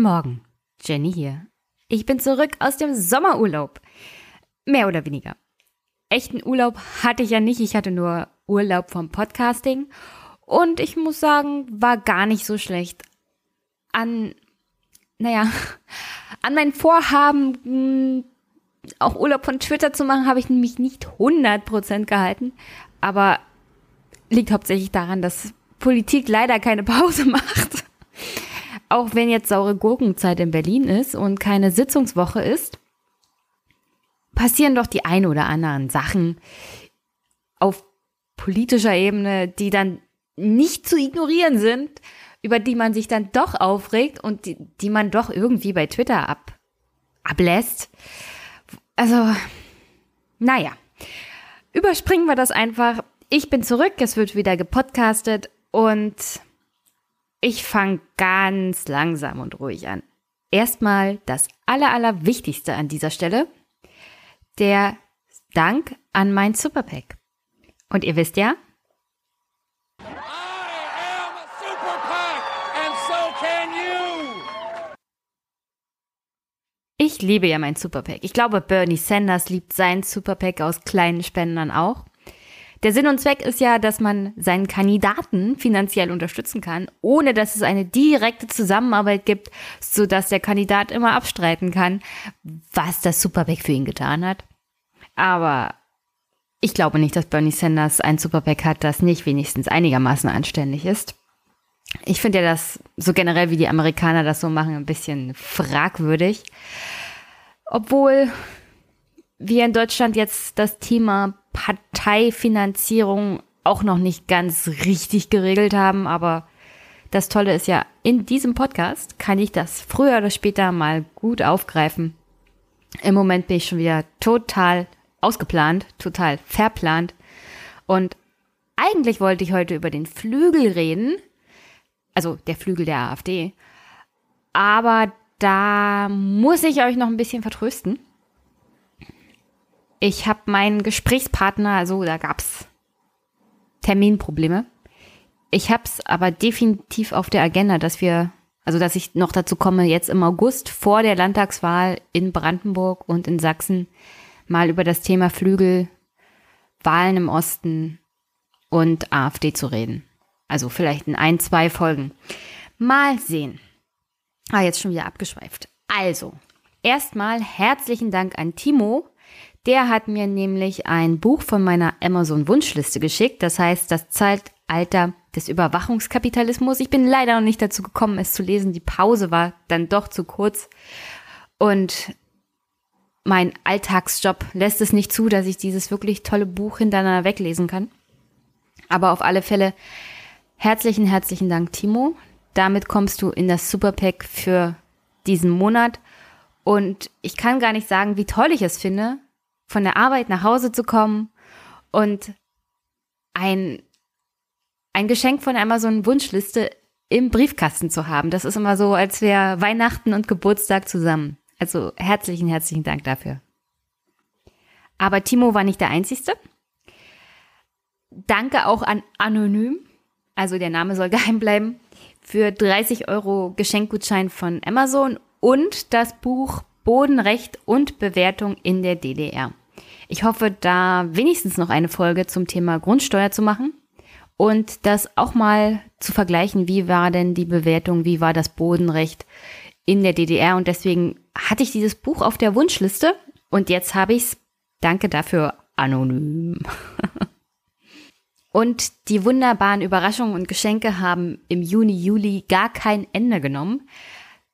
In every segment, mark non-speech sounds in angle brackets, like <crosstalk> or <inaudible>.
Guten Morgen, Jenny hier. Ich bin zurück aus dem Sommerurlaub. Mehr oder weniger. Echten Urlaub hatte ich ja nicht, ich hatte nur Urlaub vom Podcasting und ich muss sagen, war gar nicht so schlecht. An, naja, <laughs> an mein Vorhaben, hm, auch Urlaub von Twitter zu machen, habe ich nämlich nicht 100% gehalten, aber liegt hauptsächlich daran, dass Politik leider keine Pause <laughs> macht auch wenn jetzt saure Gurkenzeit in Berlin ist und keine Sitzungswoche ist, passieren doch die ein oder anderen Sachen auf politischer Ebene, die dann nicht zu ignorieren sind, über die man sich dann doch aufregt und die, die man doch irgendwie bei Twitter ab, ablässt. Also, naja, überspringen wir das einfach. Ich bin zurück, es wird wieder gepodcastet und ich fange ganz langsam und ruhig an. Erstmal das Aller, Allerwichtigste an dieser Stelle. Der Dank an mein Superpack. Und ihr wisst ja, Ich liebe ja mein Superpack. Ich glaube, Bernie Sanders liebt sein Superpack aus kleinen Spendern auch. Der Sinn und Zweck ist ja, dass man seinen Kandidaten finanziell unterstützen kann, ohne dass es eine direkte Zusammenarbeit gibt, so dass der Kandidat immer abstreiten kann, was das Superpack für ihn getan hat. Aber ich glaube nicht, dass Bernie Sanders ein Superpack hat, das nicht wenigstens einigermaßen anständig ist. Ich finde ja das so generell, wie die Amerikaner das so machen, ein bisschen fragwürdig. Obwohl wir in Deutschland jetzt das Thema Parteifinanzierung auch noch nicht ganz richtig geregelt haben, aber das Tolle ist ja, in diesem Podcast kann ich das früher oder später mal gut aufgreifen. Im Moment bin ich schon wieder total ausgeplant, total verplant. Und eigentlich wollte ich heute über den Flügel reden, also der Flügel der AfD. Aber da muss ich euch noch ein bisschen vertrösten. Ich habe meinen Gesprächspartner, also da gab's Terminprobleme. Ich habe es aber definitiv auf der Agenda, dass wir, also dass ich noch dazu komme, jetzt im August vor der Landtagswahl in Brandenburg und in Sachsen mal über das Thema Flügel, Wahlen im Osten und AfD zu reden. Also vielleicht in ein, zwei Folgen. Mal sehen. Ah, jetzt schon wieder abgeschweift. Also, erstmal herzlichen Dank an Timo, der hat mir nämlich ein Buch von meiner Amazon-Wunschliste geschickt. Das heißt, das Zeitalter des Überwachungskapitalismus. Ich bin leider noch nicht dazu gekommen, es zu lesen. Die Pause war dann doch zu kurz. Und mein Alltagsjob lässt es nicht zu, dass ich dieses wirklich tolle Buch hintereinander weglesen kann. Aber auf alle Fälle herzlichen, herzlichen Dank, Timo. Damit kommst du in das Superpack für diesen Monat. Und ich kann gar nicht sagen, wie toll ich es finde, von der Arbeit nach Hause zu kommen und ein, ein Geschenk von Amazon Wunschliste im Briefkasten zu haben. Das ist immer so, als wäre Weihnachten und Geburtstag zusammen. Also herzlichen, herzlichen Dank dafür. Aber Timo war nicht der Einzige. Danke auch an Anonym, also der Name soll <laughs> geheim bleiben, für 30 Euro Geschenkgutschein von Amazon und das Buch Bodenrecht und Bewertung in der DDR. Ich hoffe, da wenigstens noch eine Folge zum Thema Grundsteuer zu machen und das auch mal zu vergleichen, wie war denn die Bewertung, wie war das Bodenrecht in der DDR und deswegen hatte ich dieses Buch auf der Wunschliste und jetzt habe ich es, danke dafür, anonym. <laughs> und die wunderbaren Überraschungen und Geschenke haben im Juni, Juli gar kein Ende genommen.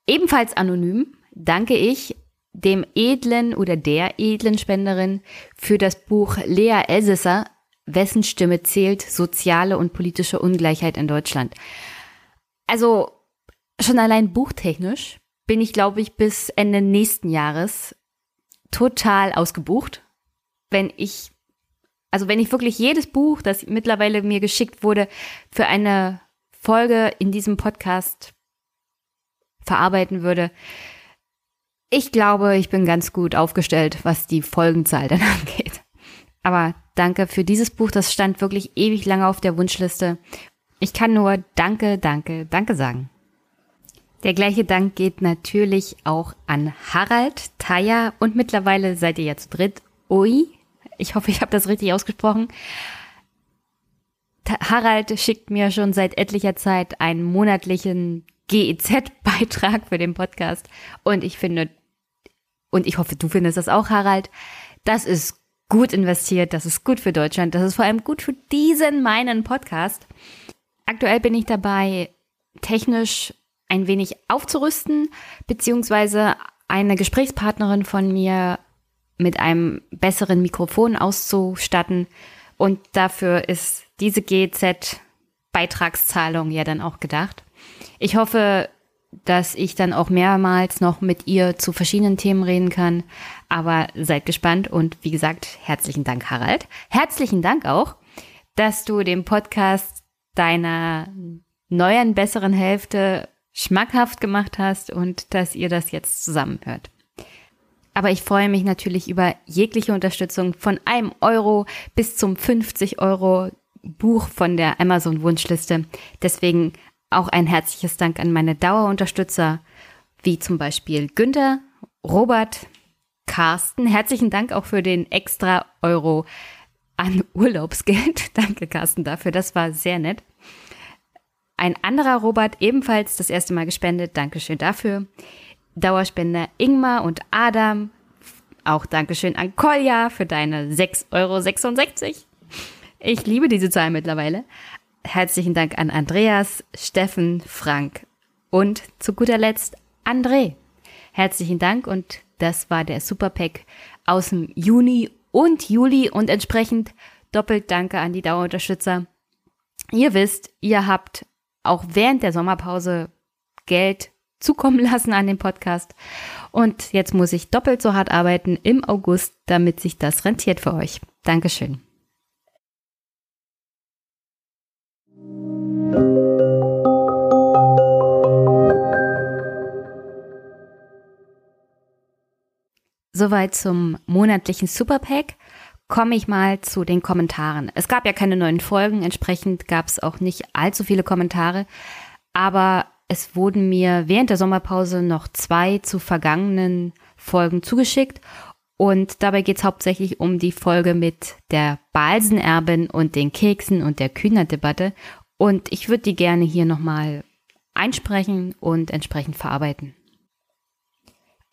Ebenfalls anonym danke ich dem edlen oder der edlen Spenderin für das Buch Lea Elsesser, wessen Stimme zählt, soziale und politische Ungleichheit in Deutschland. Also schon allein buchtechnisch bin ich, glaube ich, bis Ende nächsten Jahres total ausgebucht. Wenn ich, also wenn ich wirklich jedes Buch, das mittlerweile mir geschickt wurde, für eine Folge in diesem Podcast verarbeiten würde, ich glaube, ich bin ganz gut aufgestellt, was die Folgenzahl dann <laughs> angeht. Aber danke für dieses Buch. Das stand wirklich ewig lange auf der Wunschliste. Ich kann nur Danke, Danke, Danke sagen. Der gleiche Dank geht natürlich auch an Harald, Taya und mittlerweile seid ihr ja zu dritt. Ui, ich hoffe, ich habe das richtig ausgesprochen. Harald schickt mir schon seit etlicher Zeit einen monatlichen GEZ-Beitrag für den Podcast und ich finde, und ich hoffe, du findest das auch, Harald, das ist gut investiert, das ist gut für Deutschland, das ist vor allem gut für diesen meinen Podcast. Aktuell bin ich dabei, technisch ein wenig aufzurüsten, beziehungsweise eine Gesprächspartnerin von mir mit einem besseren Mikrofon auszustatten. Und dafür ist diese GZ-Beitragszahlung ja dann auch gedacht. Ich hoffe, dass ich dann auch mehrmals noch mit ihr zu verschiedenen Themen reden kann. Aber seid gespannt und wie gesagt, herzlichen Dank, Harald. Herzlichen Dank auch, dass du den Podcast deiner neuen, besseren Hälfte schmackhaft gemacht hast und dass ihr das jetzt zusammen hört. Aber ich freue mich natürlich über jegliche Unterstützung von einem Euro bis zum 50 Euro Buch von der Amazon Wunschliste. Deswegen auch ein herzliches Dank an meine Dauerunterstützer, wie zum Beispiel Günther, Robert, Carsten. Herzlichen Dank auch für den extra Euro an Urlaubsgeld. <laughs> Danke, Carsten, dafür. Das war sehr nett. Ein anderer Robert, ebenfalls das erste Mal gespendet. Dankeschön dafür. Dauerspender Ingmar und Adam. Auch Dankeschön an Kolja für deine 6,66 Euro. Ich liebe diese Zahl mittlerweile. Herzlichen Dank an Andreas, Steffen, Frank und zu guter Letzt André. Herzlichen Dank und das war der Superpack aus dem Juni und Juli und entsprechend doppelt Danke an die Dauerunterstützer. Ihr wisst, ihr habt auch während der Sommerpause Geld zukommen <laughs> lassen an den Podcast. Und jetzt muss ich doppelt so hart arbeiten im August, damit sich das rentiert für euch. Dankeschön. Soweit zum monatlichen Superpack. Komme ich mal zu den Kommentaren. Es gab ja keine neuen Folgen, entsprechend gab es auch nicht allzu viele Kommentare, aber es wurden mir während der Sommerpause noch zwei zu vergangenen Folgen zugeschickt und dabei geht es hauptsächlich um die Folge mit der Balsenerbin und den Keksen und der Kühner-Debatte und ich würde die gerne hier nochmal einsprechen und entsprechend verarbeiten.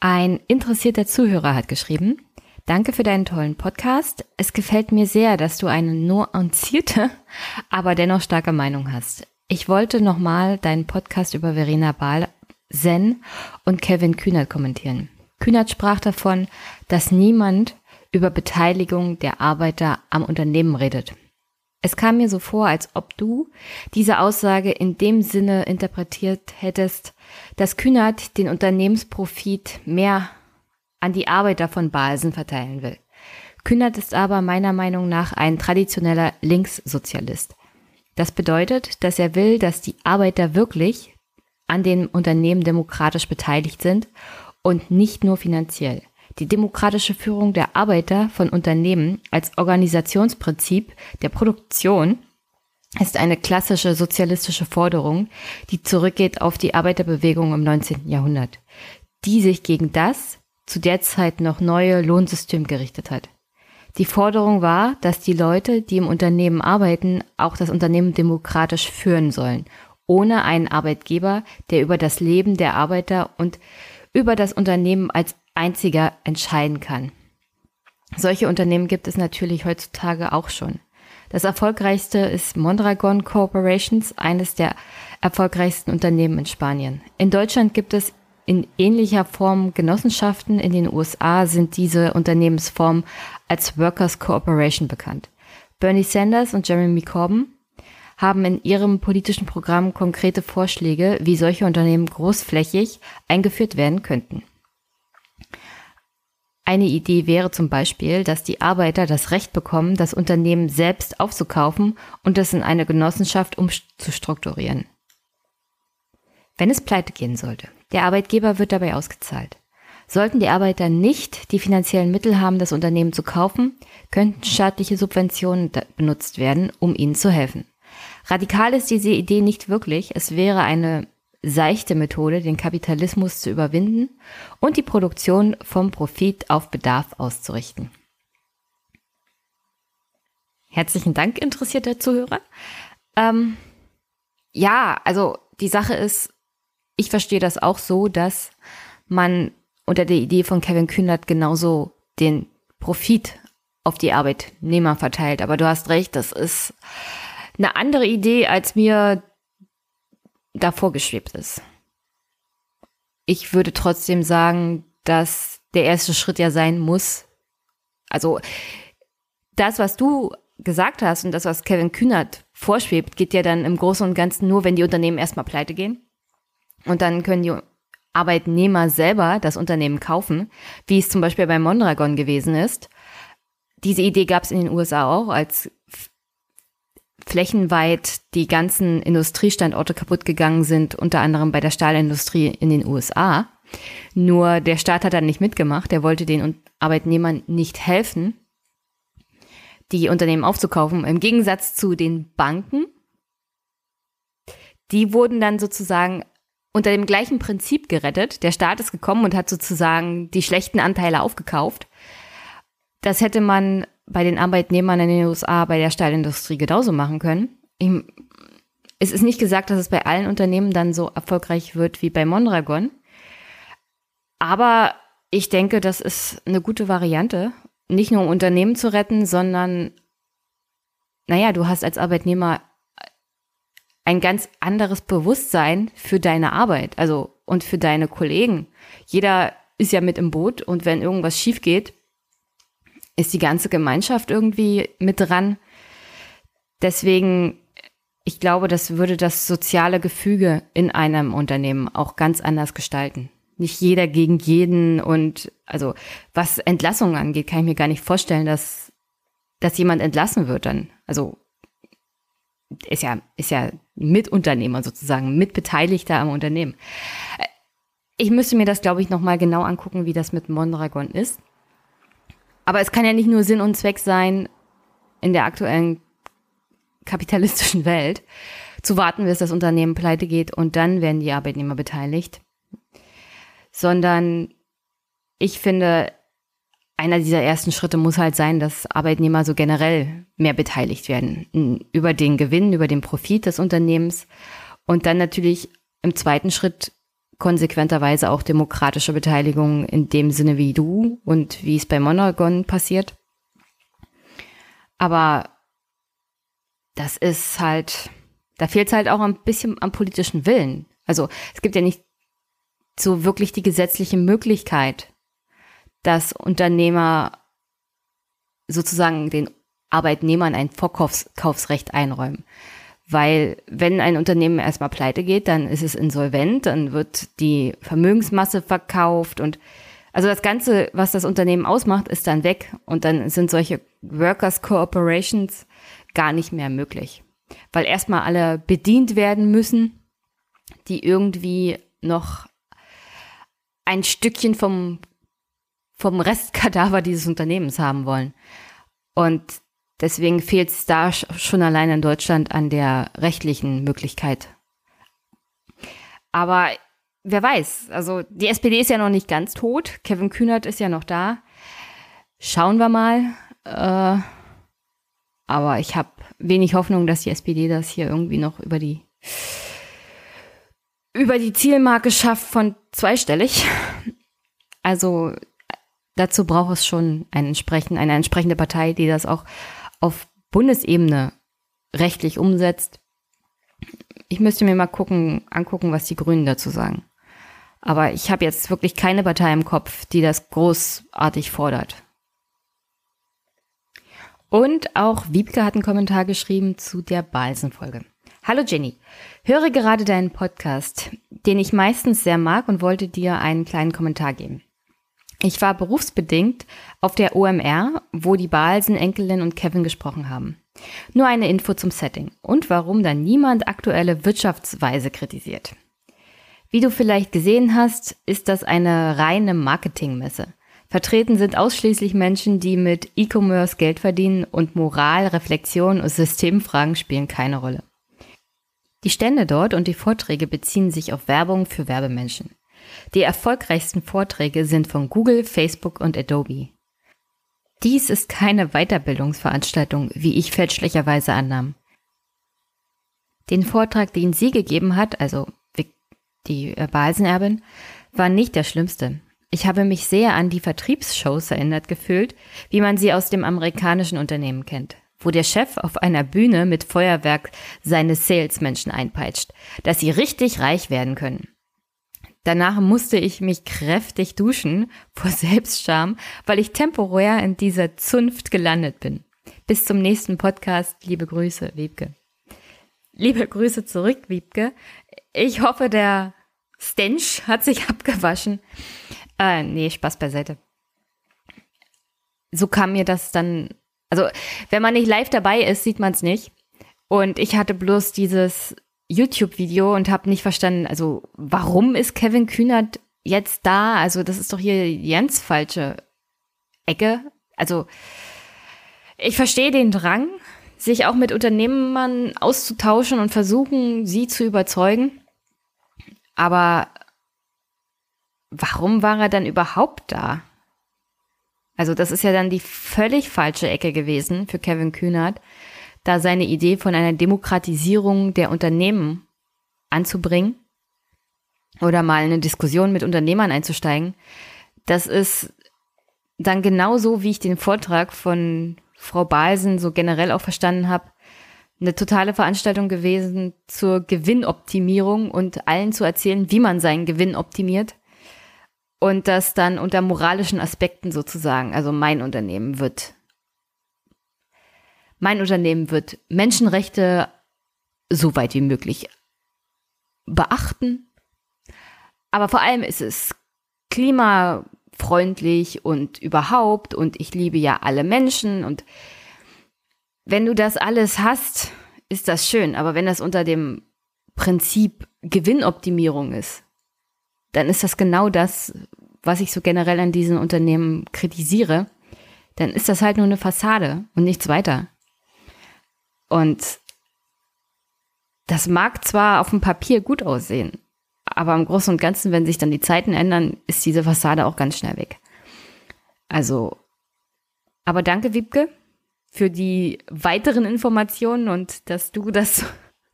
Ein interessierter Zuhörer hat geschrieben, Danke für deinen tollen Podcast. Es gefällt mir sehr, dass du eine nuancierte, <laughs> aber dennoch starke Meinung hast. Ich wollte nochmal deinen Podcast über Verena Bahl, Zen und Kevin Kühnert kommentieren. Kühnert sprach davon, dass niemand über Beteiligung der Arbeiter am Unternehmen redet. Es kam mir so vor, als ob du diese Aussage in dem Sinne interpretiert hättest, dass Kühnert den Unternehmensprofit mehr an die Arbeiter von Balsen verteilen will. Kühnert ist aber meiner Meinung nach ein traditioneller Linkssozialist. Das bedeutet, dass er will, dass die Arbeiter wirklich an den Unternehmen demokratisch beteiligt sind und nicht nur finanziell. Die demokratische Führung der Arbeiter von Unternehmen als Organisationsprinzip der Produktion ist eine klassische sozialistische Forderung, die zurückgeht auf die Arbeiterbewegung im 19. Jahrhundert, die sich gegen das zu der Zeit noch neue Lohnsystem gerichtet hat. Die Forderung war, dass die Leute, die im Unternehmen arbeiten, auch das Unternehmen demokratisch führen sollen, ohne einen Arbeitgeber, der über das Leben der Arbeiter und über das Unternehmen als einziger entscheiden kann. Solche Unternehmen gibt es natürlich heutzutage auch schon. Das erfolgreichste ist Mondragon Corporations, eines der erfolgreichsten Unternehmen in Spanien. In Deutschland gibt es in ähnlicher Form Genossenschaften. In den USA sind diese Unternehmensformen als Workers Cooperation bekannt. Bernie Sanders und Jeremy Corbyn haben in ihrem politischen Programm konkrete Vorschläge, wie solche Unternehmen großflächig eingeführt werden könnten. Eine Idee wäre zum Beispiel, dass die Arbeiter das Recht bekommen, das Unternehmen selbst aufzukaufen und es in eine Genossenschaft umzustrukturieren. Wenn es pleite gehen sollte, der Arbeitgeber wird dabei ausgezahlt. Sollten die Arbeiter nicht die finanziellen Mittel haben, das Unternehmen zu kaufen, könnten staatliche Subventionen benutzt werden, um ihnen zu helfen. Radikal ist diese Idee nicht wirklich. Es wäre eine seichte Methode, den Kapitalismus zu überwinden und die Produktion vom Profit auf Bedarf auszurichten. Herzlichen Dank, interessierter Zuhörer. Ähm, ja, also die Sache ist, ich verstehe das auch so, dass man unter der Idee von Kevin Kühnert genauso den Profit auf die Arbeitnehmer verteilt. Aber du hast recht, das ist eine andere Idee, als mir davor geschwebt ist. Ich würde trotzdem sagen, dass der erste Schritt ja sein muss. Also das, was du gesagt hast und das, was Kevin Kühnert vorschwebt, geht ja dann im Großen und Ganzen nur, wenn die Unternehmen erstmal pleite gehen. Und dann können die Arbeitnehmer selber das Unternehmen kaufen, wie es zum Beispiel bei Mondragon gewesen ist. Diese Idee gab es in den USA auch, als flächenweit die ganzen Industriestandorte kaputt gegangen sind, unter anderem bei der Stahlindustrie in den USA. Nur der Staat hat dann nicht mitgemacht, der wollte den Arbeitnehmern nicht helfen, die Unternehmen aufzukaufen. Im Gegensatz zu den Banken, die wurden dann sozusagen unter dem gleichen Prinzip gerettet. Der Staat ist gekommen und hat sozusagen die schlechten Anteile aufgekauft. Das hätte man bei den Arbeitnehmern in den USA bei der Stahlindustrie genauso machen können. Ich, es ist nicht gesagt, dass es bei allen Unternehmen dann so erfolgreich wird wie bei Mondragon. Aber ich denke, das ist eine gute Variante, nicht nur um Unternehmen zu retten, sondern, naja, du hast als Arbeitnehmer ein ganz anderes Bewusstsein für deine Arbeit, also und für deine Kollegen. Jeder ist ja mit im Boot und wenn irgendwas schief geht, ist die ganze Gemeinschaft irgendwie mit dran. Deswegen, ich glaube, das würde das soziale Gefüge in einem Unternehmen auch ganz anders gestalten. Nicht jeder gegen jeden und also was Entlassungen angeht, kann ich mir gar nicht vorstellen, dass, dass jemand entlassen wird dann. Also ist ja, ist ja Mitunternehmer sozusagen, Mitbeteiligter am Unternehmen. Ich müsste mir das, glaube ich, nochmal genau angucken, wie das mit Mondragon ist. Aber es kann ja nicht nur Sinn und Zweck sein, in der aktuellen kapitalistischen <laughs> Welt zu warten, bis das Unternehmen pleite geht und dann werden die Arbeitnehmer beteiligt, sondern ich finde, einer dieser ersten Schritte muss halt sein, dass Arbeitnehmer so generell mehr beteiligt werden über den Gewinn, über den Profit des Unternehmens. Und dann natürlich im zweiten Schritt konsequenterweise auch demokratische Beteiligung in dem Sinne wie du und wie es bei Mondragon passiert. Aber das ist halt, da fehlt es halt auch ein bisschen am politischen Willen. Also es gibt ja nicht so wirklich die gesetzliche Möglichkeit, dass Unternehmer sozusagen den Arbeitnehmern ein Vorkaufsrecht einräumen. Weil wenn ein Unternehmen erstmal pleite geht, dann ist es insolvent, dann wird die Vermögensmasse verkauft und also das Ganze, was das Unternehmen ausmacht, ist dann weg und dann sind solche Workers Cooperations gar nicht mehr möglich. Weil erstmal alle bedient werden müssen, die irgendwie noch ein Stückchen vom, vom Restkadaver dieses Unternehmens haben wollen. Und Deswegen fehlt es da schon allein in Deutschland an der rechtlichen Möglichkeit. Aber wer weiß, also die SPD ist ja noch nicht ganz tot. Kevin Kühnert ist ja noch da. Schauen wir mal. Äh, aber ich habe wenig Hoffnung, dass die SPD das hier irgendwie noch über die über die Zielmarke schafft von zweistellig. Also dazu braucht es schon einen entsprechend, eine entsprechende Partei, die das auch auf Bundesebene rechtlich umsetzt. Ich müsste mir mal gucken, angucken, was die Grünen dazu sagen. Aber ich habe jetzt wirklich keine Partei im Kopf, die das großartig fordert. Und auch Wiebke hat einen Kommentar geschrieben zu der Balsen-Folge. Hallo Jenny, höre gerade deinen Podcast, den ich meistens sehr mag und wollte dir einen kleinen Kommentar geben. Ich war berufsbedingt auf der OMR, wo die Balsen, Enkelin und Kevin gesprochen haben. Nur eine Info zum Setting und warum da niemand aktuelle Wirtschaftsweise kritisiert. Wie du vielleicht gesehen hast, ist das eine reine Marketingmesse. Vertreten sind ausschließlich Menschen, die mit E-Commerce Geld verdienen und Moral, Reflexion und Systemfragen spielen keine Rolle. Die Stände dort und die Vorträge beziehen sich auf Werbung für Werbemenschen. Die erfolgreichsten Vorträge sind von Google, Facebook und Adobe. Dies ist keine Weiterbildungsveranstaltung, wie ich fälschlicherweise annahm. Den Vortrag, den sie gegeben hat, also die Basenerbin, war nicht der schlimmste. Ich habe mich sehr an die Vertriebsshows erinnert gefühlt, wie man sie aus dem amerikanischen Unternehmen kennt, wo der Chef auf einer Bühne mit Feuerwerk seine Salesmenschen einpeitscht, dass sie richtig reich werden können. Danach musste ich mich kräftig duschen vor Selbstscham, weil ich temporär in dieser Zunft gelandet bin. Bis zum nächsten Podcast. Liebe Grüße, Wiebke. Liebe Grüße zurück, Wiebke. Ich hoffe, der Stench hat sich <laughs> abgewaschen. Äh, nee, Spaß beiseite. So kam mir das dann, also wenn man nicht live dabei ist, sieht man es nicht. Und ich hatte bloß dieses YouTube-Video und habe nicht verstanden, also warum ist Kevin Kühnert jetzt da? Also das ist doch hier ganz falsche Ecke. Also ich verstehe den Drang, sich auch mit Unternehmern auszutauschen und versuchen, sie zu überzeugen. Aber warum war er dann überhaupt da? Also das ist ja dann die völlig falsche Ecke gewesen für Kevin Kühnert, da seine Idee von einer Demokratisierung der Unternehmen anzubringen oder mal eine Diskussion mit Unternehmern einzusteigen. Das ist dann genauso, wie ich den Vortrag von Frau Balsen so generell auch verstanden habe, eine totale Veranstaltung gewesen zur Gewinnoptimierung und allen zu erzählen, wie man seinen Gewinn optimiert. Und das dann unter moralischen Aspekten sozusagen. Also mein Unternehmen wird, mein Unternehmen wird Menschenrechte so weit wie möglich beachten. Aber vor allem ist es klimafreundlich und überhaupt und ich liebe ja alle Menschen und wenn du das alles hast, ist das schön. Aber wenn das unter dem Prinzip Gewinnoptimierung ist, dann ist das genau das, was ich so generell an diesen Unternehmen kritisiere. Dann ist das halt nur eine Fassade und nichts weiter. Und das mag zwar auf dem Papier gut aussehen, aber im Großen und Ganzen, wenn sich dann die Zeiten ändern, ist diese Fassade auch ganz schnell weg. Also, aber danke, Wiebke, für die weiteren Informationen und dass du das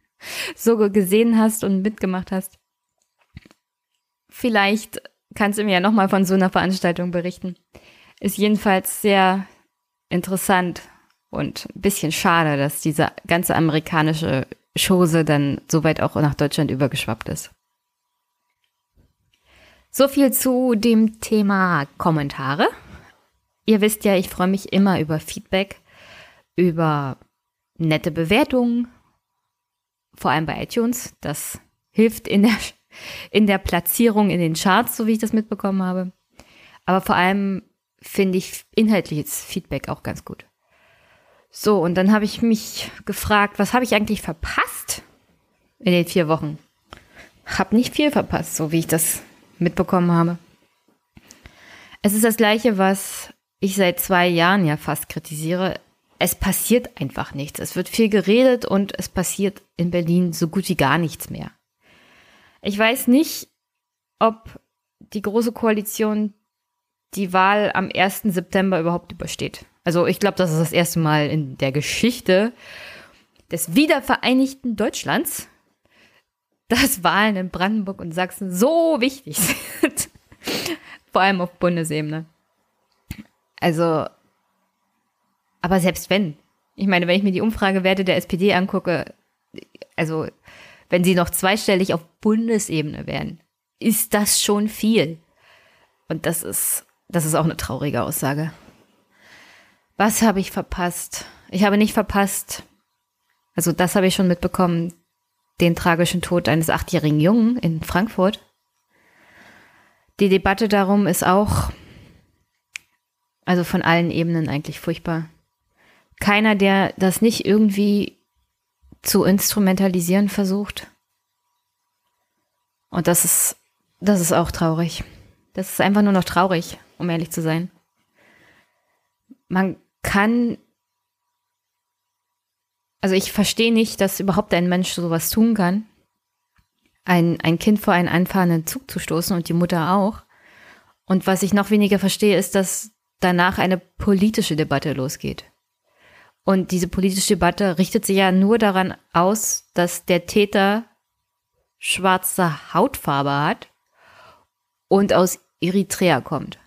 <laughs> so gesehen hast und mitgemacht hast. Vielleicht kannst du mir ja nochmal von so einer Veranstaltung berichten. Ist jedenfalls sehr interessant und ein bisschen schade, dass diese ganze amerikanische Chose dann so weit auch nach Deutschland übergeschwappt ist. So viel zu dem Thema Kommentare. Ihr wisst ja, ich freue mich immer über Feedback über nette Bewertungen, vor allem bei iTunes. Das hilft in der, in der Platzierung in den Charts, so wie ich das mitbekommen habe. Aber vor allem finde ich inhaltliches Feedback auch ganz gut. So, und dann habe ich mich gefragt, was habe ich eigentlich verpasst in den vier Wochen? Hab nicht viel verpasst, so wie ich das mitbekommen habe. Es ist das gleiche, was ich seit zwei Jahren ja fast kritisiere es passiert einfach nichts. Es wird viel geredet und es passiert in Berlin so gut wie gar nichts mehr. Ich weiß nicht, ob die Große Koalition die Wahl am 1. September überhaupt übersteht. Also ich glaube, das ist das erste Mal in der Geschichte des wiedervereinigten Deutschlands, dass Wahlen in Brandenburg und Sachsen so wichtig <laughs> sind. Vor allem auf Bundesebene. Also aber selbst wenn, ich meine, wenn ich mir die Umfragewerte der SPD angucke, also wenn sie noch zweistellig auf Bundesebene wären, ist das schon viel. Und das ist, das ist auch eine traurige Aussage. Was habe ich verpasst? Ich habe nicht verpasst, also das habe ich schon mitbekommen, den tragischen Tod eines achtjährigen Jungen in Frankfurt. Die Debatte darum ist auch, also von allen Ebenen eigentlich furchtbar keiner, der das nicht irgendwie zu instrumentalisieren versucht. Und das ist, das ist auch traurig. Das ist einfach nur noch traurig, um ehrlich zu sein. Man kann Also ich verstehe nicht, dass überhaupt ein Mensch sowas tun kann. Ein, ein Kind vor einen einfahrenden Zug zu stoßen und die Mutter auch. Und was ich noch weniger verstehe, ist, dass danach eine politische Debatte losgeht. Und diese politische Debatte richtet sich ja nur daran aus, dass der Täter schwarze Hautfarbe hat und aus Eritrea kommt.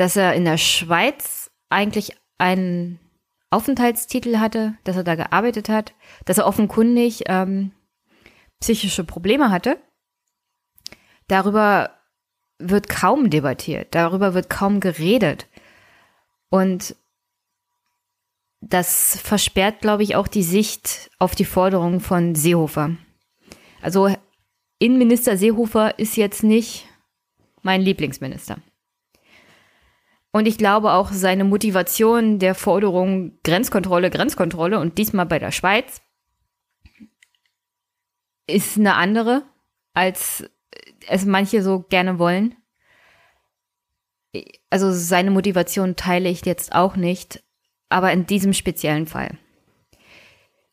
Dass er in der Schweiz eigentlich einen Aufenthaltstitel hatte, dass er da gearbeitet hat, dass er offenkundig ähm, psychische Probleme hatte. Darüber wird kaum debattiert, darüber wird kaum geredet. Und das versperrt, glaube ich, auch die Sicht auf die Forderungen von Seehofer. Also Innenminister Seehofer ist jetzt nicht mein Lieblingsminister. Und ich glaube auch seine Motivation der Forderung Grenzkontrolle, Grenzkontrolle und diesmal bei der Schweiz ist eine andere, als es manche so gerne wollen. Also seine Motivation teile ich jetzt auch nicht, aber in diesem speziellen Fall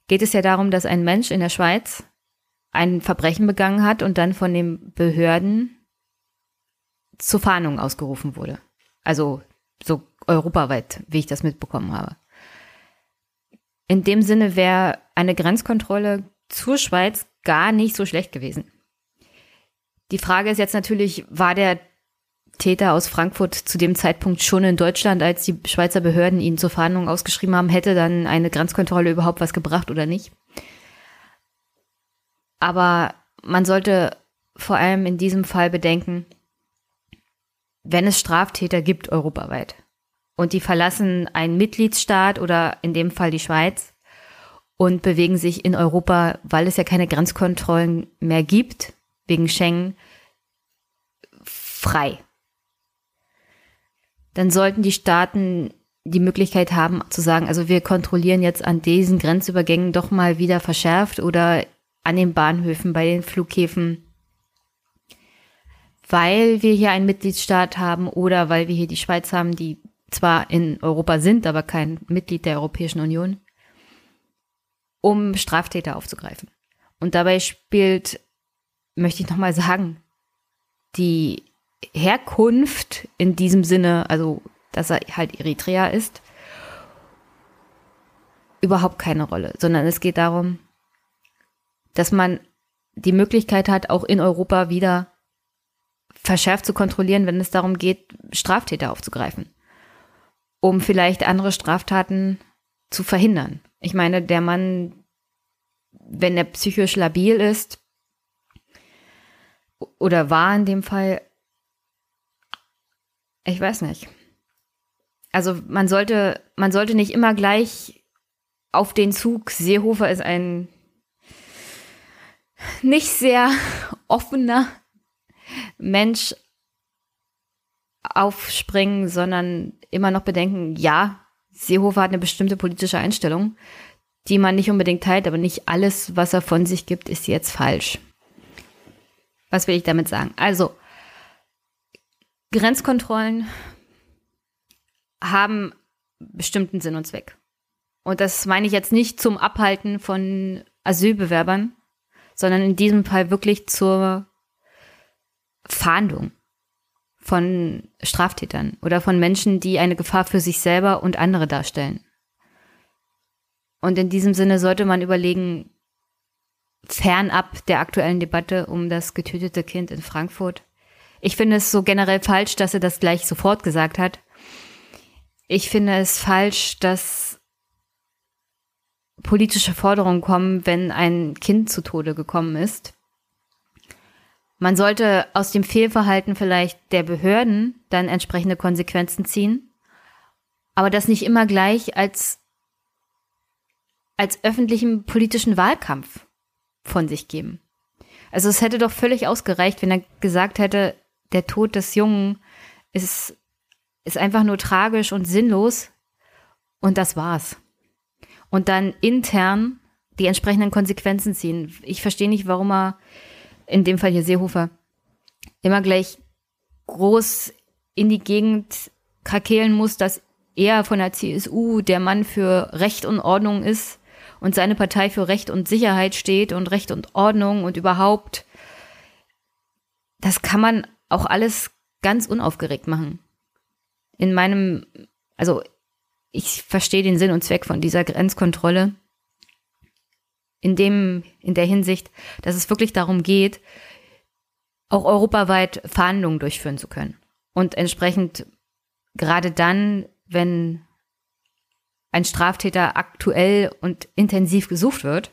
geht es ja darum, dass ein Mensch in der Schweiz ein Verbrechen begangen hat und dann von den Behörden zur Fahndung ausgerufen wurde. Also so europaweit, wie ich das mitbekommen habe. In dem Sinne wäre eine Grenzkontrolle zur Schweiz gar nicht so schlecht gewesen. Die Frage ist jetzt natürlich, war der Täter aus Frankfurt zu dem Zeitpunkt schon in Deutschland, als die Schweizer Behörden ihn zur Fahndung ausgeschrieben haben, hätte dann eine Grenzkontrolle überhaupt was gebracht oder nicht? Aber man sollte vor allem in diesem Fall bedenken, wenn es Straftäter gibt europaweit und die verlassen einen Mitgliedsstaat oder in dem Fall die Schweiz und bewegen sich in Europa, weil es ja keine Grenzkontrollen mehr gibt, wegen Schengen, frei. Dann sollten die Staaten die Möglichkeit haben zu sagen, also wir kontrollieren jetzt an diesen Grenzübergängen doch mal wieder verschärft oder an den Bahnhöfen, bei den Flughäfen, weil wir hier einen Mitgliedsstaat haben oder weil wir hier die Schweiz haben, die zwar in Europa sind, aber kein Mitglied der Europäischen Union, um Straftäter aufzugreifen. Und dabei spielt, möchte ich nochmal sagen, die Herkunft in diesem Sinne, also dass er halt Eritrea ist, überhaupt keine Rolle, sondern es geht darum, dass man die Möglichkeit hat, auch in Europa wieder verschärft zu kontrollieren, wenn es darum geht, Straftäter aufzugreifen, um vielleicht andere Straftaten zu verhindern. Ich meine, der Mann, wenn er psychisch labil ist oder war in dem Fall, ich weiß nicht. Also man sollte, man sollte nicht immer gleich auf den Zug, Seehofer ist ein nicht sehr <laughs> offener Mensch aufspringen, sondern immer noch bedenken, ja, Seehofer hat eine bestimmte politische Einstellung, die man nicht unbedingt teilt, aber nicht alles, was er von sich gibt, ist jetzt falsch. Was will ich damit sagen? Also, Grenzkontrollen haben bestimmten Sinn und Zweck. Und das meine ich jetzt nicht zum Abhalten von Asylbewerbern, sondern in diesem Fall wirklich zur Fahndung von Straftätern oder von Menschen, die eine Gefahr für sich selber und andere darstellen. Und in diesem Sinne sollte man überlegen, fernab der aktuellen Debatte um das getötete Kind in Frankfurt. Ich finde es so generell falsch, dass er das gleich sofort gesagt hat. Ich finde es falsch, dass politische Forderungen kommen, wenn ein Kind zu Tode gekommen ist. Man sollte aus dem Fehlverhalten vielleicht der Behörden dann entsprechende Konsequenzen ziehen, aber das nicht immer gleich als, als öffentlichen politischen Wahlkampf von sich geben. Also es hätte doch völlig ausgereicht, wenn er gesagt hätte, der Tod des Jungen ist, ist einfach nur tragisch und sinnlos und das war's und dann intern die entsprechenden Konsequenzen ziehen. Ich verstehe nicht, warum er, in dem Fall hier Seehofer, immer gleich groß in die Gegend krakehlen muss, dass eher von der CSU der Mann für Recht und Ordnung ist und seine Partei für Recht und Sicherheit steht und Recht und Ordnung und überhaupt, das kann man auch alles ganz unaufgeregt machen. In meinem, also ich verstehe den Sinn und Zweck von dieser Grenzkontrolle in dem, in der Hinsicht, dass es wirklich darum geht, auch europaweit Verhandlungen durchführen zu können. Und entsprechend gerade dann, wenn ein Straftäter aktuell und intensiv gesucht wird.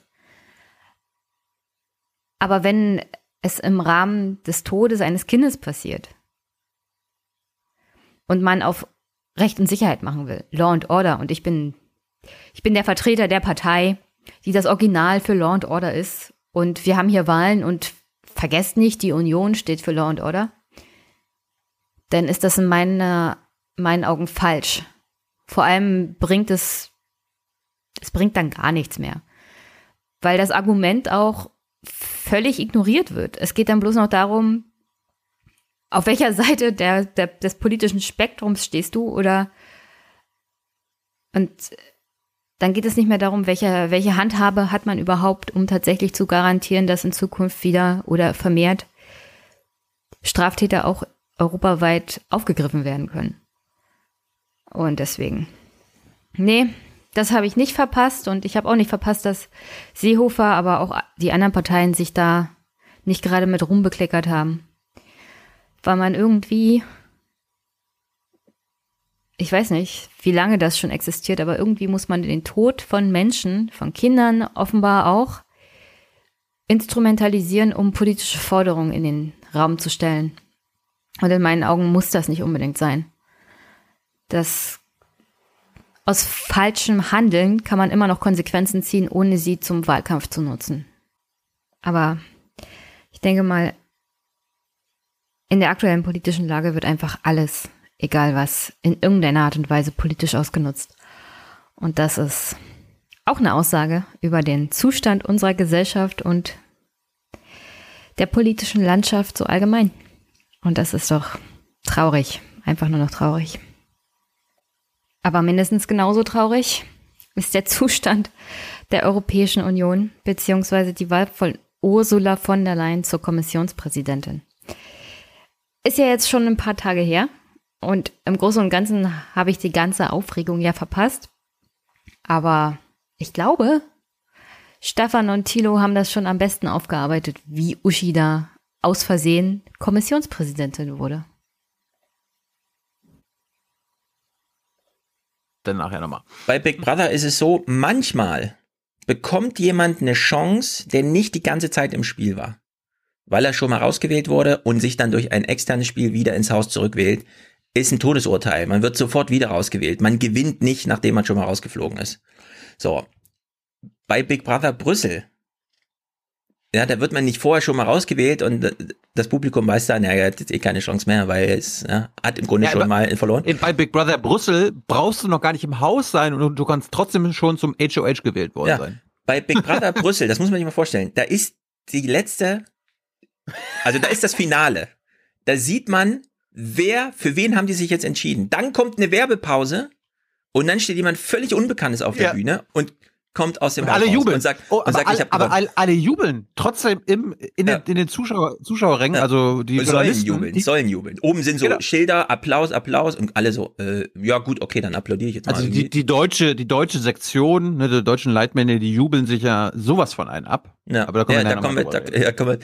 Aber wenn es im Rahmen des Todes eines Kindes passiert und man auf Recht und Sicherheit machen will, Law and Order, und ich bin, ich bin der Vertreter der Partei, die das Original für Law and Order ist. Und wir haben hier Wahlen und vergesst nicht, die Union steht für Law and Order. Dann ist das in meiner, meinen Augen falsch. Vor allem bringt es, es bringt dann gar nichts mehr. Weil das Argument auch völlig ignoriert wird. Es geht dann bloß noch darum, auf welcher Seite der, der, des politischen Spektrums stehst du oder und dann geht es nicht mehr darum, welche, welche Handhabe hat man überhaupt, um tatsächlich zu garantieren, dass in Zukunft wieder oder vermehrt Straftäter auch europaweit aufgegriffen werden können. Und deswegen, nee, das habe ich nicht verpasst und ich habe auch nicht verpasst, dass Seehofer, aber auch die anderen Parteien sich da nicht gerade mit Ruhm bekleckert haben. Weil man irgendwie ich weiß nicht, wie lange das schon existiert, aber irgendwie muss man den Tod von Menschen, von Kindern offenbar auch instrumentalisieren, um politische Forderungen in den Raum zu stellen. Und in meinen Augen muss das nicht unbedingt sein. Das aus falschem Handeln kann man immer noch Konsequenzen ziehen, ohne sie zum Wahlkampf zu nutzen. Aber ich denke mal, in der aktuellen politischen Lage wird einfach alles egal was, in irgendeiner Art und Weise politisch ausgenutzt. Und das ist auch eine Aussage über den Zustand unserer Gesellschaft und der politischen Landschaft so allgemein. Und das ist doch traurig, einfach nur noch traurig. Aber mindestens genauso traurig ist der Zustand der Europäischen Union beziehungsweise die Wahl von Ursula von der Leyen zur Kommissionspräsidentin. Ist ja jetzt schon ein paar Tage her, und im Großen und Ganzen habe ich die ganze Aufregung ja verpasst. Aber ich glaube, Stefan und Thilo haben das schon am besten aufgearbeitet, wie Uschi da aus Versehen Kommissionspräsidentin wurde. Dann nachher nochmal. Bei Big Brother ist es so, manchmal bekommt jemand eine Chance, der nicht die ganze Zeit im Spiel war. Weil er schon mal rausgewählt wurde und sich dann durch ein externes Spiel wieder ins Haus zurückwählt ist ein Todesurteil. Man wird sofort wieder rausgewählt. Man gewinnt nicht, nachdem man schon mal rausgeflogen ist. So. Bei Big Brother Brüssel, ja, da wird man nicht vorher schon mal rausgewählt und das Publikum weiß dann, ja, er hat jetzt eh keine Chance mehr, weil es ja, hat im Grunde ja, schon mal verloren. Bei Big Brother Brüssel brauchst du noch gar nicht im Haus sein und du kannst trotzdem schon zum HOH gewählt worden ja, sein. Bei Big Brother <laughs> Brüssel, das muss man sich mal vorstellen, da ist die letzte, also da ist das Finale. Da sieht man, wer, für wen haben die sich jetzt entschieden? Dann kommt eine Werbepause und dann steht jemand völlig Unbekanntes auf der ja. Bühne und kommt aus dem und alle jubeln und sagt, oh, und sagt all, ich habe Aber all, alle jubeln trotzdem im in den, in den Zuschauer, Zuschauerrängen, ja. also die sollen jubeln, die, sollen jubeln. Oben sind so genau. Schilder, Applaus, Applaus und alle so äh, ja gut, okay, dann applaudiere ich jetzt mal. Also die, die deutsche die deutsche Sektion, ne, die deutschen Leitmänner, die jubeln sich ja sowas von einen ab. Ja, aber da kommen, ja, wir, da kommen wir, da, ja, kommen wir.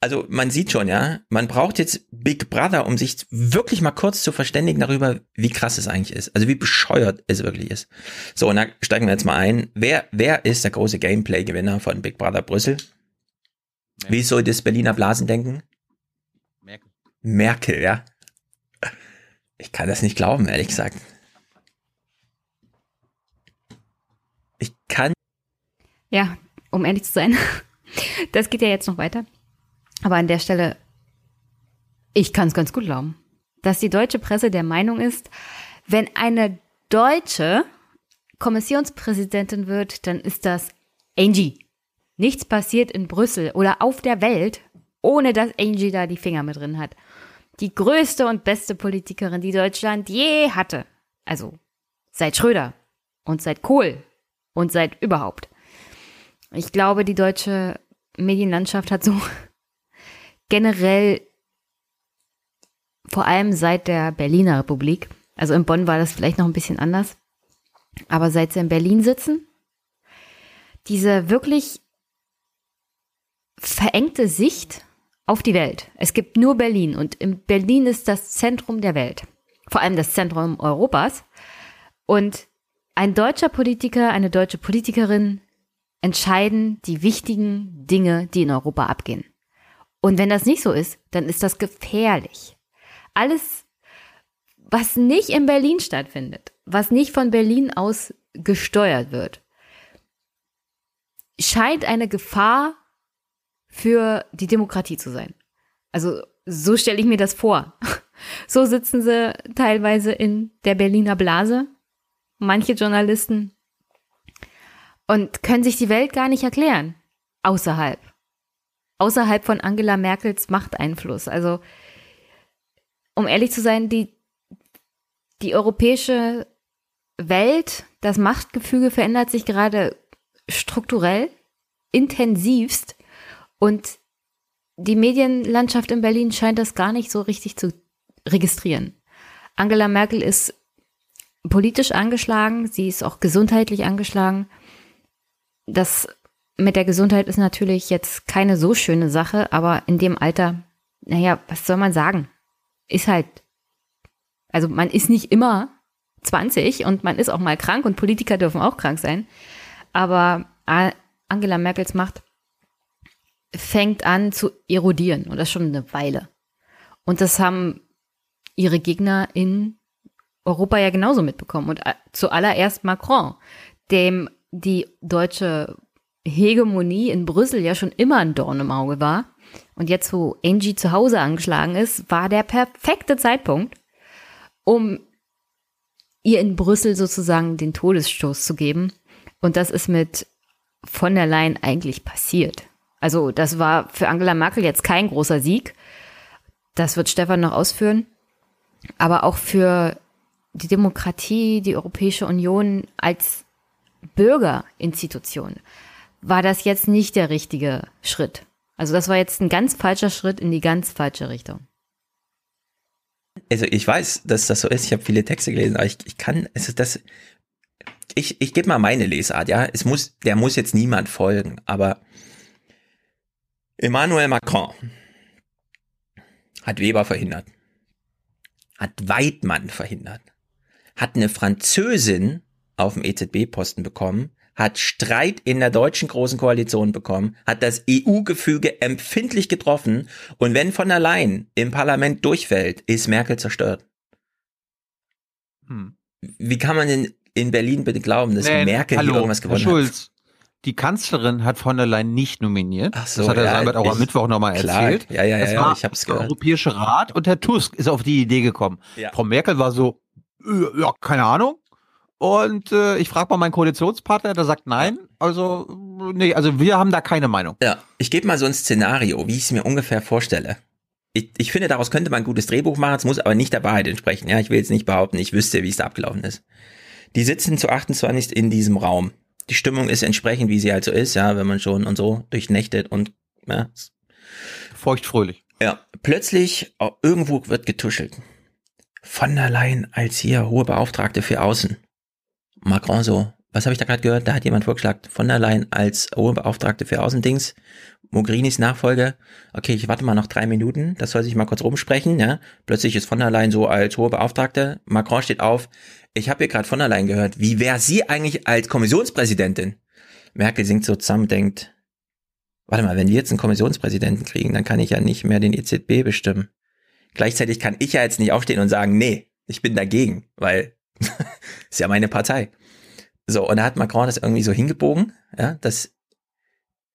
Also man sieht schon, ja, man braucht jetzt Big Brother, um sich wirklich mal kurz zu verständigen darüber, wie krass es eigentlich ist. Also wie bescheuert es wirklich ist. So, und da steigen wir jetzt mal ein. Wer, wer ist der große Gameplay-Gewinner von Big Brother Brüssel? Merkel. Wie soll das Berliner Blasendenken? Merkel. Merkel, ja. Ich kann das nicht glauben, ehrlich gesagt. Ich kann. Ja, um ehrlich zu sein. <laughs> Das geht ja jetzt noch weiter. Aber an der Stelle, ich kann es ganz gut glauben, dass die deutsche Presse der Meinung ist, wenn eine Deutsche Kommissionspräsidentin wird, dann ist das Angie. Nichts passiert in Brüssel oder auf der Welt, ohne dass Angie da die Finger mit drin hat. Die größte und beste Politikerin, die Deutschland je hatte. Also seit Schröder und seit Kohl und seit überhaupt. Ich glaube, die deutsche Medienlandschaft hat so <laughs> generell vor allem seit der Berliner Republik, also in Bonn war das vielleicht noch ein bisschen anders, aber seit sie in Berlin sitzen, diese wirklich verengte Sicht auf die Welt. Es gibt nur Berlin und in Berlin ist das Zentrum der Welt, vor allem das Zentrum Europas. Und ein deutscher Politiker, eine deutsche Politikerin entscheiden die wichtigen Dinge, die in Europa abgehen. Und wenn das nicht so ist, dann ist das gefährlich. Alles, was nicht in Berlin stattfindet, was nicht von Berlin aus gesteuert wird, scheint eine Gefahr für die Demokratie zu sein. Also so stelle ich mir das vor. <laughs> So sitzen sie teilweise in der Berliner Blase, manche Journalisten, und können sich die Welt gar nicht erklären. Außerhalb. Außerhalb von Angela Merkels Machteinfluss. Also, um ehrlich zu sein, die, die europäische Welt, das Machtgefüge verändert sich gerade strukturell, intensivst. Und die Medienlandschaft in Berlin scheint das gar nicht so richtig zu registrieren. Angela Merkel ist politisch angeschlagen, sie ist auch gesundheitlich angeschlagen. Das mit der Gesundheit ist natürlich jetzt keine so schöne Sache, aber in dem Alter, naja, was soll man sagen? Ist halt, also man ist nicht immer 20 und man ist auch mal krank und Politiker dürfen auch krank sein. Aber Angela Merkels Macht fängt an zu erodieren und das schon eine Weile. Und das haben ihre Gegner in Europa ja genauso mitbekommen. Und äh, zuallererst Macron, dem die deutsche Hegemonie in Brüssel ja schon immer ein Dorn im Auge war. Und jetzt, wo Angie zu Hause angeschlagen ist, war der perfekte Zeitpunkt, um ihr in Brüssel sozusagen den Todesstoß zu geben. Und das ist mit von der Leyen eigentlich passiert. Also das war für Angela Merkel jetzt kein großer Sieg. Das wird Stefan noch ausführen. Aber auch für die Demokratie, die Europäische Union als Bürgerinstitution war das jetzt nicht der richtige Schritt. Also das war jetzt ein ganz falscher Schritt in die ganz falsche Richtung. Also ich weiß, dass das so ist. Ich habe viele Texte gelesen, aber ich, ich kann, also das, ich, ich gebe mal meine Lesart, ja. Es muss, der muss jetzt niemand folgen, aber Emmanuel Macron hat Weber verhindert, hat Weidmann verhindert, hat eine Französin auf dem EZB-Posten bekommen, hat Streit in der deutschen großen Koalition bekommen, hat das EU-Gefüge empfindlich getroffen und wenn von allein im Parlament durchfällt, ist Merkel zerstört. Hm. Wie kann man denn in Berlin bitte glauben, dass nee, Merkel hallo, hier irgendwas gewonnen Herr Schulz, hat? die Kanzlerin hat von der Leyen nicht nominiert. Ach so, das hat er ja, Sambert auch am Mittwoch nochmal erzählt. Ja, ja, das ja, war ich hab's der gehört. Europäische Rat und Herr Tusk ist auf die Idee gekommen. Ja. Frau Merkel war so, äh, ja, keine Ahnung. Und äh, ich frage mal meinen Koalitionspartner, der sagt nein. Also, nee, also wir haben da keine Meinung. Ja, ich gebe mal so ein Szenario, wie ich es mir ungefähr vorstelle. Ich, ich finde, daraus könnte man ein gutes Drehbuch machen, es muss aber nicht der Wahrheit entsprechen. Ja, ich will jetzt nicht behaupten, ich wüsste, wie es da abgelaufen ist. Die sitzen zu 28 in diesem Raum die Stimmung ist entsprechend, wie sie halt so ist, ja, wenn man schon und so durchnächtet und ja. Feuchtfröhlich. Ja, plötzlich oh, irgendwo wird getuschelt. Von der Leyen als hier hohe Beauftragte für Außen. Macron so, was habe ich da gerade gehört? Da hat jemand vorgeschlagen, von der Leyen als hohe Beauftragte für Außendings. Mogherinis Nachfolge. Okay, ich warte mal noch drei Minuten. Das soll sich mal kurz rumsprechen. Ja, plötzlich ist von der Leyen so als hohe Beauftragte. Macron steht auf ich habe hier gerade von allein gehört, wie wäre sie eigentlich als Kommissionspräsidentin? Merkel singt so zusammen, denkt, warte mal, wenn wir jetzt einen Kommissionspräsidenten kriegen, dann kann ich ja nicht mehr den EZB bestimmen. Gleichzeitig kann ich ja jetzt nicht aufstehen und sagen, nee, ich bin dagegen, weil <laughs> ist ja meine Partei. So, und da hat Macron das irgendwie so hingebogen, ja, dass,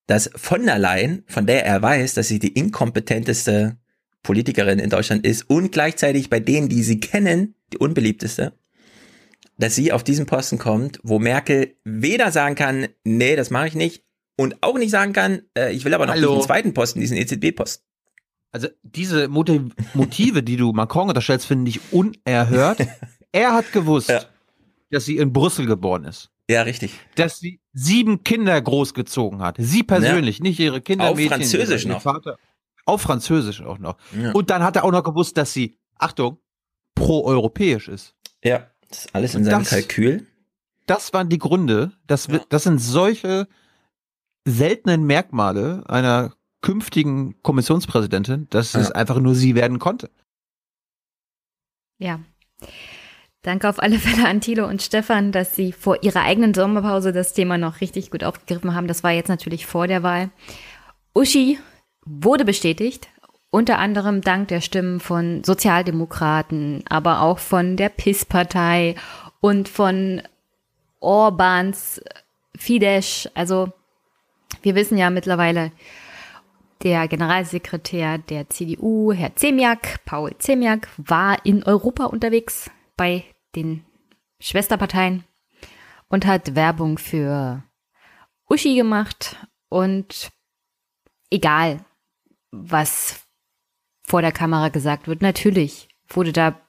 dass von der Leyen, von der er weiß, dass sie die inkompetenteste Politikerin in Deutschland ist und gleichzeitig bei denen, die sie kennen, die unbeliebteste, dass sie auf diesen Posten kommt, wo Merkel weder sagen kann, nee, das mache ich nicht, und auch nicht sagen kann, äh, ich will aber noch Hallo. diesen zweiten Posten, diesen EZB-Posten. Also diese Motive, die du Macron unterstellst, finde ich unerhört. <laughs> er hat gewusst, ja. dass sie in Brüssel geboren ist. Ja, richtig. Dass sie sieben Kinder großgezogen hat. Sie persönlich, ja. nicht ihre Kinder. Auf Mädchen, Französisch noch. Vater. Auf Französisch auch noch. Ja. Und dann hat er auch noch gewusst, dass sie, Achtung, pro-europäisch ist. Ja, das ist alles in seinem das, Kalkül. Das waren die Gründe. Das, ja. das sind solche seltenen Merkmale einer künftigen Kommissionspräsidentin, dass ja. es einfach nur sie werden konnte. Ja. Danke auf alle Fälle an Thilo und Stefan, dass sie vor ihrer eigenen Sommerpause das Thema noch richtig gut aufgegriffen haben. Das war jetzt natürlich vor der Wahl. Uschi wurde bestätigt, unter anderem dank der Stimmen von Sozialdemokraten, aber auch von der PIS-Partei und von Orbans Fidesz. Also wir wissen ja mittlerweile, der Generalsekretär der CDU, Herr Zemiak, Paul Zemiak, war in Europa unterwegs bei den Schwesterparteien und hat Werbung für Uschi gemacht und egal, was vor der Kamera gesagt wird, natürlich wurde da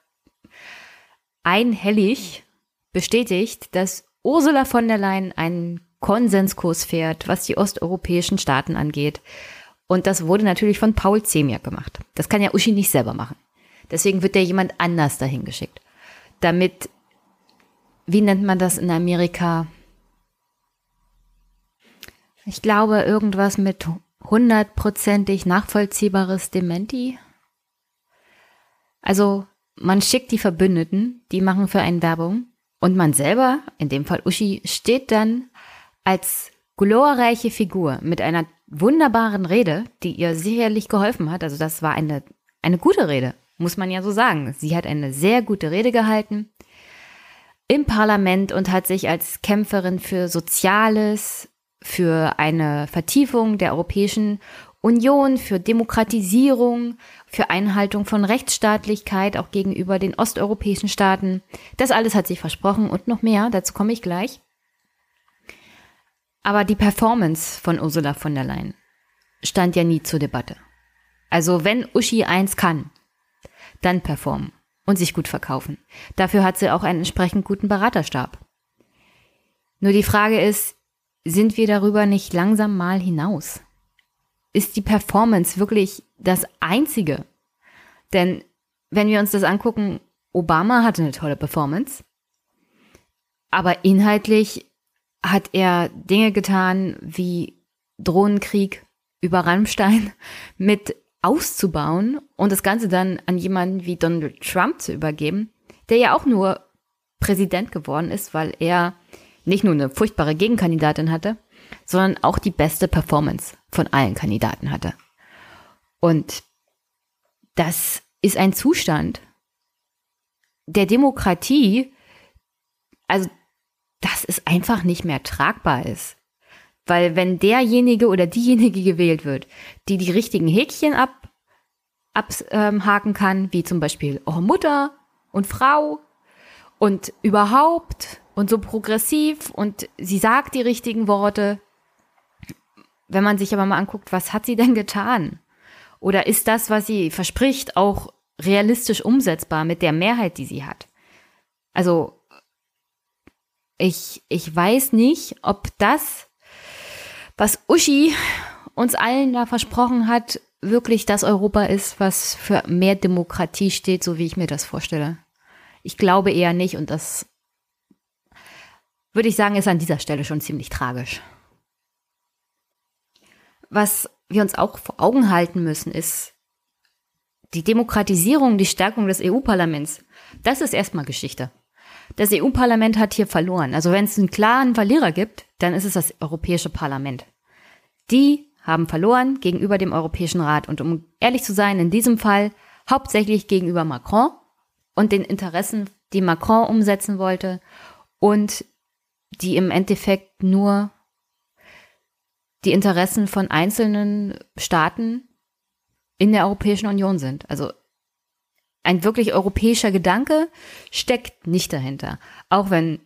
einhellig bestätigt, dass Ursula von der Leyen einen Konsenskurs fährt, was die osteuropäischen Staaten angeht. Und das wurde natürlich von Paul Zemiak gemacht. Das kann ja Uschi nicht selber machen. Deswegen wird der jemand anders dahin geschickt damit, wie nennt man das in Amerika? Ich glaube, irgendwas mit hundertprozentig nachvollziehbares Dementi. Also, man schickt die Verbündeten, die machen für einen Werbung. Und man selber, in dem Fall Uschi, steht dann als glorreiche Figur mit einer wunderbaren Rede, die ihr sicherlich geholfen hat. Also das war eine, eine gute Rede muss man ja so sagen. Sie hat eine sehr gute Rede gehalten im Parlament und hat sich als Kämpferin für Soziales, für eine Vertiefung der Europäischen Union, für Demokratisierung, für Einhaltung von Rechtsstaatlichkeit auch gegenüber den osteuropäischen Staaten. Das alles hat sie versprochen und noch mehr, dazu komme ich gleich. Aber die Performance von Ursula von der Leyen stand ja nie zur Debatte. Also wenn Uschi eins kann, dann performen und sich gut verkaufen. Dafür hat sie auch einen entsprechend guten Beraterstab. Nur die Frage ist, sind wir darüber nicht langsam mal hinaus? Ist die Performance wirklich das Einzige? Denn wenn wir uns das angucken, Obama hatte eine tolle Performance, aber inhaltlich hat er Dinge getan wie Drohnenkrieg über Rammstein <laughs> mit auszubauen und das Ganze dann an jemanden wie Donald Trump zu übergeben, der ja auch nur Präsident geworden ist, weil er nicht nur eine furchtbare Gegenkandidatin hatte, sondern auch die beste Performance von allen Kandidaten hatte. Und das ist ein Zustand der Demokratie, also dass es einfach nicht mehr tragbar ist. Weil wenn derjenige oder diejenige gewählt wird, die die richtigen Häkchen ab, abhaken kann, wie zum Beispiel oh, Mutter und Frau und überhaupt und so progressiv und sie sagt die richtigen Worte. Wenn man sich aber mal anguckt, was hat sie denn getan? Oder ist das, was sie verspricht, auch realistisch umsetzbar mit der Mehrheit, die sie hat? Also, ich, ich weiß nicht, ob das was Uschi uns allen da versprochen hat, wirklich das Europa ist, was für mehr Demokratie steht, so wie ich mir das vorstelle. Ich glaube eher nicht und das würde ich sagen, ist an dieser Stelle schon ziemlich tragisch. Was wir uns auch vor Augen halten müssen, ist die Demokratisierung, die Stärkung des EU-Parlaments. Das ist erstmal Geschichte. Das EU-Parlament hat hier verloren. Also wenn es einen klaren Verlierer gibt, dann ist es das Europäische Parlament. Die haben verloren gegenüber dem Europäischen Rat. Und um ehrlich zu sein, in diesem Fall hauptsächlich gegenüber Macron und den Interessen, die Macron umsetzen wollte und die im Endeffekt nur die Interessen von einzelnen Staaten in der Europäischen Union sind. Also ein wirklich europäischer Gedanke steckt nicht dahinter. Auch wenn,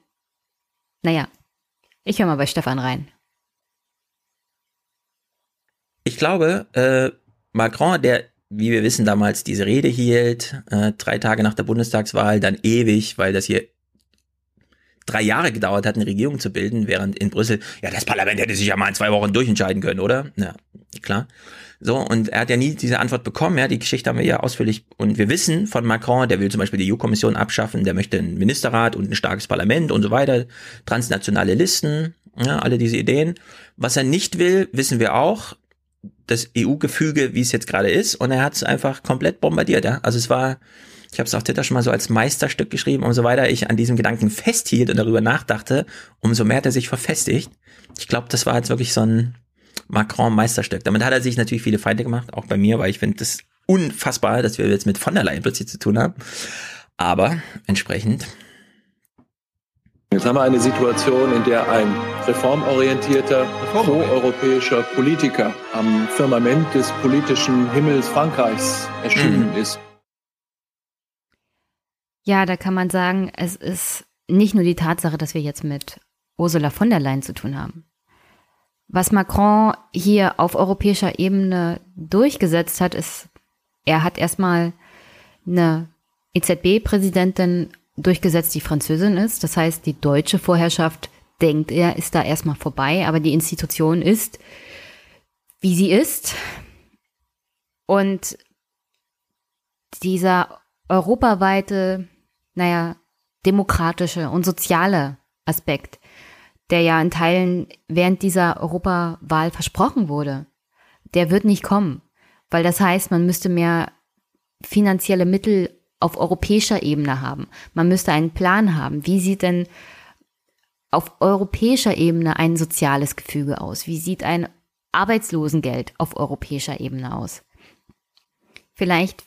naja, ich höre mal bei Stefan rein. Ich glaube, äh, Macron, der, wie wir wissen, damals diese Rede hielt, äh, drei Tage nach der Bundestagswahl, dann ewig, weil das hier drei Jahre gedauert hat, eine Regierung zu bilden, während in Brüssel, ja, das Parlament hätte sich ja mal in zwei Wochen durchentscheiden können, oder? Ja, klar. So, und er hat ja nie diese Antwort bekommen, ja, die Geschichte haben wir ja ausführlich, und wir wissen von Macron, der will zum Beispiel die EU-Kommission abschaffen, der möchte einen Ministerrat und ein starkes Parlament und so weiter, transnationale Listen, ja, alle diese Ideen. Was er nicht will, wissen wir auch, das EU-Gefüge, wie es jetzt gerade ist, und er hat es einfach komplett bombardiert, ja. Also es war, ich habe es auf Twitter schon mal so als Meisterstück geschrieben, umso weiter ich an diesem Gedanken festhielt und darüber nachdachte, umso mehr hat er sich verfestigt. Ich glaube, das war jetzt wirklich so ein Macron-Meisterstück. Damit hat er sich natürlich viele Feinde gemacht, auch bei mir, weil ich finde das unfassbar, dass wir jetzt mit von der Leyen plötzlich zu tun haben. Aber entsprechend. Jetzt haben wir eine Situation, in der ein reformorientierter, pro-europäischer Politiker am Firmament des politischen Himmels Frankreichs erschienen mhm. ist. Ja, da kann man sagen, es ist nicht nur die Tatsache, dass wir jetzt mit Ursula von der Leyen zu tun haben. Was Macron hier auf europäischer Ebene durchgesetzt hat, ist, er hat erstmal eine EZB-Präsidentin durchgesetzt, die Französin ist. Das heißt, die deutsche Vorherrschaft denkt er, ist da erstmal vorbei, aber die Institution ist, wie sie ist. Und dieser europaweite, naja, demokratische und soziale Aspekt, der ja in Teilen während dieser Europawahl versprochen wurde, der wird nicht kommen, weil das heißt, man müsste mehr finanzielle Mittel auf europäischer Ebene haben. Man müsste einen Plan haben. Wie sieht denn auf europäischer Ebene ein soziales Gefüge aus? Wie sieht ein Arbeitslosengeld auf europäischer Ebene aus? Vielleicht,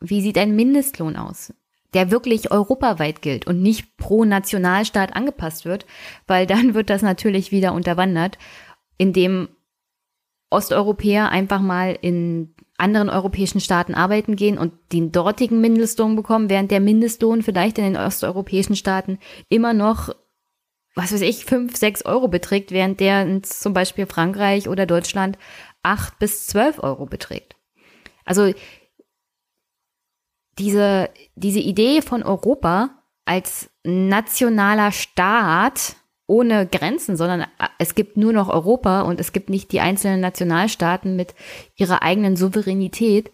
wie sieht ein Mindestlohn aus? Der wirklich europaweit gilt und nicht pro Nationalstaat angepasst wird, weil dann wird das natürlich wieder unterwandert, indem Osteuropäer einfach mal in anderen europäischen Staaten arbeiten gehen und den dortigen Mindestlohn bekommen, während der Mindestlohn vielleicht in den osteuropäischen Staaten immer noch, was weiß ich, fünf, sechs Euro beträgt, während der in zum Beispiel Frankreich oder Deutschland acht bis zwölf Euro beträgt. Also diese, diese Idee von Europa als nationaler Staat ohne Grenzen, sondern es gibt nur noch Europa und es gibt nicht die einzelnen Nationalstaaten mit ihrer eigenen Souveränität.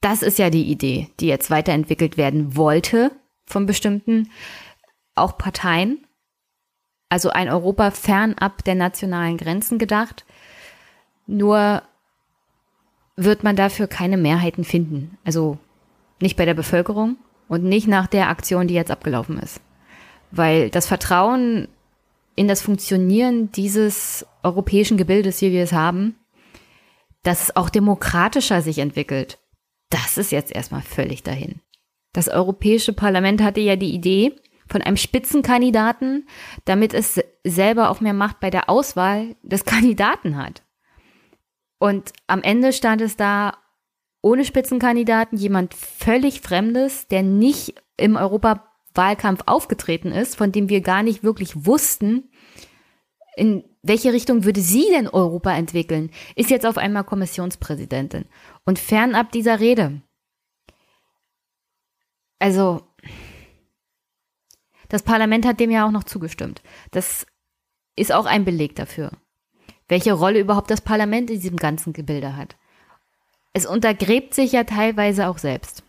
Das ist ja die Idee, die jetzt weiterentwickelt werden wollte von bestimmten, auch Parteien. Also ein Europa fernab der nationalen Grenzen gedacht. Nur wird man dafür keine Mehrheiten finden. Also nicht bei der Bevölkerung und nicht nach der Aktion, die jetzt abgelaufen ist. Weil das Vertrauen in das Funktionieren dieses europäischen Gebildes, wie wir es haben, dass es auch demokratischer sich entwickelt, das ist jetzt erstmal völlig dahin. Das Europäische Parlament hatte ja die Idee von einem Spitzenkandidaten, damit es selber auch mehr Macht bei der Auswahl des <laughs> Kandidaten hat. Und am Ende stand es da ohne Spitzenkandidaten, jemand völlig Fremdes, der nicht im Europawahlkampf aufgetreten ist, von dem wir gar nicht wirklich wussten, in welche Richtung würde sie denn Europa entwickeln, ist jetzt auf einmal Kommissionspräsidentin. Und fernab dieser Rede. Also, das Parlament hat dem ja auch noch zugestimmt. Das ist auch ein Beleg dafür welche Rolle überhaupt das Parlament in diesem ganzen Gebilde hat. Es untergräbt sich ja teilweise auch selbst.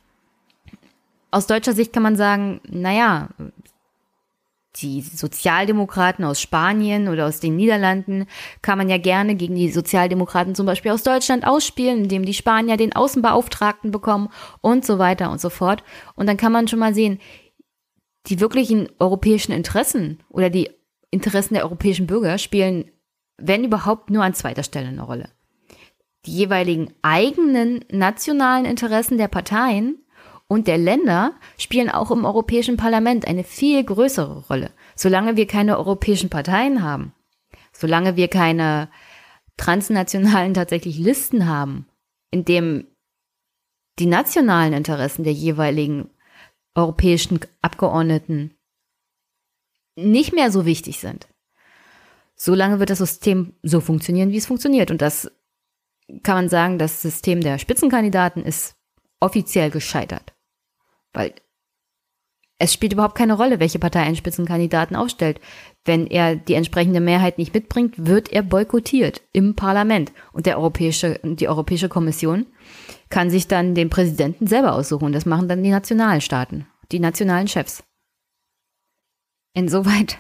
Aus deutscher Sicht kann man sagen, naja, die Sozialdemokraten aus Spanien oder aus den Niederlanden kann man ja gerne gegen die Sozialdemokraten zum Beispiel aus Deutschland ausspielen, indem die Spanier den Außenbeauftragten bekommen und so weiter und so fort. Und dann kann man schon mal sehen, die wirklichen europäischen Interessen oder die Interessen der europäischen Bürger spielen wenn überhaupt nur an zweiter Stelle eine Rolle. Die jeweiligen eigenen nationalen Interessen der Parteien und der Länder spielen auch im Europäischen Parlament eine viel größere Rolle. Solange wir keine europäischen Parteien haben, solange wir keine transnationalen tatsächlich Listen haben, in dem die nationalen Interessen der jeweiligen europäischen Abgeordneten nicht mehr so wichtig sind, solange wird das System so funktionieren, wie es funktioniert. Und das kann man sagen, das System der Spitzenkandidaten ist offiziell gescheitert. Weil Es spielt überhaupt keine Rolle, welche Partei einen Spitzenkandidaten aufstellt. Wenn er die entsprechende Mehrheit nicht mitbringt, wird er boykottiert im Parlament. Und der Europäische, die Europäische Kommission kann sich dann den Präsidenten selber aussuchen. Das machen dann die Nationalstaaten, die nationalen Chefs. Insoweit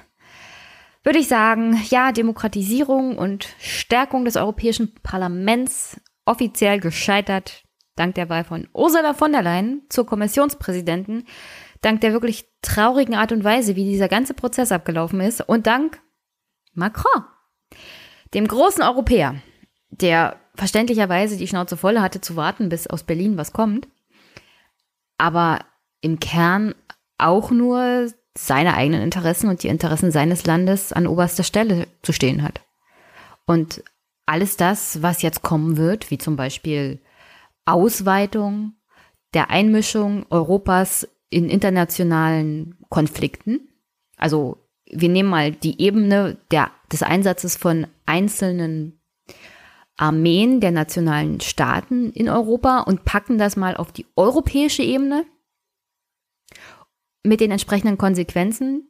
würde ich sagen, ja, Demokratisierung und Stärkung des Europäischen Parlaments offiziell gescheitert, dank der Wahl von Ursula von der Leyen zur Kommissionspräsidenten dank der wirklich traurigen Art und Weise, wie dieser ganze Prozess abgelaufen ist und dank Macron, dem großen Europäer, der verständlicherweise die Schnauze voll hatte zu warten, bis aus Berlin was kommt, aber im Kern auch nur seine eigenen Interessen und die Interessen seines Landes an oberster Stelle zu stehen hat. Und alles das, was jetzt kommen wird, wie zum Beispiel Ausweitung der Einmischung Europas in internationalen Konflikten. Also wir nehmen mal die Ebene der, des Einsatzes von einzelnen Armeen der nationalen Staaten in Europa und packen das mal auf die europäische Ebene mit den entsprechenden Konsequenzen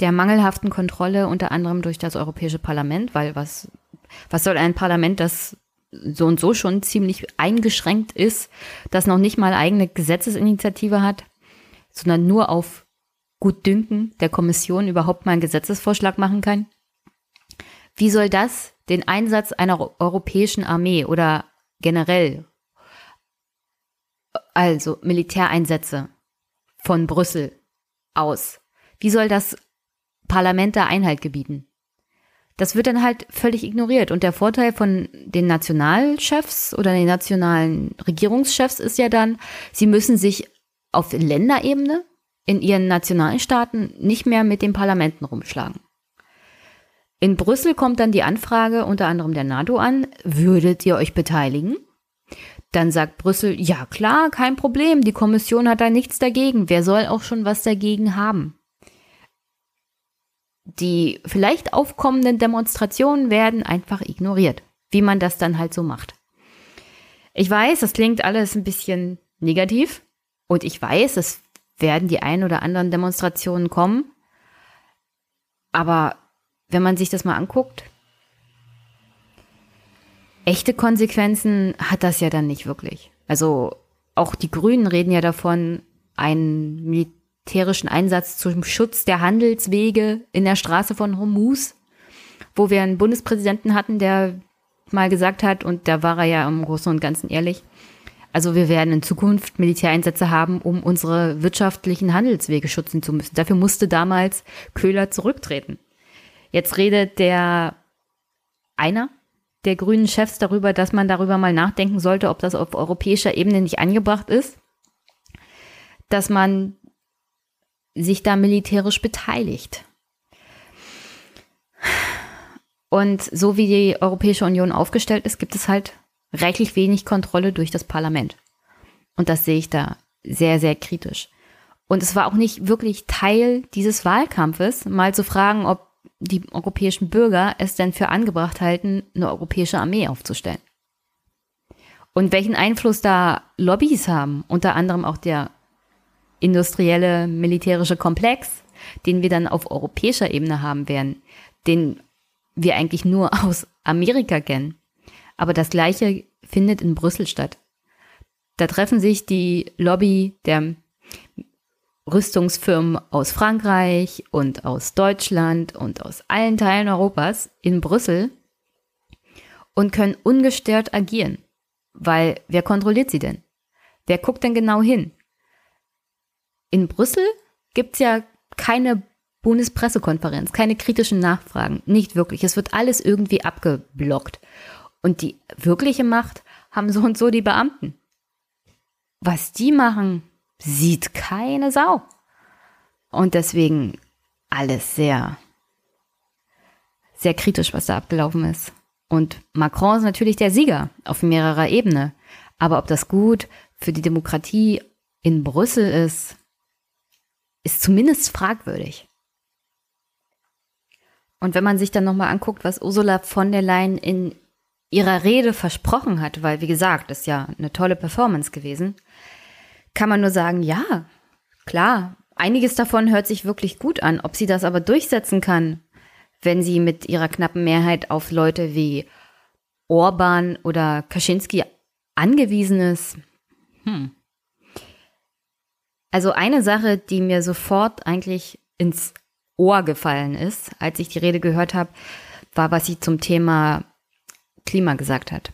der mangelhaften Kontrolle unter anderem durch das Europäische Parlament, weil was, was soll ein Parlament, das so und so schon ziemlich eingeschränkt ist, das noch nicht mal eigene Gesetzesinitiative hat, sondern nur auf Gutdünken der Kommission überhaupt mal einen Gesetzesvorschlag machen kann? Wie soll das den Einsatz einer europäischen Armee oder generell, also Militäreinsätze von Brüssel aus, wie soll das Parlament da Einhalt gebieten? das wird dann halt völlig ignoriert. Und der Vorteil von den Nationalchefs oder den nationalen Regierungschefs ist ja dann, sie müssen sich auf Länderebene in ihren Nationalstaaten nicht mehr mit den Parlamenten rumschlagen. In Brüssel kommt dann die Anfrage unter anderem der NATO an, würdet ihr euch beteiligen? Dann sagt Brüssel, ja klar, kein Problem, die Kommission hat da nichts dagegen, wer soll auch schon was dagegen haben? die vielleicht aufkommenden Demonstrationen werden einfach ignoriert, wie man das dann halt so macht. Ich weiß, das klingt alles ein bisschen negativ und ich weiß, es werden die ein oder anderen Demonstrationen kommen, aber wenn man sich das mal anguckt, echte Konsequenzen hat das ja dann nicht wirklich. Also auch die Grünen reden ja davon, ein Militär militärischen Einsatz zum Schutz der Handelswege in der Straße von Hormuz, wo wir einen Bundespräsidenten hatten, der mal gesagt hat, und da war er ja im Großen und Ganzen ehrlich, also wir werden in Zukunft Militäreinsätze haben, um unsere wirtschaftlichen Handelswege schützen zu müssen. Dafür musste damals Köhler zurücktreten. Jetzt redet der einer der grünen Chefs darüber, dass man darüber mal nachdenken sollte, ob das auf europäischer Ebene nicht angebracht ist, dass man sich da militärisch beteiligt. Und so wie die Europäische Union aufgestellt ist, gibt es halt rechtlich wenig Kontrolle durch das Parlament. Und das sehe ich da sehr, sehr kritisch. Und es war auch nicht wirklich Teil dieses Wahlkampfes, mal zu fragen, ob die europäischen Bürger es denn für angebracht halten, eine europäische Armee aufzustellen. Und welchen Einfluss da Lobbys haben, unter anderem auch der industrielle militärische Komplex, den wir dann auf europäischer Ebene haben werden, den wir eigentlich nur <laughs> aus Amerika kennen. Aber das Gleiche findet in Brüssel statt. Da treffen sich die Lobby der Rüstungsfirmen aus Frankreich und aus Deutschland und aus allen Teilen Europas in Brüssel und können ungestört agieren. Weil wer kontrolliert sie denn? Wer guckt denn genau hin? in Brüssel gibt's ja keine Bundespressekonferenz, keine kritischen Nachfragen. Nicht wirklich. Es wird alles irgendwie abgeblockt. Und die wirkliche Macht haben so und so die Beamten. Was die machen, sieht keine Sau. Und deswegen alles sehr, sehr kritisch, was da abgelaufen ist. Und Macron ist natürlich der Sieger auf mehrerer Ebene. Aber ob das gut für die Demokratie in Brüssel ist, ist zumindest fragwürdig. Und wenn man sich dann nochmal anguckt, was Ursula von der Leyen in ihrer Rede versprochen hat, weil wie gesagt, ist ja eine tolle Performance gewesen, kann man nur sagen, ja, Klar, einiges davon hört sich wirklich gut an. Ob sie das aber durchsetzen kann, wenn sie mit ihrer knappen Mehrheit auf Leute wie Orban oder Kaczynski angewiesen ist. Hm. Also eine Sache, die mir sofort eigentlich ins Ohr gefallen ist, als ich die Rede gehört habe, war, was sie zum Thema Klima gesagt hat.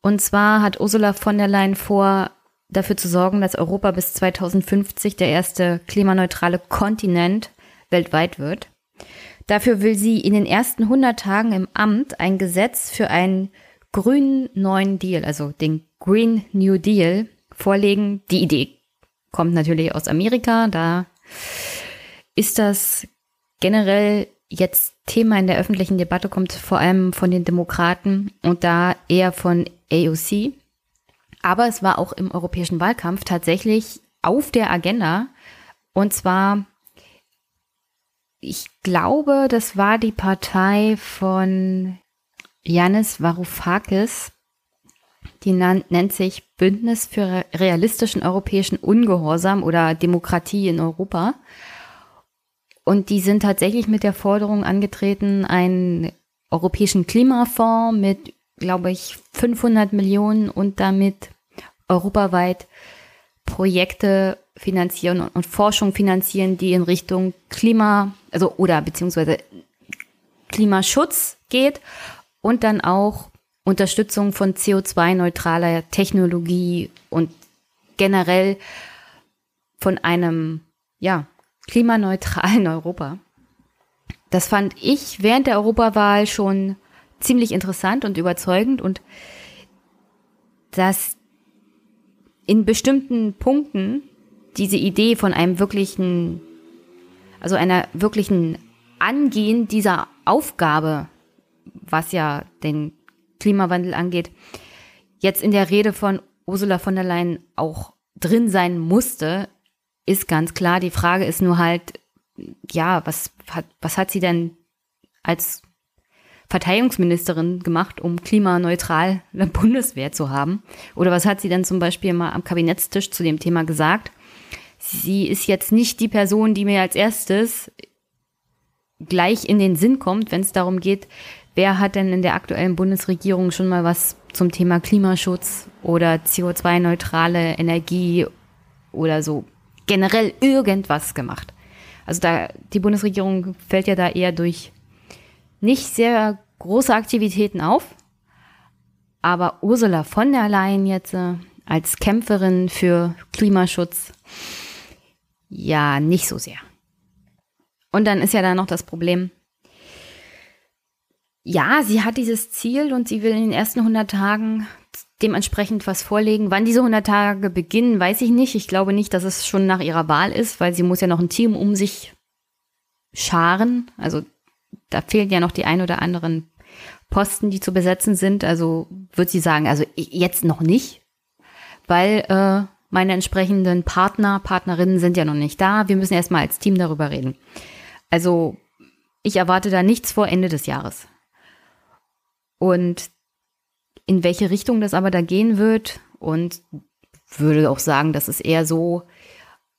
Und zwar hat Ursula von der Leyen vor, dafür zu sorgen, dass Europa bis 2050 der erste klimaneutrale Kontinent weltweit wird. Dafür will sie in den ersten 100 Tagen im Amt ein Gesetz für einen grünen neuen Deal, also den Green New Deal, vorlegen. Die Idee kommt natürlich aus Amerika. Da ist das generell jetzt Thema in der öffentlichen Debatte, kommt vor allem von den Demokraten und da eher von AOC. Aber es war auch im europäischen Wahlkampf tatsächlich auf der Agenda. Und zwar ich glaube, das war die Partei von Yanis Varoufakis. Die nennt sich Bündnis für realistischen europäischen Ungehorsam oder Demokratie in Europa. Und die sind tatsächlich mit der Forderung angetreten, einen europäischen Klimafonds mit, glaube ich, 500 Millionen und damit europaweit Projekte finanzieren und, Forschung finanzieren, die in Richtung Klima, also oder beziehungsweise Klimaschutz geht und dann auch Unterstützung von CO2-neutraler Technologie und generell von einem, ja, klimaneutralen Europa. Das fand ich während der Europawahl schon ziemlich interessant und überzeugend und dass in bestimmten Punkten diese Idee von einem wirklichen, also einer wirklichen Angehen dieser Aufgabe, was ja den Klimawandel angeht, jetzt in der Rede von Ursula von der Leyen auch drin sein musste, ist ganz klar. Die Frage ist nur halt, ja, was hat, was hat sie denn als Verteidigungsministerin gemacht, um klimaneutral eine Bundeswehr zu haben? Oder was hat sie denn zum Beispiel mal am Kabinettstisch zu dem Thema gesagt? sie ist jetzt nicht die Person, die mir als erstes gleich in den Sinn kommt, wenn es darum geht, wer hat denn in der aktuellen Bundesregierung schon mal was zum Thema Klimaschutz oder CO2-neutrale Energie oder so generell irgendwas gemacht. Also da die Bundesregierung fällt ja da eher durch nicht sehr große Aktivitäten auf, aber Ursula von der Leyen jetzt äh, als Kämpferin für Klimaschutz ja, nicht so sehr. Und dann ist ja da noch das Problem, ja, sie hat dieses Ziel und sie will in den ersten 100 Tagen dementsprechend was vorlegen. Wann diese 100 Tage beginnen, weiß ich nicht. Ich glaube nicht, dass es schon nach ihrer Wahl ist, weil sie muss ja noch ein Team um sich scharen. Also da fehlen ja noch die ein oder anderen Posten, die zu besetzen sind. Also wird sie sagen, also jetzt noch nicht, weil äh, meine entsprechenden Partner, Partnerinnen sind ja noch nicht da. Wir müssen erstmal als Team darüber reden. Also ich erwarte da nichts vor Ende des Jahres. Und in welche Richtung das aber da gehen wird und würde auch sagen, das ist eher so,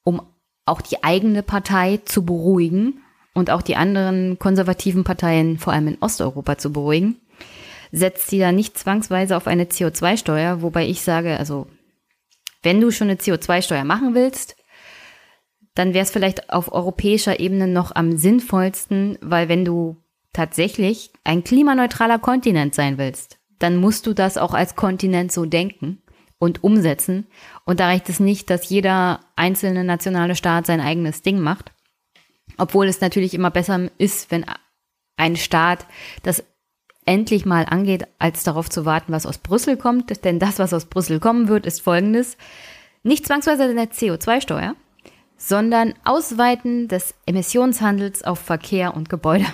um auch die eigene Partei zu beruhigen und auch die anderen konservativen Parteien, vor allem in Osteuropa, zu beruhigen, setzt sie da nicht zwangsweise auf eine CO2-Steuer, wobei ich sage, also wenn du schon eine CO2-Steuer machen willst, dann wäre es vielleicht auf europäischer Ebene noch am sinnvollsten, weil wenn du tatsächlich ein klimaneutraler Kontinent sein willst, dann musst du das auch als Kontinent so denken und umsetzen. Und da reicht es nicht, dass jeder einzelne nationale Staat sein eigenes Ding macht. Obwohl es natürlich immer besser ist, wenn ein Staat das endlich mal angeht, als darauf zu warten, was aus Brüssel kommt. Denn das, was aus Brüssel kommen wird, ist folgendes. Nicht zwangsweise eine CO2-Steuer, sondern Ausweiten des Emissionshandels auf Verkehr und Gebäude.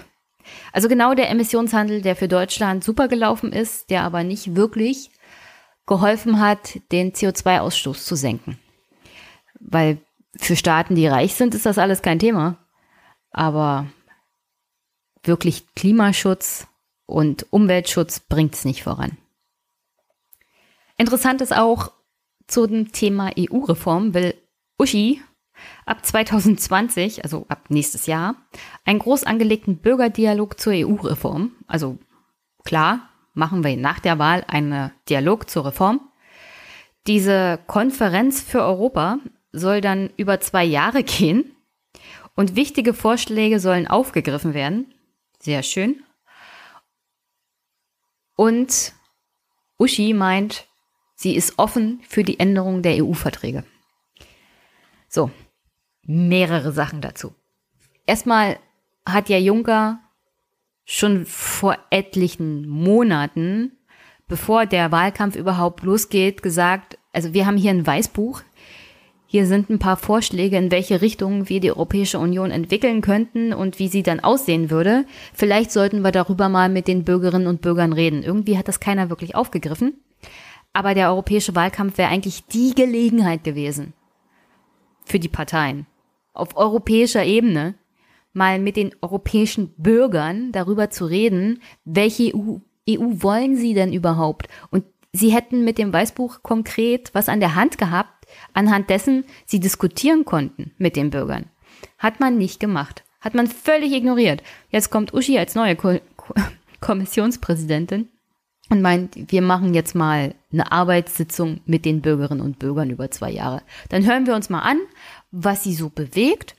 Also genau der Emissionshandel, der für Deutschland super gelaufen ist, der aber nicht wirklich geholfen hat, den CO2-Ausstoß zu senken. Weil für Staaten, die reich sind, ist das alles kein Thema. Aber wirklich Klimaschutz und Umweltschutz bringt es nicht voran. Interessant ist auch zu dem Thema EU-Reform will Uschi ab 2020, also ab nächstes Jahr, einen groß angelegten Bürgerdialog zur EU-Reform. Also klar, machen wir nach der Wahl einen Dialog zur Reform. Diese Konferenz für Europa soll dann über zwei Jahre <laughs> gehen und wichtige Vorschläge sollen aufgegriffen werden. Sehr schön. Und Uschi meint, sie ist offen für die Änderung der EU-Verträge. So, mehrere Sachen dazu. Erstmal hat ja Juncker schon vor etlichen Monaten, bevor der Wahlkampf überhaupt losgeht, gesagt, also wir haben hier ein Weißbuch, hier sind ein paar Vorschläge, in welche Richtung wir die Europäische Union entwickeln könnten und wie sie dann aussehen würde. Vielleicht sollten wir darüber mal mit den Bürgerinnen und Bürgern reden. Irgendwie hat das keiner wirklich aufgegriffen. Aber der europäische Wahlkampf wäre eigentlich die Gelegenheit gewesen für die Parteien auf europäischer Ebene mal mit den europäischen Bürgern darüber zu reden, welche EU, EU wollen sie denn überhaupt? Und sie hätten mit dem Weißbuch konkret was an der Hand gehabt, anhand dessen sie diskutieren konnten mit den Bürgern. Hat man nicht gemacht. Hat man völlig ignoriert. Jetzt kommt Uschi als neue Ko Ko <laughs> Kommissionspräsidentin und meint, wir machen jetzt mal eine Arbeitssitzung mit den Bürgerinnen und Bürgern über zwei Jahre. Dann hören wir uns mal an, was sie so bewegt.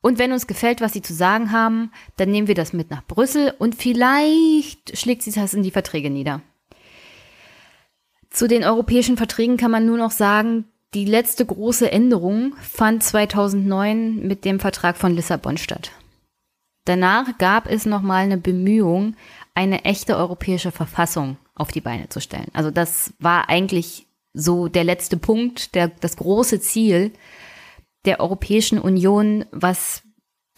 Und wenn uns gefällt, was sie zu sagen haben, dann nehmen wir das mit nach Brüssel und vielleicht schlägt sie das in die Verträge nieder. Zu den europäischen Verträgen kann man nur noch sagen, die letzte große Änderung fand 2009 mit dem Vertrag von Lissabon statt. Danach gab es nochmal eine Bemühung, eine echte europäische Verfassung auf die Beine zu stellen. Also das war eigentlich so der letzte Punkt, der, das große Ziel der Europäischen Union, was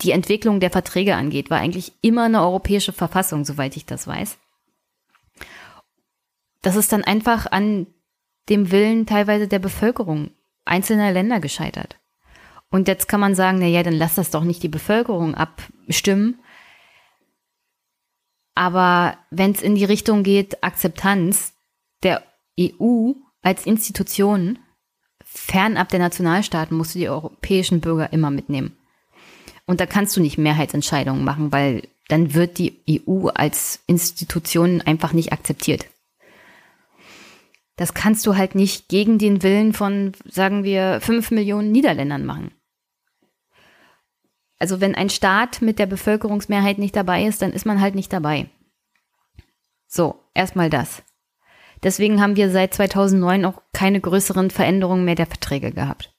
die Entwicklung der Verträge angeht, war eigentlich immer eine europäische Verfassung, soweit ich das weiß. Das ist dann einfach an dem Willen teilweise der Bevölkerung einzelner Länder gescheitert. Und jetzt kann man sagen, na ja, dann lass das doch nicht die Bevölkerung abstimmen, aber wenn es in die Richtung geht, Akzeptanz der EU als Institution, fernab der Nationalstaaten, musst du die europäischen Bürger immer mitnehmen. Und da kannst du nicht Mehrheitsentscheidungen machen, weil dann wird die EU als Institution einfach nicht akzeptiert. Das kannst du halt nicht gegen den Willen von, sagen wir, fünf Millionen Niederländern machen. Also wenn ein Staat mit der Bevölkerungsmehrheit nicht dabei ist, dann ist man halt nicht dabei. So, erstmal das. Deswegen haben wir seit 2009 auch keine größeren Veränderungen mehr der Verträge gehabt.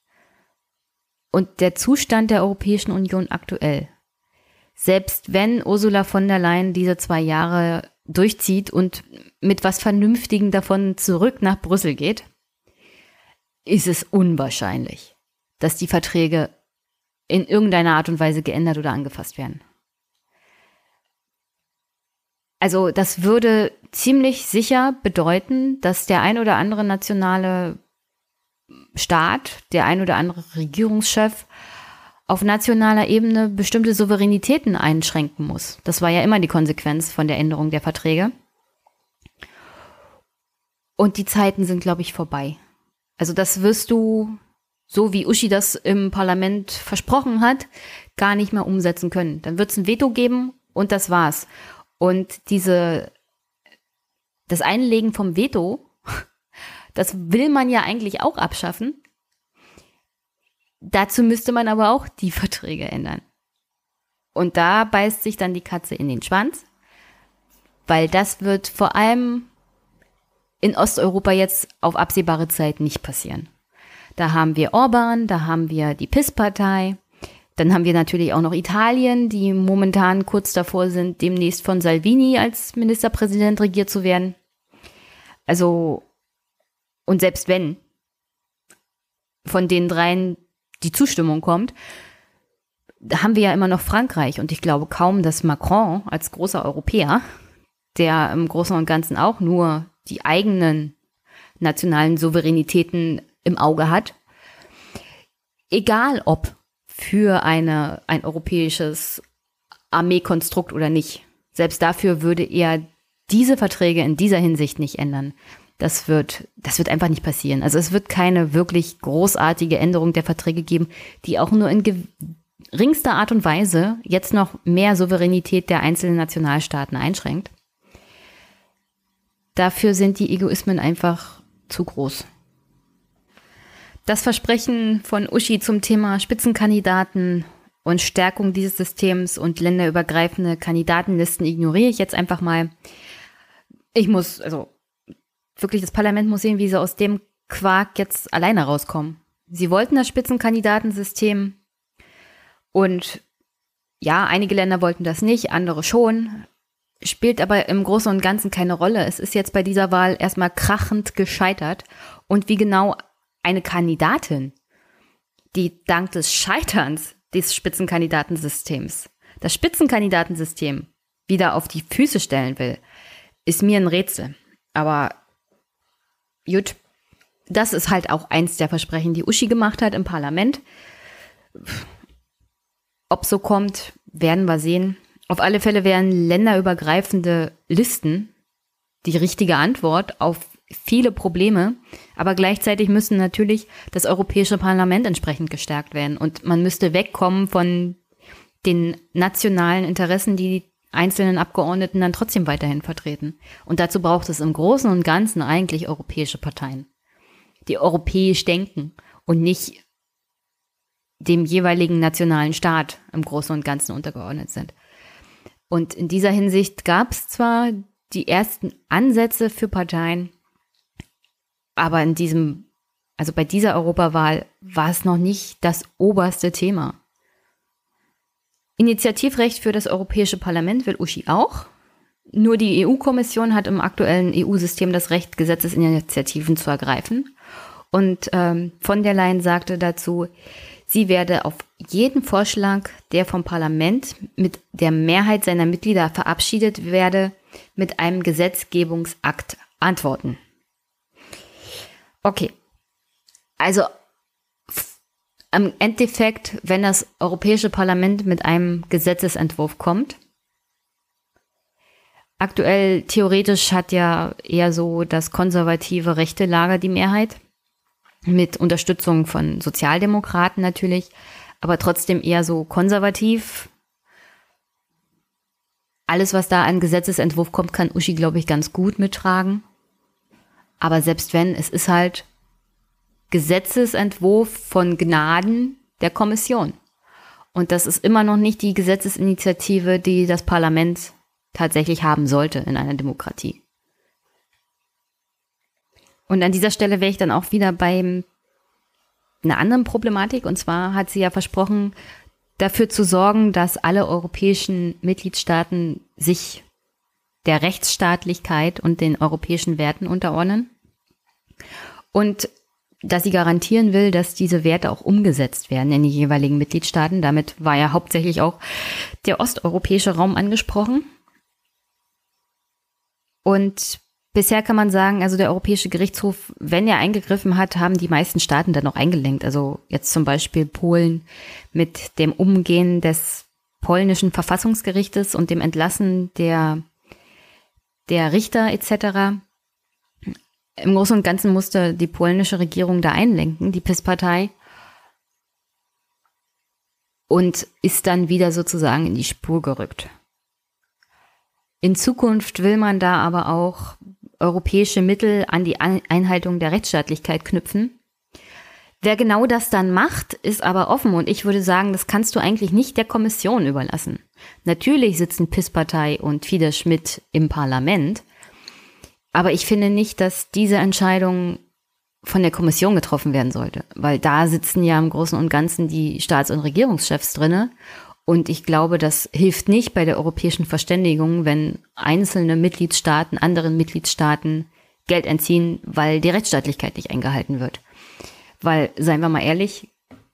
Und der Zustand der Europäischen Union aktuell. Selbst wenn Ursula von der Leyen diese zwei Jahre durchzieht und mit was Vernünftigen davon zurück nach Brüssel geht, ist es unwahrscheinlich, dass die Verträge in irgendeiner Art und Weise geändert oder angefasst werden. Also das würde ziemlich sicher bedeuten, dass der ein oder andere nationale Staat, der ein oder andere Regierungschef auf nationaler Ebene bestimmte Souveränitäten einschränken muss. Das war ja immer die Konsequenz von der Änderung der Verträge. Und die Zeiten sind, glaube ich, vorbei. Also das wirst du so wie Uschi das im Parlament versprochen hat, gar nicht mehr umsetzen können. Dann wird es ein Veto geben und das war's. Und diese, das Einlegen vom Veto, <laughs> das will man ja eigentlich auch abschaffen. Dazu müsste man aber auch die <laughs> Verträge ändern. Und da beißt sich dann die Katze in den Schwanz, weil das wird vor allem in Osteuropa jetzt auf absehbare Zeit nicht passieren. Da haben wir Orban, da haben wir die PIS-Partei. Dann haben wir natürlich auch noch Italien, die momentan kurz davor sind, demnächst von Salvini als Ministerpräsident regiert zu werden. Also, und selbst wenn von den dreien die Zustimmung kommt, haben wir ja immer noch Frankreich. Und ich glaube kaum, dass Macron als großer Europäer, der im Großen und Ganzen auch nur die eigenen nationalen Souveränitäten im Auge hat. Egal ob für eine, ein europäisches Armeekonstrukt oder nicht. Selbst dafür würde er diese Verträge in dieser Hinsicht nicht ändern. Das wird, das wird einfach nicht passieren. Also es wird keine wirklich großartige Änderung der Verträge geben, die auch nur in geringster Art und Weise jetzt noch mehr Souveränität der einzelnen Nationalstaaten einschränkt. Dafür sind die Egoismen einfach zu groß. Das Versprechen von Uschi zum Thema Spitzenkandidaten und Stärkung dieses Systems und länderübergreifende Kandidatenlisten ignoriere ich jetzt einfach mal. Ich muss, also wirklich, das Parlament muss sehen, wie sie aus dem Quark jetzt alleine rauskommen. Sie wollten das Spitzenkandidatensystem und ja, einige Länder wollten das nicht, andere schon. Spielt aber im Großen und Ganzen keine Rolle. Es ist jetzt bei dieser Wahl erstmal krachend gescheitert. Und wie genau eine Kandidatin, die dank des Scheiterns des Spitzenkandidatensystems das Spitzenkandidatensystem wieder auf die Füße stellen will, ist mir ein Rätsel. Aber gut, das ist halt auch eins der Versprechen, die Uschi gemacht hat im Parlament. Ob so kommt, werden wir sehen. Auf alle Fälle wären länderübergreifende Listen die richtige Antwort auf viele Probleme, aber gleichzeitig müssen natürlich das Europäische Parlament entsprechend gestärkt werden und man müsste wegkommen von den nationalen Interessen, die die einzelnen Abgeordneten dann trotzdem weiterhin vertreten. Und dazu braucht es im Großen und Ganzen eigentlich europäische Parteien, die europäisch denken und nicht dem jeweiligen nationalen Staat im Großen und Ganzen untergeordnet sind. Und in dieser Hinsicht gab es zwar die ersten Ansätze für Parteien, aber in diesem, also bei dieser Europawahl war es noch nicht das oberste Thema. Initiativrecht für das Europäische Parlament will Uschi auch. Nur die EU-Kommission hat im aktuellen EU-System das Recht, Gesetzesinitiativen zu ergreifen. Und ähm, von der Leyen sagte dazu, sie werde auf jeden Vorschlag, der vom Parlament mit der Mehrheit seiner Mitglieder verabschiedet werde, mit einem Gesetzgebungsakt antworten. Okay. Also im Endeffekt, wenn das Europäische Parlament mit einem Gesetzesentwurf kommt, aktuell theoretisch hat ja eher so das konservative rechte Lager die Mehrheit, mit Unterstützung von Sozialdemokraten natürlich, aber trotzdem eher so konservativ. Alles, was da an Gesetzesentwurf kommt, kann Uschi, glaube ich, ganz gut mittragen. Aber selbst wenn, es ist halt Gesetzesentwurf von Gnaden der Kommission. Und das ist immer noch nicht die Gesetzesinitiative, die das Parlament tatsächlich haben sollte in einer Demokratie. Und an dieser Stelle wäre ich dann auch wieder bei einer anderen Problematik. Und zwar hat sie ja versprochen, dafür zu sorgen, dass alle europäischen Mitgliedstaaten sich der Rechtsstaatlichkeit und den europäischen Werten unterordnen. Und dass sie garantieren will, dass diese Werte auch umgesetzt werden in die jeweiligen Mitgliedstaaten. Damit war ja hauptsächlich auch der osteuropäische Raum angesprochen. Und bisher kann man sagen, also der Europäische Gerichtshof, wenn er eingegriffen hat, haben die meisten Staaten dann auch eingelenkt. Also jetzt zum Beispiel Polen mit dem Umgehen des polnischen Verfassungsgerichtes und dem Entlassen der, der Richter etc im Großen und Ganzen musste die polnische Regierung da einlenken, die PIS-Partei, und ist dann wieder sozusagen in die Spur gerückt. In Zukunft will man da aber auch europäische Mittel an die Einhaltung der Rechtsstaatlichkeit knüpfen. Wer genau das dann macht, ist aber offen und ich würde sagen, das kannst du eigentlich nicht der Kommission überlassen. Natürlich sitzen PIS-Partei und Fidesz Schmidt im Parlament, aber ich finde nicht, dass diese Entscheidung von der Kommission getroffen werden sollte, weil da sitzen ja im Großen und Ganzen die Staats- und Regierungschefs drinne. Und ich glaube, das hilft nicht bei der europäischen Verständigung, wenn einzelne Mitgliedstaaten anderen Mitgliedstaaten Geld entziehen, weil die Rechtsstaatlichkeit nicht eingehalten wird. Weil, seien wir mal ehrlich,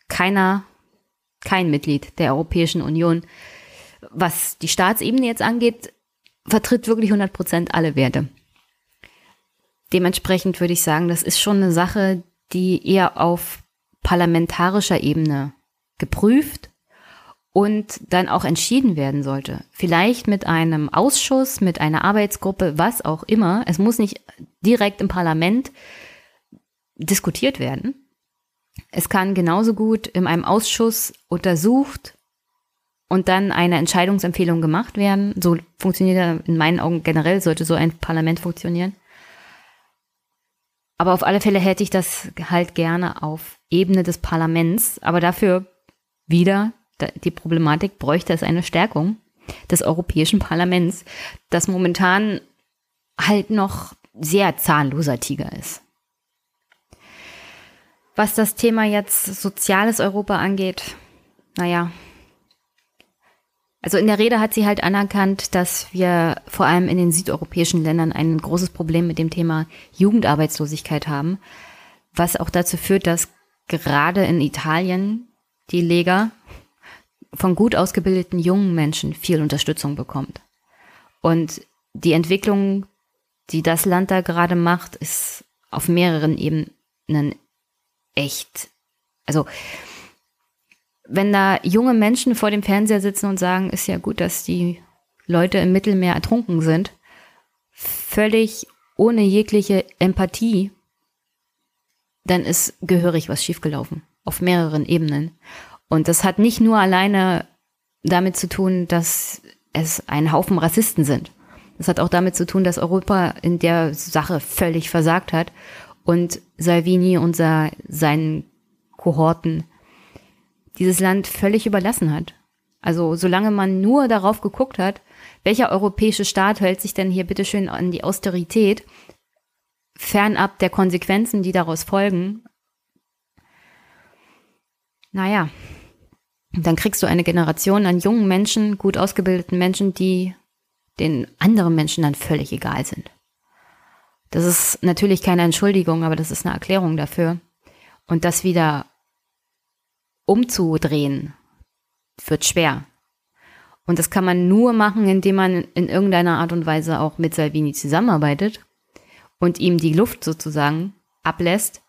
keiner, kein Mitglied der Europäischen Union, was die Staatsebene jetzt angeht, vertritt wirklich 100 Prozent alle Werte. Dementsprechend würde ich sagen, das ist schon eine Sache, die eher auf parlamentarischer Ebene geprüft und dann auch entschieden werden sollte. Vielleicht mit einem Ausschuss, mit einer Arbeitsgruppe, was auch immer. Es muss nicht direkt im Parlament diskutiert werden. Es kann genauso gut in einem Ausschuss untersucht und dann eine Entscheidungsempfehlung gemacht werden. So funktioniert in meinen Augen generell, sollte so ein Parlament funktionieren. Aber auf alle Fälle hätte ich das halt gerne auf Ebene des Parlaments. Aber dafür wieder die Problematik bräuchte es eine Stärkung des Europäischen Parlaments, das momentan halt noch sehr zahnloser Tiger ist. Was das Thema jetzt soziales Europa angeht, naja, also in der Rede hat sie halt anerkannt, dass wir vor allem in den südeuropäischen Ländern ein großes Problem mit dem Thema Jugendarbeitslosigkeit haben, was auch dazu führt, dass gerade in Italien die Lega von gut ausgebildeten jungen Menschen viel Unterstützung bekommt. Und die Entwicklung, die das Land da gerade macht, ist auf mehreren Ebenen echt. Also, wenn da junge Menschen vor dem Fernseher sitzen und sagen, ist ja gut, dass die Leute im Mittelmeer ertrunken sind, völlig ohne jegliche Empathie, dann ist gehörig was schiefgelaufen. Auf mehreren Ebenen. Und das hat nicht nur alleine damit zu tun, dass es ein Haufen Rassisten sind. Das hat auch damit zu tun, dass Europa in der Sache völlig versagt hat und Salvini und seinen Kohorten dieses Land völlig überlassen hat. Also solange man nur darauf geguckt hat, welcher europäische Staat hält sich denn hier bitteschön an die Austerität, fernab der Konsequenzen, die daraus folgen, naja, dann kriegst du eine Generation an jungen Menschen, gut ausgebildeten Menschen, die den anderen Menschen dann völlig egal sind. Das ist natürlich keine Entschuldigung, aber das ist eine Erklärung dafür. Und das wieder umzudrehen, wird schwer. Und das kann man nur machen, indem man in irgendeiner Art und Weise auch mit Salvini zusammenarbeitet und ihm die Luft sozusagen ablässt.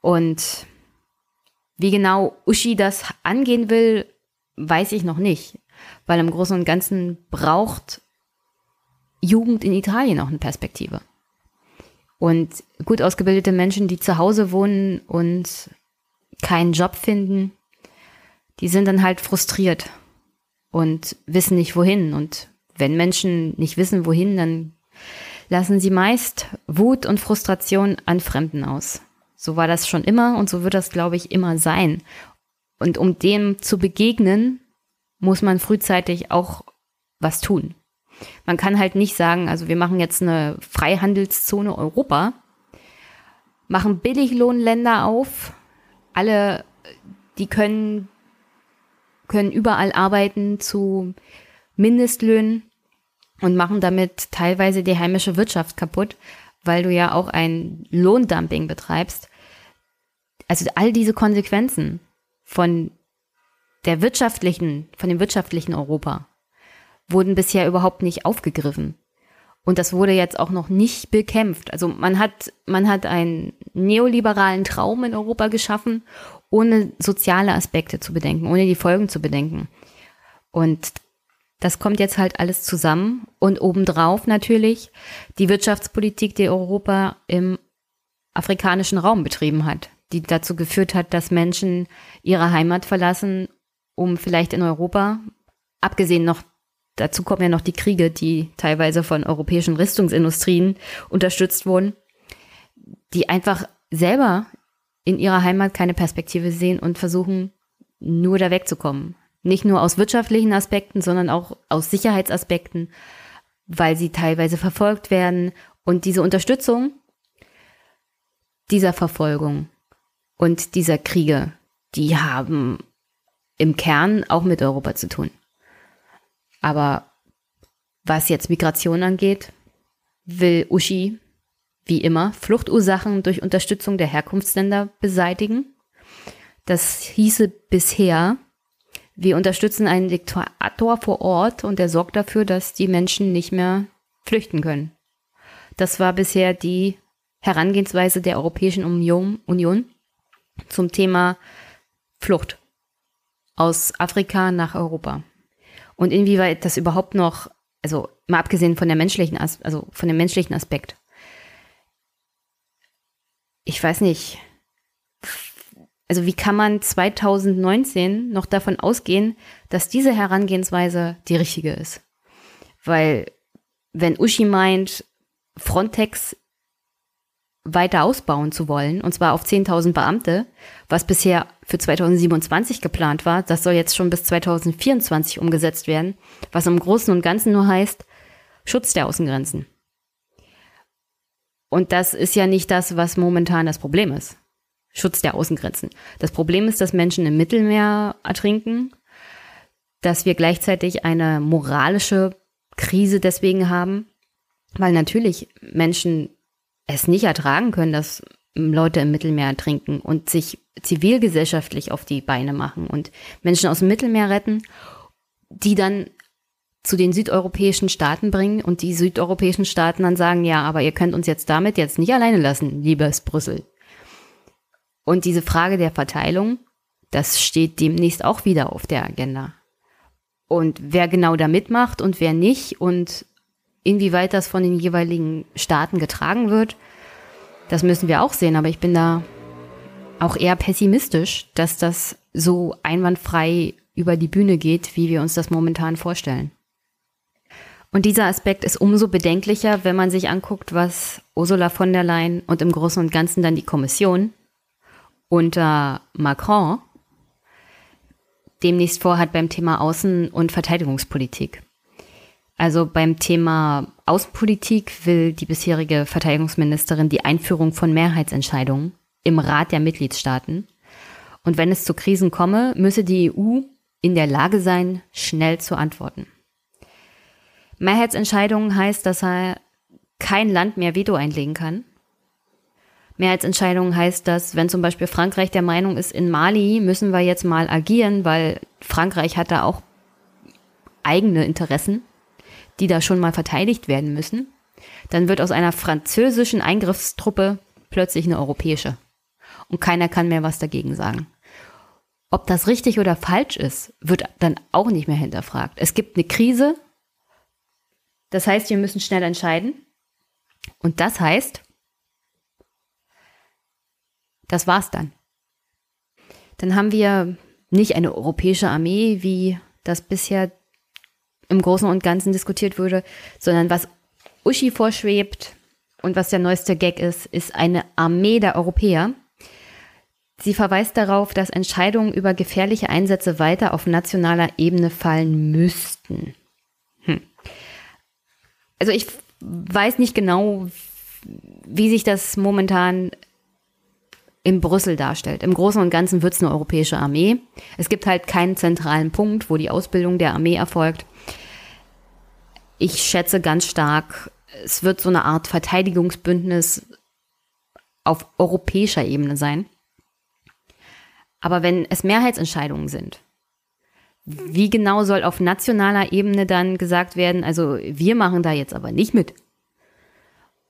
Und wie genau Uschi das angehen will, weiß ich noch nicht, weil im Großen und Ganzen braucht Jugend in Italien auch eine Perspektive. Und gut ausgebildete Menschen, die zu Hause wohnen und keinen Job finden, die sind dann halt frustriert und wissen nicht wohin. Und wenn Menschen nicht wissen wohin, dann lassen sie meist Wut und Frustration an Fremden aus. So war das schon immer und so wird das, glaube ich, immer sein. Und um dem zu begegnen, muss man frühzeitig auch was tun. Man kann halt nicht sagen, also wir machen jetzt eine Freihandelszone Europa, machen Billiglohnländer auf, alle, die können, können überall arbeiten zu Mindestlöhnen und machen damit teilweise die heimische Wirtschaft kaputt, weil du ja auch ein Lohndumping betreibst also all diese Konsequenzen von der wirtschaftlichen, von dem wirtschaftlichen Europa wurden bisher überhaupt nicht aufgegriffen. Und das wurde jetzt auch noch nicht bekämpft. Also man hat, man hat einen neoliberalen Traum in Europa geschaffen, ohne soziale Aspekte zu bedenken, ohne die Folgen zu bedenken. Und das kommt jetzt halt alles zusammen und obendrauf natürlich die Wirtschaftspolitik, die Europa im afrikanischen Raum betrieben hat die dazu geführt hat, dass Menschen ihre Heimat verlassen, um vielleicht in Europa, abgesehen noch, dazu kommen ja noch die Kriege, die teilweise von europäischen Rüstungsindustrien unterstützt wurden, die einfach selber in ihrer Heimat keine Perspektive sehen und versuchen, nur da wegzukommen. Nicht nur aus wirtschaftlichen Aspekten, sondern auch aus Sicherheitsaspekten, weil sie teilweise verfolgt werden. Und diese Unterstützung dieser Verfolgung und dieser Kriege, die haben im Kern auch mit Europa zu tun. Aber was jetzt Migration angeht, will Uschi wie immer Fluchtursachen durch Unterstützung der Herkunftsländer beseitigen. Das hieße bisher, wir unterstützen einen Diktator vor Ort und der sorgt dafür, dass die Menschen nicht mehr flüchten können. Das war bisher die Herangehensweise der Europäischen Union zum Thema Flucht. aus Afrika nach Europa. Und inwieweit das überhaupt noch, also mal abgesehen von der menschlichen, also von dem menschlichen Aspekt. Ich weiß nicht. Also wie kann man 2019 noch davon ausgehen, dass diese Herangehensweise die richtige ist? Weil wenn Uschi meint, Frontex weiter ausbauen zu wollen, und zwar auf 10.000 Beamte, was bisher für 2027 geplant war, das soll jetzt schon bis 2024 umgesetzt werden, was im Großen und Ganzen nur heißt, Schutz der Außengrenzen. Und das ist ja nicht das, was momentan das Problem ist. Schutz der Außengrenzen. Das Problem ist, dass Menschen im Mittelmeer ertrinken, dass wir gleichzeitig eine moralische Krise deswegen haben, weil natürlich Menschen es nicht ertragen können, dass Leute im Mittelmeer trinken und sich zivilgesellschaftlich auf die Beine machen und Menschen aus dem Mittelmeer retten, die dann zu den südeuropäischen Staaten bringen und die südeuropäischen Staaten dann sagen, ja, aber ihr könnt uns jetzt damit jetzt nicht alleine lassen, liebes Brüssel. Und diese Frage der Verteilung, das steht demnächst auch wieder auf der Agenda. Und wer genau da mitmacht und wer nicht und Inwieweit das von den jeweiligen Staaten getragen wird, das müssen wir auch sehen. Aber ich bin da auch eher pessimistisch, dass das so einwandfrei über die Bühne geht, wie wir uns das momentan vorstellen. Und dieser Aspekt ist umso bedenklicher, wenn man sich anguckt, was Ursula von der Leyen und im Großen und Ganzen dann die Kommission unter Macron demnächst vorhat beim Thema Außen- und Verteidigungspolitik. Also beim Thema Außenpolitik will die bisherige Verteidigungsministerin die Einführung von Mehrheitsentscheidungen im Rat der Mitgliedstaaten. Und wenn es zu Krisen komme, müsse die EU in der Lage sein, schnell zu antworten. Mehrheitsentscheidungen heißt, dass er kein Land mehr Veto einlegen kann. Mehrheitsentscheidungen heißt, dass wenn zum Beispiel Frankreich der Meinung ist, in Mali müssen wir jetzt mal agieren, weil Frankreich hat da auch eigene Interessen, die da schon mal verteidigt werden müssen, dann wird aus einer französischen Eingriffstruppe plötzlich eine europäische. Und keiner kann mehr was dagegen sagen. Ob das richtig oder falsch ist, wird dann auch nicht mehr hinterfragt. Es gibt eine Krise. Das heißt, wir müssen schnell entscheiden. Und das heißt, das war's dann. Dann haben wir nicht eine europäische Armee, wie das bisher im Großen und Ganzen diskutiert wurde, sondern was Uschi vorschwebt und was der neueste Gag ist, ist eine Armee der Europäer. Sie verweist darauf, dass Entscheidungen über gefährliche Einsätze weiter auf nationaler Ebene fallen müssten. Hm. Also ich weiß nicht genau, wie sich das momentan in Brüssel darstellt. Im Großen und Ganzen wird es eine europäische Armee. Es gibt halt keinen zentralen Punkt, wo die Ausbildung der Armee erfolgt. Ich schätze ganz stark, es wird so eine Art Verteidigungsbündnis auf europäischer Ebene sein. Aber wenn es Mehrheitsentscheidungen sind, wie genau soll auf nationaler Ebene dann gesagt werden, also wir machen da jetzt aber nicht mit,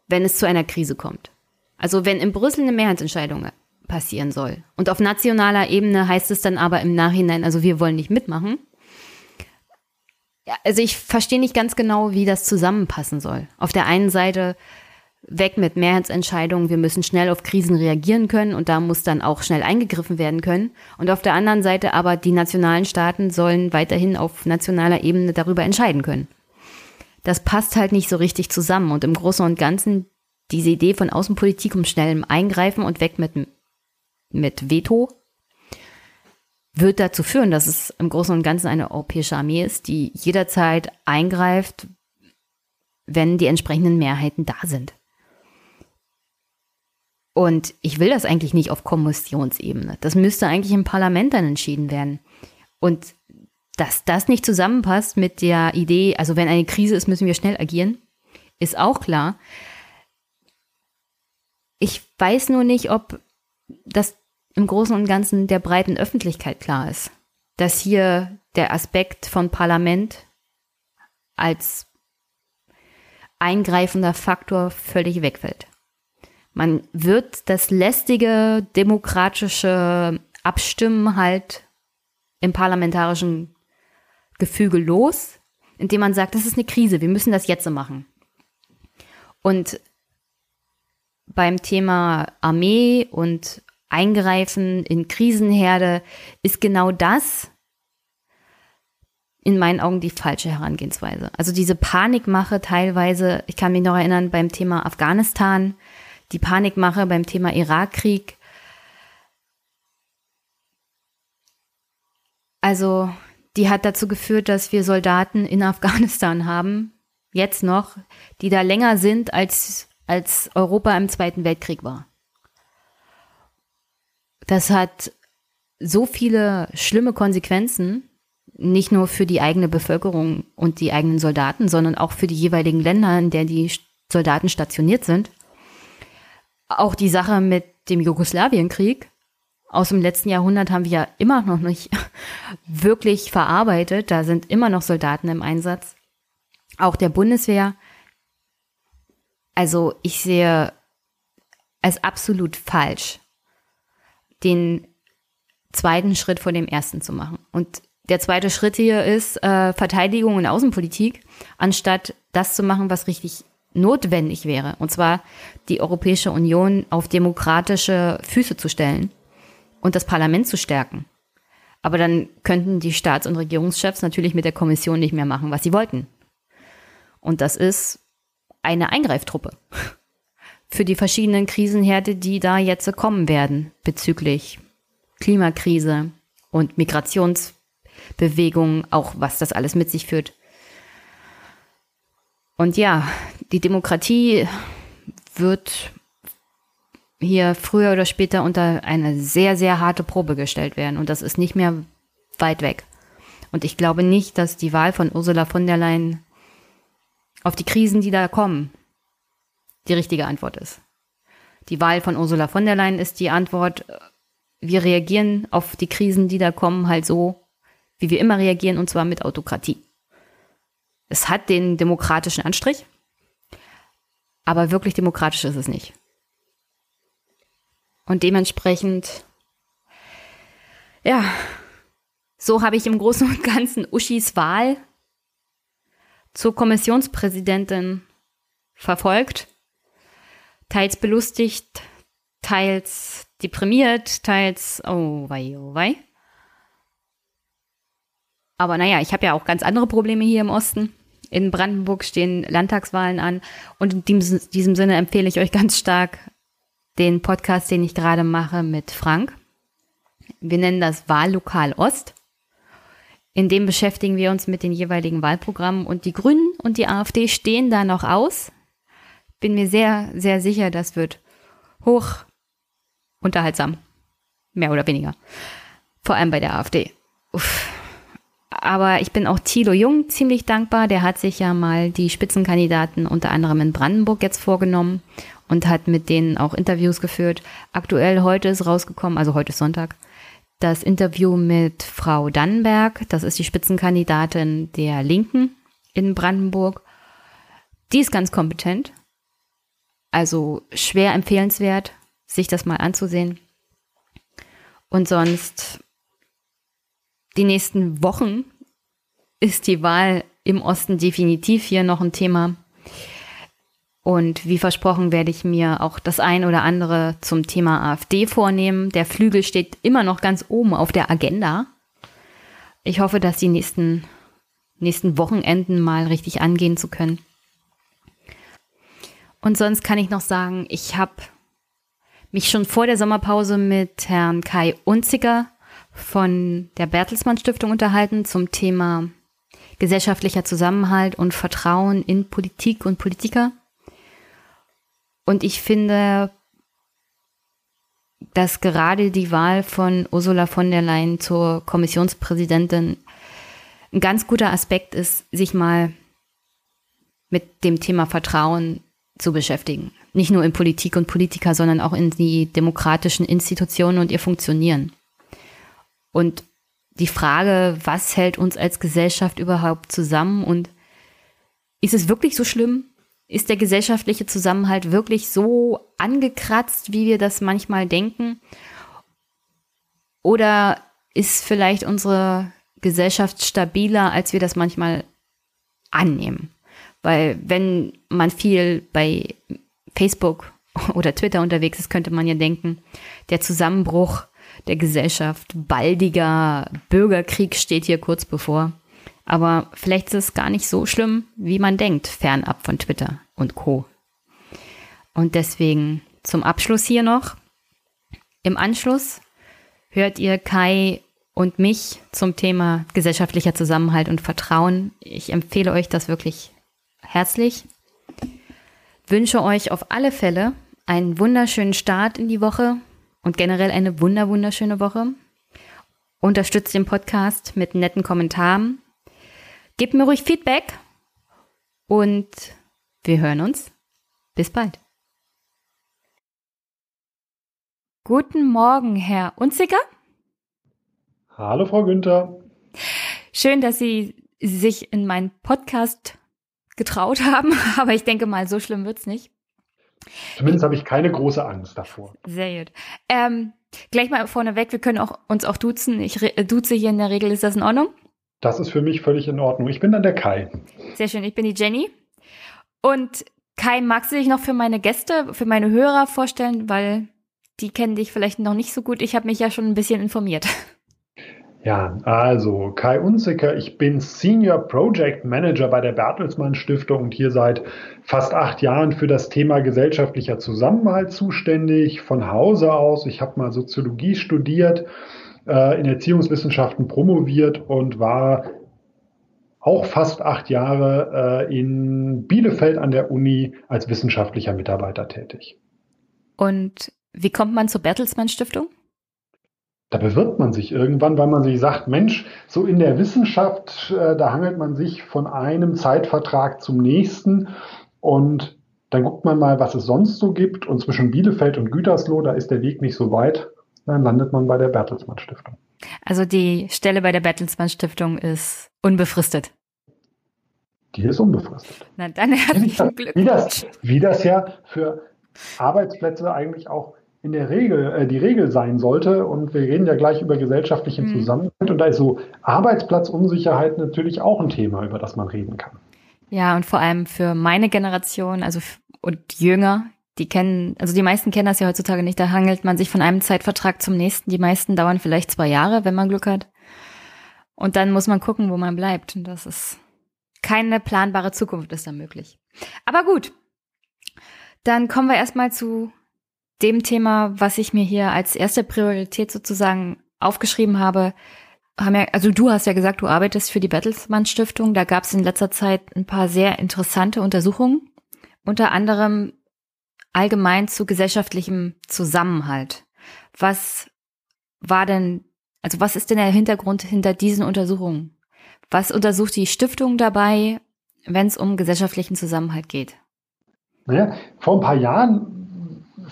wenn es zu einer Krise kommt? Also wenn in Brüssel eine Mehrheitsentscheidung passieren soll und auf nationaler Ebene heißt es dann aber im Nachhinein, also wir wollen nicht mitmachen, ja, also ich verstehe nicht ganz genau, wie das zusammenpassen soll. Auf der einen Seite weg mit Mehrheitsentscheidungen, wir müssen schnell auf Krisen reagieren können und da muss dann auch schnell eingegriffen werden können. Und auf der anderen Seite aber die nationalen Staaten sollen weiterhin auf nationaler Ebene darüber entscheiden können. Das passt halt nicht so richtig zusammen und im Großen und Ganzen diese Idee von Außenpolitik um schnellem Eingreifen und weg mit, mit Veto wird dazu führen, dass es im Großen und Ganzen eine europäische Armee ist, die jederzeit eingreift, wenn die entsprechenden Mehrheiten da sind. Und ich will das eigentlich nicht auf Kommissionsebene. Das müsste eigentlich im Parlament dann entschieden werden. Und dass das nicht zusammenpasst mit der Idee, also wenn eine Krise ist, müssen wir schnell agieren, ist auch klar. Ich weiß nur nicht, ob das im Großen und Ganzen der breiten Öffentlichkeit klar ist, dass hier der Aspekt von Parlament als eingreifender Faktor völlig wegfällt. Man wird das lästige demokratische Abstimmen halt im parlamentarischen Gefüge los, indem man sagt, das ist eine Krise, wir müssen das jetzt so machen. Und beim Thema Armee und Eingreifen in Krisenherde ist genau das in meinen Augen die falsche Herangehensweise. Also diese Panikmache teilweise, ich kann mich noch erinnern beim Thema Afghanistan, die Panikmache beim Thema Irakkrieg. Also die hat dazu geführt, dass wir Soldaten in Afghanistan haben, jetzt noch, die da länger sind, als, als Europa im Zweiten Weltkrieg war. Das hat so viele schlimme Konsequenzen, nicht nur für die eigene Bevölkerung und die eigenen Soldaten, sondern auch für die jeweiligen Länder, in der die Soldaten stationiert sind. Auch die Sache mit dem Jugoslawienkrieg aus dem letzten Jahrhundert haben wir ja immer noch nicht <laughs> wirklich verarbeitet. Da sind immer noch Soldaten im Einsatz. Auch der Bundeswehr. Also ich sehe es absolut falsch, den zweiten Schritt vor dem ersten zu machen. Und der zweite Schritt hier ist äh, Verteidigung und Außenpolitik, anstatt das zu machen, was richtig notwendig wäre. Und zwar die Europäische Union auf demokratische Füße zu stellen und das Parlament zu stärken. Aber dann könnten die Staats- und Regierungschefs natürlich mit der Kommission nicht mehr machen, was sie wollten. Und das ist eine Eingreiftruppe für die verschiedenen Krisenherde, die da jetzt kommen werden bezüglich Klimakrise und Migrationsbewegungen, auch was das alles mit sich führt. Und ja, die Demokratie wird hier früher oder später unter eine sehr, sehr harte Probe gestellt werden. Und das ist nicht mehr weit weg. Und ich glaube nicht, dass die Wahl von Ursula von der Leyen auf die Krisen, die da kommen, die richtige Antwort ist. Die Wahl von Ursula von der Leyen ist die Antwort, wir reagieren auf die Krisen, die da kommen, halt so, wie wir immer reagieren, und zwar mit Autokratie. Es hat den demokratischen Anstrich, aber wirklich demokratisch ist es nicht. Und dementsprechend, ja, so habe ich im Großen und Ganzen Uschis Wahl zur Kommissionspräsidentin verfolgt. Teils belustigt, teils deprimiert, teils, oh wei, oh wei. Aber naja, ich habe ja auch ganz andere Probleme hier im Osten. In Brandenburg stehen Landtagswahlen an. Und in diesem, diesem Sinne empfehle ich euch ganz stark den Podcast, den ich gerade mache mit Frank. Wir nennen das Wahllokal Ost. In dem beschäftigen wir uns mit den jeweiligen Wahlprogrammen und die Grünen und die AfD stehen da noch aus. Bin mir sehr, sehr sicher, das wird hoch unterhaltsam. Mehr oder weniger. Vor allem bei der AfD. Uff. Aber ich bin auch Thilo Jung ziemlich dankbar. Der hat sich ja mal die Spitzenkandidaten unter anderem in Brandenburg jetzt vorgenommen und hat mit denen auch Interviews geführt. Aktuell heute ist rausgekommen, also heute ist Sonntag, das Interview mit Frau Dannenberg. Das ist die Spitzenkandidatin der Linken in Brandenburg. Die ist ganz kompetent. Also schwer empfehlenswert, sich das mal anzusehen. Und sonst die nächsten Wochen ist die Wahl im Osten definitiv hier noch ein Thema. Und wie versprochen werde ich mir auch das ein oder andere zum Thema AfD vornehmen. Der Flügel steht immer noch ganz oben auf der Agenda. Ich hoffe, dass die nächsten, nächsten Wochenenden mal richtig angehen zu können. Und sonst kann ich noch sagen, ich habe mich schon vor der Sommerpause mit Herrn Kai Unziger von der Bertelsmann Stiftung unterhalten zum Thema gesellschaftlicher Zusammenhalt und Vertrauen in Politik und Politiker. Und ich finde, dass gerade die Wahl von Ursula von der Leyen zur Kommissionspräsidentin ein ganz guter Aspekt ist, sich mal mit dem Thema Vertrauen zu beschäftigen. Nicht nur in Politik und Politiker, sondern auch in die demokratischen Institutionen und ihr Funktionieren. Und die Frage, was hält uns als Gesellschaft überhaupt zusammen und ist es wirklich so schlimm, ist der gesellschaftliche Zusammenhalt wirklich so angekratzt, wie wir das manchmal denken? Oder ist vielleicht unsere Gesellschaft stabiler, als wir das manchmal annehmen. Weil wenn man viel bei Facebook <laughs> oder Twitter unterwegs ist, könnte man ja denken, der Zusammenbruch der Gesellschaft, baldiger Bürgerkrieg steht hier kurz bevor. Aber vielleicht ist es gar nicht so schlimm, wie man denkt, fernab von Twitter und Co. Und deswegen zum Abschluss hier noch. Im Anschluss hört ihr Kai und mich zum Thema gesellschaftlicher Zusammenhalt und Vertrauen. Ich empfehle euch das wirklich herzlich. Wünsche euch auf alle Fälle einen wunderschönen Start in die Woche und generell eine wunder wunderschöne Woche. Unterstützt den Podcast mit netten Kommentaren. Gebt mir ruhig Feedback und wir hören uns. Bis bald. Guten Morgen, Herr Unziger. Hallo, Frau Günther. Schön, dass Sie sich in meinen Podcast getraut haben, <laughs> aber ich denke mal, so schlimm wird's nicht. Zumindest habe ich keine große Angst davor. Sehr gut. Ähm, gleich mal vorneweg, wir können auch, uns auch duzen. Ich duze hier in der Regel, ist das in Ordnung? Das ist für mich völlig in Ordnung. Ich bin dann der Kai. Sehr schön, ich bin die Jenny. Und Kai, magst du dich noch für meine Gäste, für meine Hörer vorstellen, weil die kennen dich vielleicht noch nicht so gut. Ich habe mich ja schon ein bisschen informiert. <laughs> Ja, also Kai Unzicker, ich bin Senior Project Manager bei der Bertelsmann Stiftung und hier seit fast acht Jahren für das Thema gesellschaftlicher Zusammenhalt zuständig, von Hause aus. Ich habe mal Soziologie studiert, äh, in Erziehungswissenschaften promoviert und war auch fast acht Jahre äh, in Bielefeld an der Uni als wissenschaftlicher Mitarbeiter tätig. Und wie kommt man zur Bertelsmann Stiftung? Da bewirbt man sich irgendwann, weil man sich sagt, Mensch, so in der Wissenschaft, äh, da hangelt man sich von einem Zeitvertrag zum nächsten und dann guckt man mal, was es sonst so gibt und zwischen Bielefeld und Gütersloh, da ist der Weg nicht so weit, dann landet man bei der Bertelsmann Stiftung. Also die Stelle bei der Bertelsmann Stiftung ist unbefristet. Die ist unbefristet. Na dann herzlichen Glückwunsch. Wie das, wie das ja für Arbeitsplätze eigentlich auch in der Regel äh, die Regel sein sollte. Und wir reden ja gleich über gesellschaftliche mhm. Zusammenhalt. Und da ist so Arbeitsplatzunsicherheit natürlich auch ein Thema, über das man reden kann. Ja, und vor allem für meine Generation, also und Jünger, die kennen, also die meisten kennen das ja heutzutage nicht, da hangelt man sich von einem Zeitvertrag zum nächsten. Die meisten dauern vielleicht zwei Jahre, wenn man Glück hat. Und dann muss man gucken, wo man bleibt. Und das ist keine planbare Zukunft ist da möglich. Aber gut. Dann kommen wir erstmal zu dem Thema, was ich mir hier als erste Priorität sozusagen aufgeschrieben habe, haben ja, also du hast ja gesagt, du arbeitest für die Bertelsmann Stiftung. Da gab es in letzter Zeit ein paar sehr interessante Untersuchungen, unter anderem allgemein zu gesellschaftlichem Zusammenhalt. Was war denn, also was ist denn der Hintergrund hinter diesen Untersuchungen? Was untersucht die Stiftung dabei, wenn es um gesellschaftlichen Zusammenhalt geht? Naja, vor ein paar Jahren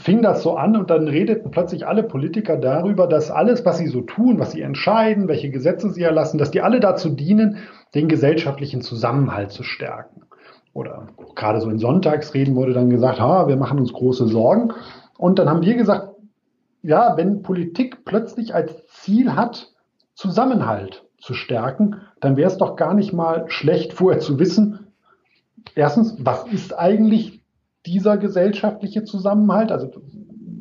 fing das so an und dann redeten plötzlich alle Politiker darüber, dass alles, was sie so tun, was sie entscheiden, welche Gesetze sie erlassen, dass die alle dazu dienen, den gesellschaftlichen Zusammenhalt zu stärken. Oder gerade so in Sonntagsreden wurde dann gesagt, ha, wir machen uns große Sorgen. Und dann haben wir gesagt, ja, wenn Politik plötzlich als Ziel hat, Zusammenhalt zu stärken, dann wäre es doch gar nicht mal schlecht, vorher zu wissen, erstens, was ist eigentlich dieser gesellschaftliche Zusammenhalt? Also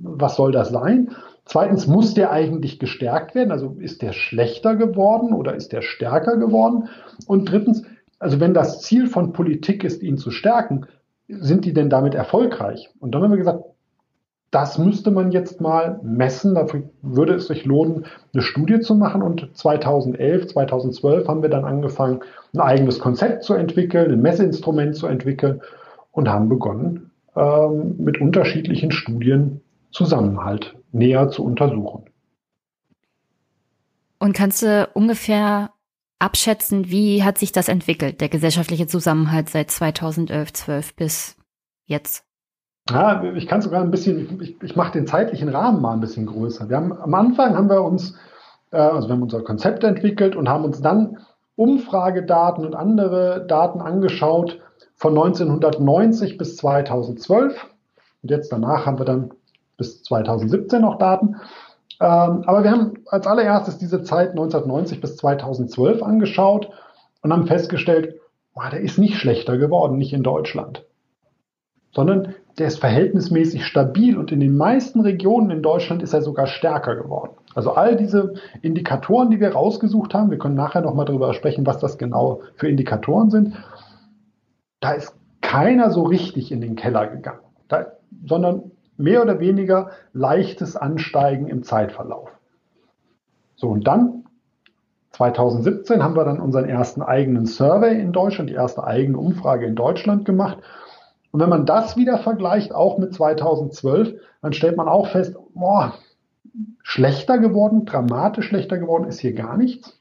was soll das sein? Zweitens, muss der eigentlich gestärkt werden? Also ist der schlechter geworden oder ist der stärker geworden? Und drittens, also wenn das Ziel von Politik ist, ihn zu stärken, sind die denn damit erfolgreich? Und dann haben wir gesagt, das müsste man jetzt mal messen. Dafür würde es sich lohnen, eine Studie zu machen. Und 2011, 2012 haben wir dann angefangen, ein eigenes Konzept zu entwickeln, ein Messeinstrument zu entwickeln und haben begonnen, ähm, mit unterschiedlichen Studien Zusammenhalt näher zu untersuchen. Und kannst du ungefähr abschätzen, wie hat sich das entwickelt, der gesellschaftliche Zusammenhalt seit 2011, 12 bis jetzt? Ja, ich kann sogar ein bisschen, ich, ich mache den zeitlichen Rahmen mal ein bisschen größer. Wir haben, am Anfang haben wir uns, äh, also wir haben unser Konzept entwickelt und haben uns dann Umfragedaten und andere Daten angeschaut von 1990 bis 2012. Und jetzt danach haben wir dann bis 2017 noch Daten. Ähm, aber wir haben als allererstes diese Zeit 1990 bis 2012 angeschaut und haben festgestellt, oh, der ist nicht schlechter geworden, nicht in Deutschland, sondern der ist verhältnismäßig stabil und in den meisten Regionen in Deutschland ist er sogar stärker geworden. Also all diese Indikatoren, die wir rausgesucht haben, wir können nachher nochmal darüber sprechen, was das genau für Indikatoren sind, da ist keiner so richtig in den Keller gegangen, da, sondern mehr oder weniger leichtes Ansteigen im Zeitverlauf. So, und dann 2017 haben wir dann unseren ersten eigenen Survey in Deutschland, die erste eigene Umfrage in Deutschland gemacht. Und wenn man das wieder vergleicht, auch mit 2012, dann stellt man auch fest, boah, schlechter geworden, dramatisch schlechter geworden ist hier gar nichts.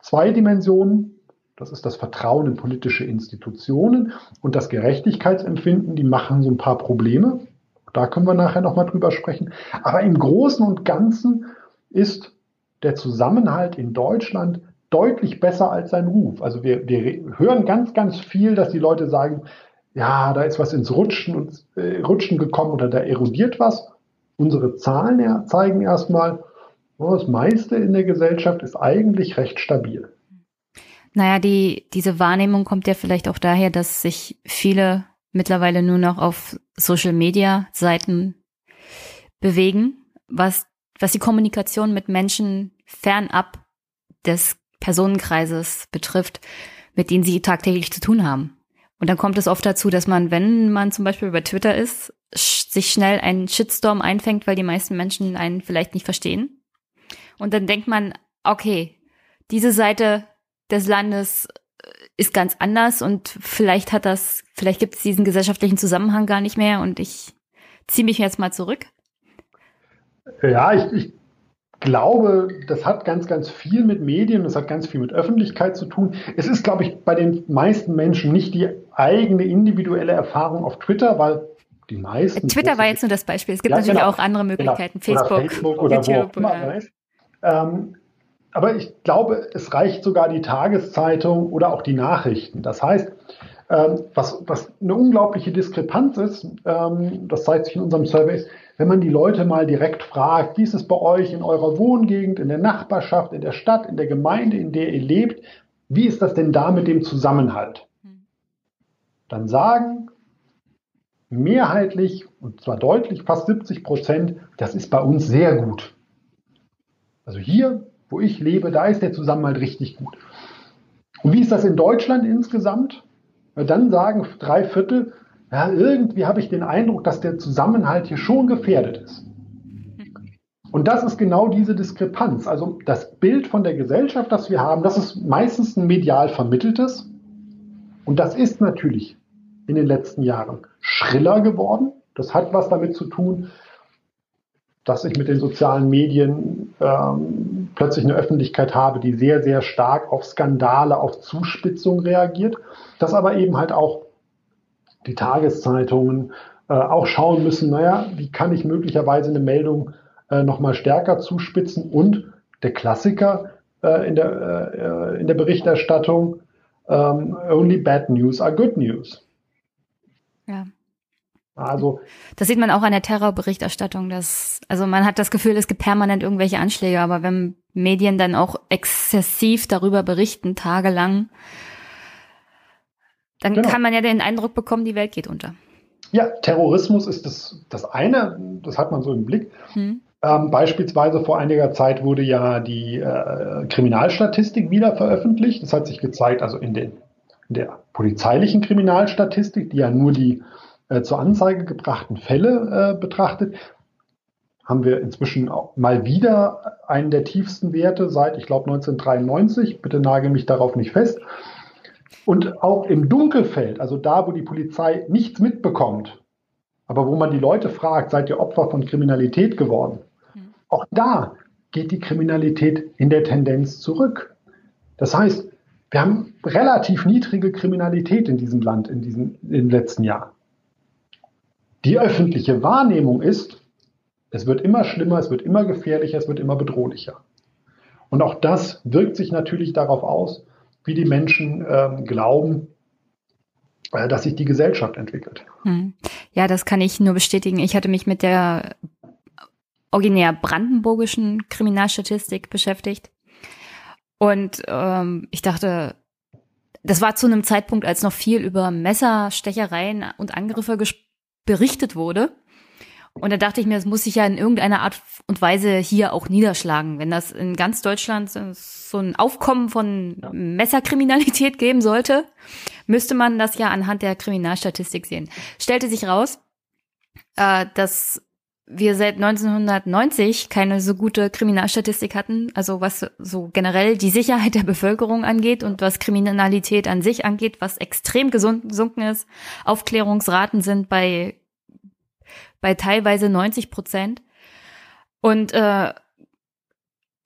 Zwei Dimensionen, das ist das Vertrauen in politische Institutionen und das Gerechtigkeitsempfinden, die machen so ein paar Probleme. Da können wir nachher nochmal drüber sprechen. Aber im Großen und Ganzen ist der Zusammenhalt in Deutschland deutlich besser als sein Ruf. Also wir, wir hören ganz, ganz viel, dass die Leute sagen, ja, da ist was ins Rutschen und äh, Rutschen gekommen oder da erodiert was. Unsere Zahlen zeigen erstmal, oh, das meiste in der Gesellschaft ist eigentlich recht stabil. Naja, die, diese Wahrnehmung kommt ja vielleicht auch daher, dass sich viele mittlerweile nur noch auf Social Media Seiten bewegen, was, was die Kommunikation mit Menschen fernab des Personenkreises betrifft, mit denen sie tagtäglich zu tun haben. Und dann kommt es oft dazu, dass man, wenn man zum Beispiel über Twitter ist, sich schnell einen Shitstorm einfängt, weil die meisten Menschen einen vielleicht nicht verstehen. Und dann denkt man, okay, diese Seite des Landes ist ganz anders und vielleicht hat das, vielleicht gibt es diesen gesellschaftlichen Zusammenhang gar nicht mehr und ich ziehe mich jetzt mal zurück. Ja, ich, ich glaube, das hat ganz, ganz viel mit Medien, das hat ganz viel mit Öffentlichkeit zu tun. Es ist, glaube ich, bei den meisten Menschen nicht die eigene individuelle Erfahrung auf Twitter, weil die meisten. Twitter war jetzt nur das Beispiel. Es gibt ja, natürlich genau, auch andere genau. Möglichkeiten. Genau. Facebook, oder Facebook oder YouTube. Oder, ähm, aber ich glaube, es reicht sogar die Tageszeitung oder auch die Nachrichten. Das heißt, ähm, was, was eine unglaubliche Diskrepanz ist, ähm, das zeigt sich in unserem Survey, wenn man die Leute mal direkt fragt, wie ist es bei euch in eurer Wohngegend, in der Nachbarschaft, in der Stadt, in der Gemeinde, in der ihr lebt, wie ist das denn da mit dem Zusammenhalt? Dann sagen mehrheitlich, und zwar deutlich, fast 70 Prozent, das ist bei uns sehr gut. Also hier wo ich lebe, da ist der Zusammenhalt richtig gut. Und wie ist das in Deutschland insgesamt? Weil dann sagen drei Viertel, ja, irgendwie habe ich den Eindruck, dass der Zusammenhalt hier schon gefährdet ist. Und das ist genau diese Diskrepanz. Also das Bild von der Gesellschaft, das wir haben, das ist meistens ein medial vermitteltes. Und das ist natürlich in den letzten Jahren schriller geworden. Das hat was damit zu tun, dass ich mit den sozialen Medien ähm, plötzlich eine Öffentlichkeit habe, die sehr, sehr stark auf Skandale, auf Zuspitzung reagiert, dass aber eben halt auch die Tageszeitungen äh, auch schauen müssen, naja, wie kann ich möglicherweise eine Meldung äh, nochmal stärker zuspitzen und der Klassiker äh, in, der, äh, in der Berichterstattung, ähm, only bad news are good news. Ja. Also das sieht man auch an der Terrorberichterstattung. Dass, also man hat das Gefühl, es gibt permanent irgendwelche Anschläge, aber wenn Medien dann auch exzessiv darüber berichten, tagelang, dann genau. kann man ja den Eindruck bekommen, die Welt geht unter. Ja, Terrorismus ist das, das eine, das hat man so im Blick. Hm. Ähm, beispielsweise vor einiger Zeit wurde ja die äh, Kriminalstatistik wieder veröffentlicht. Das hat sich gezeigt, also in, den, in der polizeilichen Kriminalstatistik, die ja nur die äh, zur Anzeige gebrachten Fälle äh, betrachtet, haben wir inzwischen mal wieder einen der tiefsten Werte seit, ich glaube, 1993. Bitte nagel mich darauf nicht fest. Und auch im Dunkelfeld, also da, wo die Polizei nichts mitbekommt, aber wo man die Leute fragt, seid ihr Opfer von Kriminalität geworden? Mhm. Auch da geht die Kriminalität in der Tendenz zurück. Das heißt, wir haben relativ niedrige Kriminalität in diesem Land in, diesen, in den letzten Jahren. Die öffentliche Wahrnehmung ist, es wird immer schlimmer, es wird immer gefährlicher, es wird immer bedrohlicher. Und auch das wirkt sich natürlich darauf aus, wie die Menschen ähm, glauben, äh, dass sich die Gesellschaft entwickelt. Hm. Ja, das kann ich nur bestätigen. Ich hatte mich mit der originär brandenburgischen Kriminalstatistik beschäftigt. Und ähm, ich dachte, das war zu einem Zeitpunkt, als noch viel über Messerstechereien und Angriffe berichtet wurde. Und da dachte ich mir, das muss sich ja in irgendeiner Art und Weise hier auch niederschlagen. Wenn das in ganz Deutschland so ein Aufkommen von Messerkriminalität geben sollte, müsste man das ja anhand der Kriminalstatistik sehen. Stellte sich raus, äh, dass wir seit 1990 keine so gute Kriminalstatistik hatten, also was so generell die Sicherheit der Bevölkerung angeht und was Kriminalität an sich angeht, was extrem gesunken ist. Aufklärungsraten sind bei bei teilweise 90 Prozent. Und äh,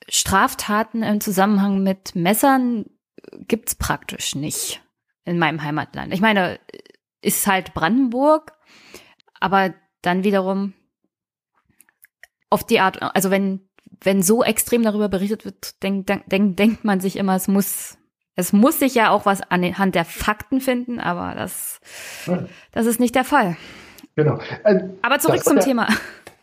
Straftaten im Zusammenhang mit Messern gibt's praktisch nicht in meinem Heimatland. Ich meine, ist halt Brandenburg, aber dann wiederum auf die Art, also wenn, wenn so extrem darüber berichtet wird, denkt denk, denkt man sich immer, es muss, es muss sich ja auch was anhand der Fakten finden, aber das, das ist nicht der Fall. Genau. Äh, Aber zurück zum ja, Thema.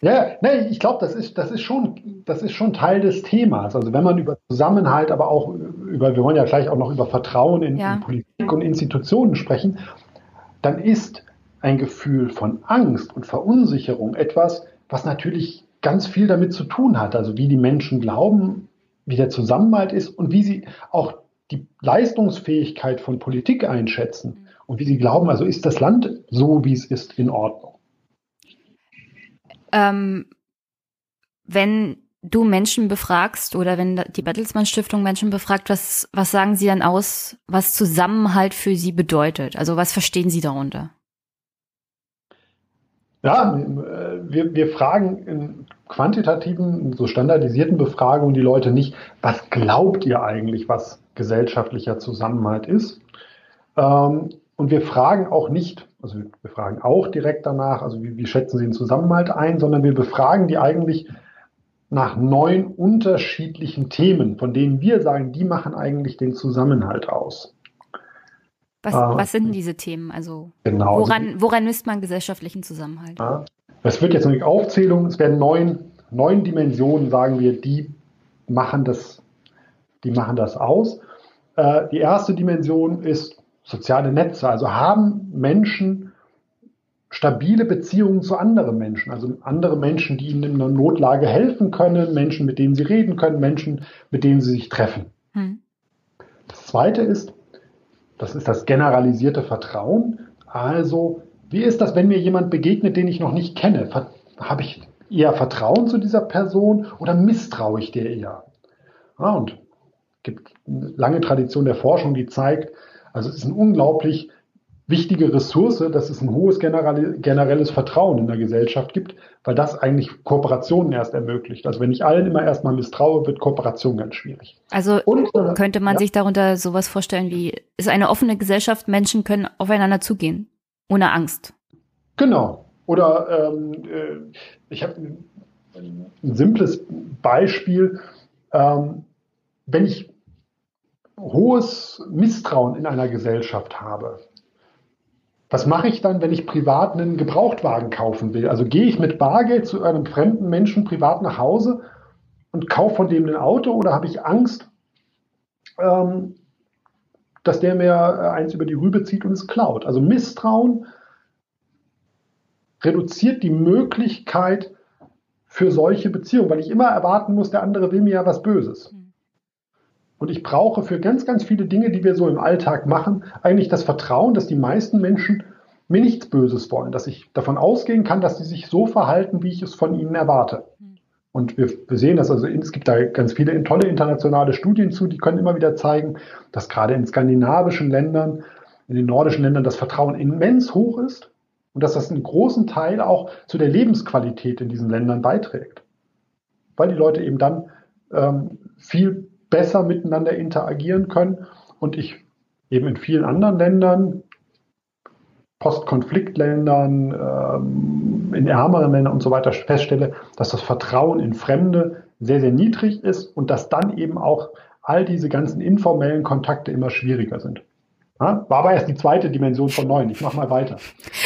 Ja, nee, ich glaube, das ist, das, ist schon, das ist schon Teil des Themas. Also wenn man über Zusammenhalt, aber auch über, wir wollen ja gleich auch noch über Vertrauen in, ja. in Politik und Institutionen sprechen, dann ist ein Gefühl von Angst und Verunsicherung etwas, was natürlich ganz viel damit zu tun hat. Also wie die Menschen glauben, wie der Zusammenhalt ist und wie sie auch die Leistungsfähigkeit von Politik einschätzen und wie Sie glauben, also ist das Land so, wie es ist, in Ordnung? Ähm, wenn du Menschen befragst oder wenn die Bertelsmann Stiftung Menschen befragt, was, was sagen sie dann aus, was Zusammenhalt für sie bedeutet? Also was verstehen sie darunter? Ja, wir, wir fragen in quantitativen, so standardisierten Befragungen die Leute nicht, was glaubt ihr eigentlich, was gesellschaftlicher Zusammenhalt ist, ähm, und wir fragen auch nicht, also wir fragen auch direkt danach, also wie, wie schätzen Sie den Zusammenhalt ein, sondern wir befragen die eigentlich nach neun unterschiedlichen Themen, von denen wir sagen, die machen eigentlich den Zusammenhalt aus. Was, was sind denn diese Themen? Also genau, woran, also woran misst man gesellschaftlichen Zusammenhalt? Ja, das wird jetzt eine Aufzählung, es werden neun, neun Dimensionen, sagen wir, die machen das, die machen das aus. Äh, die erste Dimension ist soziale Netze. Also haben Menschen stabile Beziehungen zu anderen Menschen, also andere Menschen, die ihnen in einer Notlage helfen können, Menschen, mit denen sie reden können, Menschen, mit denen sie sich treffen. Hm. Das zweite ist, das ist das generalisierte Vertrauen. Also, wie ist das, wenn mir jemand begegnet, den ich noch nicht kenne? Habe ich eher Vertrauen zu dieser Person oder misstraue ich der eher? Ja, und es gibt eine lange Tradition der Forschung, die zeigt, also es ist eine unglaublich wichtige Ressource, dass es ein hohes generelles Vertrauen in der Gesellschaft gibt, weil das eigentlich Kooperationen erst ermöglicht. Also wenn ich allen immer erstmal misstraue, wird Kooperation ganz schwierig. Also Und, äh, könnte man ja. sich darunter sowas vorstellen wie, ist eine offene Gesellschaft, Menschen können aufeinander zugehen, ohne Angst. Genau. Oder ähm, äh, ich habe ein, simples Beispiel. Ähm, wenn ich hohes Misstrauen in einer Gesellschaft habe, was mache ich dann, wenn ich privat einen Gebrauchtwagen kaufen will? Also gehe ich mit Bargeld zu einem fremden Menschen privat nach Hause und kaufe von dem ein Auto oder habe ich Angst, ähm, dass der mir äh, eins über die Rübe zieht und es klaut? Also Misstrauen reduziert die Möglichkeit für solche Beziehungen, weil ich immer erwarten muss, der andere will mir ja was Böses. Mhm. Und ich brauche für ganz, ganz viele Dinge, die wir so im Alltag machen, eigentlich das Vertrauen, dass die meisten Menschen mir nichts Böses wollen, dass ich davon ausgehen kann, dass sie sich so verhalten, wie ich es von ihnen erwarte. Und wir, sehen das, also es gibt da ganz viele tolle internationale Studien zu, die können immer wieder zeigen, dass gerade in skandinavischen Ländern, in den nordischen Ländern das Vertrauen immens hoch ist und dass das einen großen Teil auch zu der Lebensqualität in diesen Ländern beiträgt. Weil die Leute eben dann ähm, viel besser miteinander interagieren können und ich eben in vielen anderen Ländern, Postkonfliktländern, ähm, in ärmeren Ländern und so weiter feststelle, dass das Vertrauen in Fremde sehr, sehr niedrig ist und dass dann eben auch all diese ganzen informellen Kontakte immer schwieriger sind. Ja, war aber erst die zweite Dimension von neun. Ich mache mal weiter.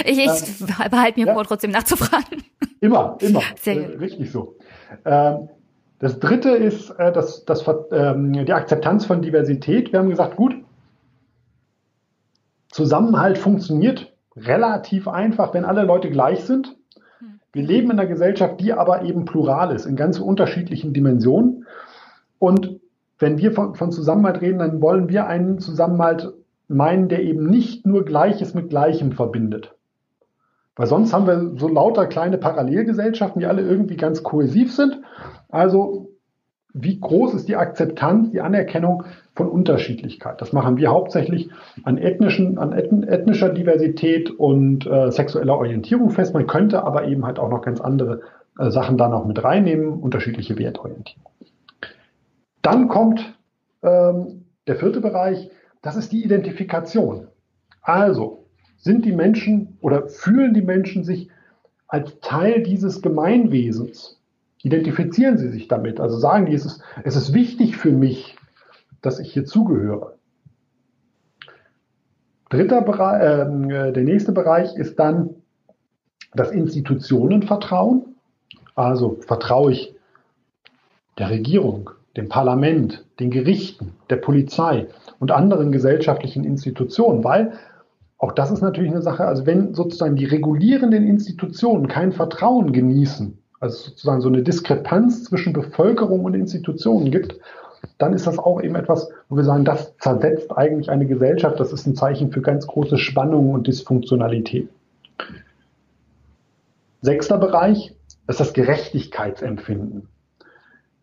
Ich, ich ähm, behalte mir ja. vor, trotzdem nachzufragen. Immer, immer. Sehr äh, richtig so. Ähm, das dritte ist äh, das, das, ähm, die Akzeptanz von Diversität. Wir haben gesagt, gut, Zusammenhalt funktioniert relativ einfach, wenn alle Leute gleich sind. Wir leben in einer Gesellschaft, die aber eben plural ist, in ganz unterschiedlichen Dimensionen. Und wenn wir von, von Zusammenhalt reden, dann wollen wir einen Zusammenhalt meinen, der eben nicht nur Gleiches mit Gleichem verbindet. Weil sonst haben wir so lauter kleine Parallelgesellschaften, die alle irgendwie ganz kohäsiv sind. Also wie groß ist die Akzeptanz, die Anerkennung von Unterschiedlichkeit? Das machen wir hauptsächlich an, ethnischen, an ethnischer Diversität und äh, sexueller Orientierung fest. Man könnte aber eben halt auch noch ganz andere äh, Sachen da noch mit reinnehmen, unterschiedliche Wertorientierung. Dann kommt ähm, der vierte Bereich, das ist die Identifikation. Also sind die Menschen oder fühlen die Menschen sich als Teil dieses Gemeinwesens? Identifizieren sie sich damit? Also sagen die, es ist, es ist wichtig für mich, dass ich hier zugehöre. Dritter Bereich, äh, der nächste Bereich ist dann das Institutionenvertrauen. Also vertraue ich der Regierung, dem Parlament, den Gerichten, der Polizei und anderen gesellschaftlichen Institutionen, weil auch das ist natürlich eine Sache, also wenn sozusagen die regulierenden Institutionen kein Vertrauen genießen, also sozusagen so eine Diskrepanz zwischen Bevölkerung und Institutionen gibt, dann ist das auch eben etwas, wo wir sagen, das zersetzt eigentlich eine Gesellschaft. Das ist ein Zeichen für ganz große Spannungen und Dysfunktionalität. Sechster Bereich ist das Gerechtigkeitsempfinden.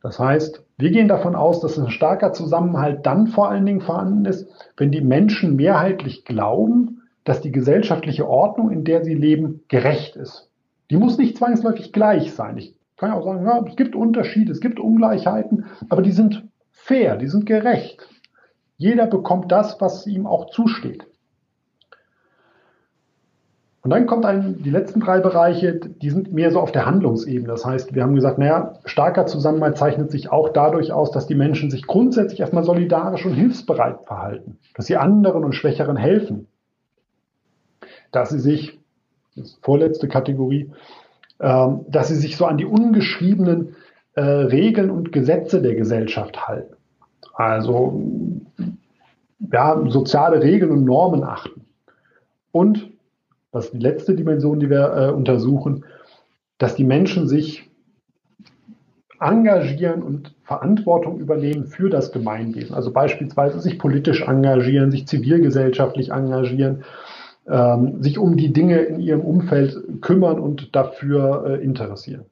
Das heißt, wir gehen davon aus, dass ein starker Zusammenhalt dann vor allen Dingen vorhanden ist, wenn die Menschen mehrheitlich glauben, dass die gesellschaftliche Ordnung, in der sie leben, gerecht ist. Die muss nicht zwangsläufig gleich sein. Ich kann ja auch sagen, ja, es gibt Unterschiede, es gibt Ungleichheiten, aber die sind fair, die sind gerecht. Jeder bekommt das, was ihm auch zusteht. Und dann kommt ein, die letzten drei Bereiche, die sind mehr so auf der Handlungsebene. Das heißt, wir haben gesagt, naja, starker Zusammenhalt zeichnet sich auch dadurch aus, dass die Menschen sich grundsätzlich erstmal solidarisch und hilfsbereit verhalten, dass sie anderen und Schwächeren helfen, dass sie sich, das vorletzte Kategorie, ähm, dass sie sich so an die ungeschriebenen äh, Regeln und Gesetze der Gesellschaft halten. Also ja, soziale Regeln und Normen achten. Und, das ist die letzte Dimension, die wir äh, untersuchen, dass die Menschen sich engagieren und Verantwortung übernehmen für das Gemeinwesen. Also beispielsweise sich politisch engagieren, sich zivilgesellschaftlich engagieren, ähm, sich um die Dinge in ihrem Umfeld kümmern und dafür äh, interessieren.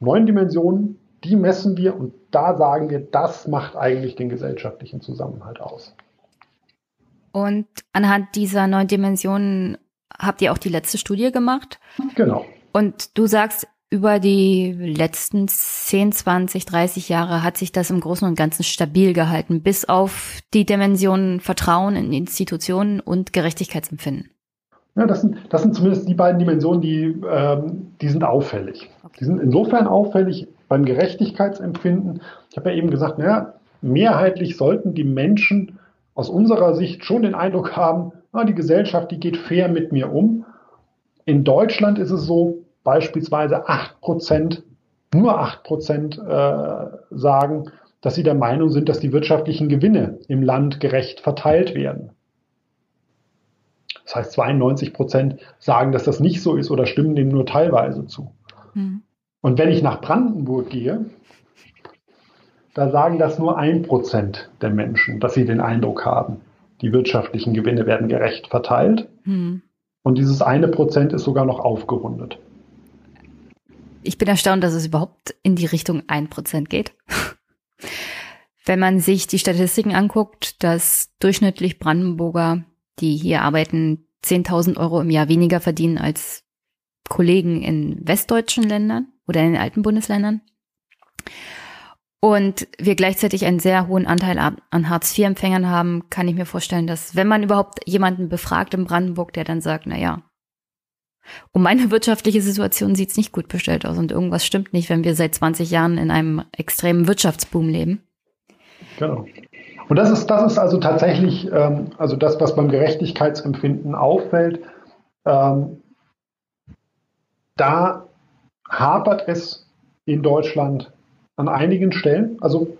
Neun Dimensionen, die messen wir und da sagen wir, das macht eigentlich den gesellschaftlichen Zusammenhalt aus. Und anhand dieser neun Dimensionen habt ihr auch die letzte Studie gemacht. Genau. Und du sagst, über die letzten 10, 20, 30 Jahre hat sich das im Großen und Ganzen stabil gehalten, bis auf die Dimensionen Vertrauen in Institutionen und Gerechtigkeitsempfinden. Ja, das sind, das sind zumindest die beiden Dimensionen, die, ähm, die sind auffällig. Die sind insofern auffällig beim Gerechtigkeitsempfinden. Ich habe ja eben gesagt, naja, mehrheitlich sollten die Menschen aus unserer Sicht schon den Eindruck haben, na, die Gesellschaft, die geht fair mit mir um. In Deutschland ist es so, beispielsweise 8 Prozent, nur 8 Prozent äh, sagen, dass sie der Meinung sind, dass die wirtschaftlichen Gewinne im Land gerecht verteilt werden. Das heißt, 92 Prozent sagen, dass das nicht so ist oder stimmen dem nur teilweise zu. Mhm. Und wenn ich nach Brandenburg gehe, da sagen das nur ein Prozent der Menschen, dass sie den Eindruck haben, die wirtschaftlichen Gewinne werden gerecht verteilt. Mhm. Und dieses eine Prozent ist sogar noch aufgerundet. Ich bin erstaunt, dass es überhaupt in die Richtung ein Prozent geht. Wenn man sich die Statistiken anguckt, dass durchschnittlich Brandenburger, die hier arbeiten, 10.000 Euro im Jahr weniger verdienen als Kollegen in westdeutschen Ländern oder in den alten Bundesländern. Und wir gleichzeitig einen sehr hohen Anteil an Hartz-IV-Empfängern haben, kann ich mir vorstellen, dass wenn man überhaupt jemanden befragt in Brandenburg, der dann sagt, na ja, um meine wirtschaftliche Situation sieht's nicht gut bestellt aus und irgendwas stimmt nicht, wenn wir seit 20 Jahren in einem extremen Wirtschaftsboom leben. Genau. Und das ist, das ist also tatsächlich, ähm, also das, was beim Gerechtigkeitsempfinden auffällt. Ähm, da hapert es in Deutschland an einigen Stellen. Also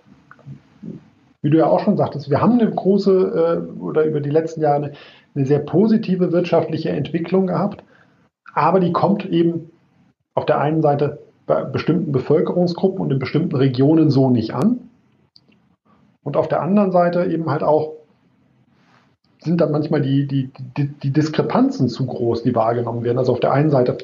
wie du ja auch schon sagtest, wir haben eine große äh, oder über die letzten Jahre eine, eine sehr positive wirtschaftliche Entwicklung gehabt, aber die kommt eben auf der einen Seite bei bestimmten Bevölkerungsgruppen und in bestimmten Regionen so nicht an. Und auf der anderen Seite eben halt auch sind dann manchmal die, die, die, die Diskrepanzen zu groß, die wahrgenommen werden. Also auf der einen Seite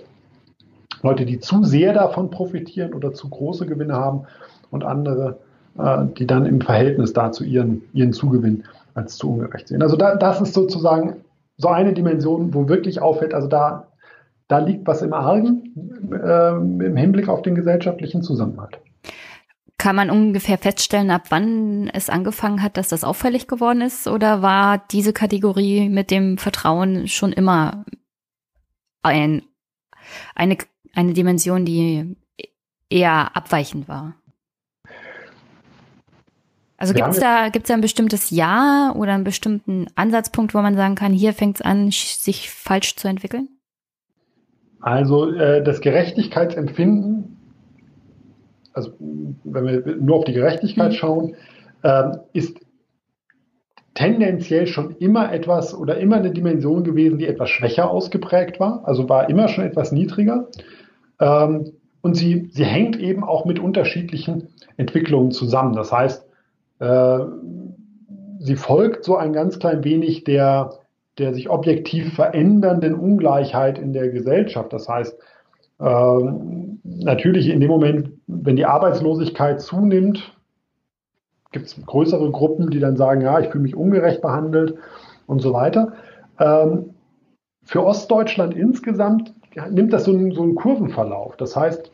Leute, die zu sehr davon profitieren oder zu große Gewinne haben und andere, äh, die dann im Verhältnis dazu ihren, ihren Zugewinn als zu ungerecht sehen. Also da, das ist sozusagen so eine Dimension, wo wirklich auffällt, also da, da liegt was im Argen äh, im Hinblick auf den gesellschaftlichen Zusammenhalt. Kann man ungefähr feststellen, ab wann es angefangen hat, dass das auffällig geworden ist? Oder war diese Kategorie mit dem Vertrauen schon immer ein, eine, eine Dimension, die eher abweichend war? Also gibt es da, gibt's da ein bestimmtes Jahr oder einen bestimmten Ansatzpunkt, wo man sagen kann, hier fängt es an, sich falsch zu entwickeln? Also äh, das Gerechtigkeitsempfinden also wenn wir nur auf die Gerechtigkeit mhm. schauen, äh, ist tendenziell schon immer etwas oder immer eine Dimension gewesen, die etwas schwächer ausgeprägt war, also war immer schon etwas niedriger. Ähm, und sie, sie hängt eben auch mit unterschiedlichen Entwicklungen zusammen. Das heißt, äh, sie folgt so ein ganz klein wenig der, der sich objektiv verändernden Ungleichheit in der Gesellschaft. Das heißt, ähm, natürlich in dem Moment, wenn die Arbeitslosigkeit zunimmt, gibt es größere Gruppen, die dann sagen, ja, ich fühle mich ungerecht behandelt und so weiter. Ähm, für Ostdeutschland insgesamt nimmt das so einen, so einen Kurvenverlauf. Das heißt,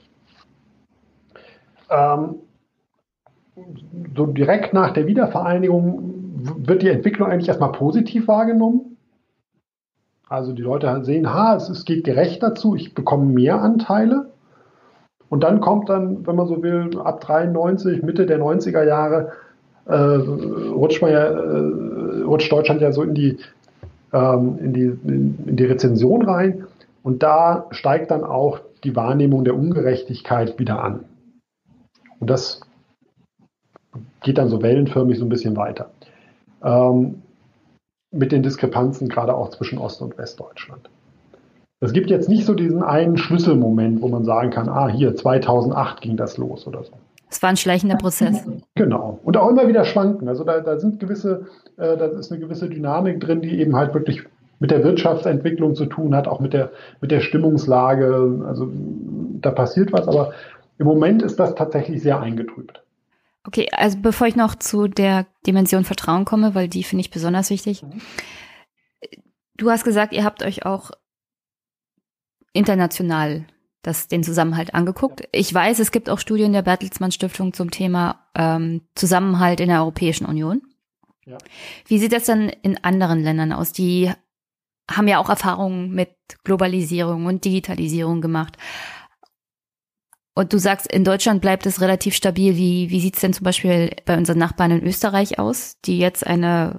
ähm, so direkt nach der Wiedervereinigung wird die Entwicklung eigentlich erstmal positiv wahrgenommen. Also die Leute sehen, ha, es, es geht gerechter zu, ich bekomme mehr Anteile. Und dann kommt dann, wenn man so will, ab 93, Mitte der 90er Jahre, äh, rutscht, man ja, äh, rutscht Deutschland ja so in die, ähm, in, die, in, in die Rezension rein. Und da steigt dann auch die Wahrnehmung der Ungerechtigkeit wieder an. Und das geht dann so wellenförmig so ein bisschen weiter. Ähm, mit den Diskrepanzen gerade auch zwischen Ost- und Westdeutschland. Es gibt jetzt nicht so diesen einen Schlüsselmoment, wo man sagen kann, ah, hier 2008 ging das los oder so. Es war ein schleichender Prozess. Genau. Und auch immer wieder schwanken. Also da, da sind gewisse, äh, da ist eine gewisse Dynamik drin, die eben halt wirklich mit der Wirtschaftsentwicklung zu tun hat, auch mit der, mit der Stimmungslage. Also da passiert was, aber im Moment ist das tatsächlich sehr eingetrübt. Okay, also bevor ich noch zu der Dimension Vertrauen komme, weil die finde ich besonders wichtig. Mhm. Du hast gesagt, ihr habt euch auch international das, den Zusammenhalt angeguckt. Ich weiß, es gibt auch Studien der Bertelsmann Stiftung zum Thema ähm, Zusammenhalt in der Europäischen Union. Ja. Wie sieht das dann in anderen Ländern aus? Die haben ja auch Erfahrungen mit Globalisierung und Digitalisierung gemacht. Und du sagst, in Deutschland bleibt es relativ stabil. Wie, wie sieht's denn zum Beispiel bei unseren Nachbarn in Österreich aus, die jetzt eine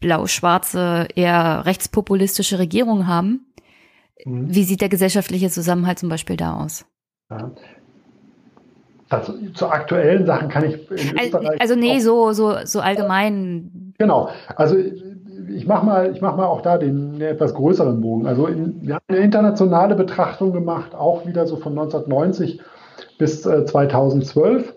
blau-schwarze, eher rechtspopulistische Regierung haben? Mhm. Wie sieht der gesellschaftliche Zusammenhalt zum Beispiel da aus? Ja. Also, zu aktuellen Sachen kann ich in Österreich. Also nee, so, so, so allgemein. Genau. Also ich mache mal, mach mal auch da den, etwas größeren Bogen. Also in, wir haben eine internationale Betrachtung gemacht, auch wieder so von 1990 bis äh, 2012.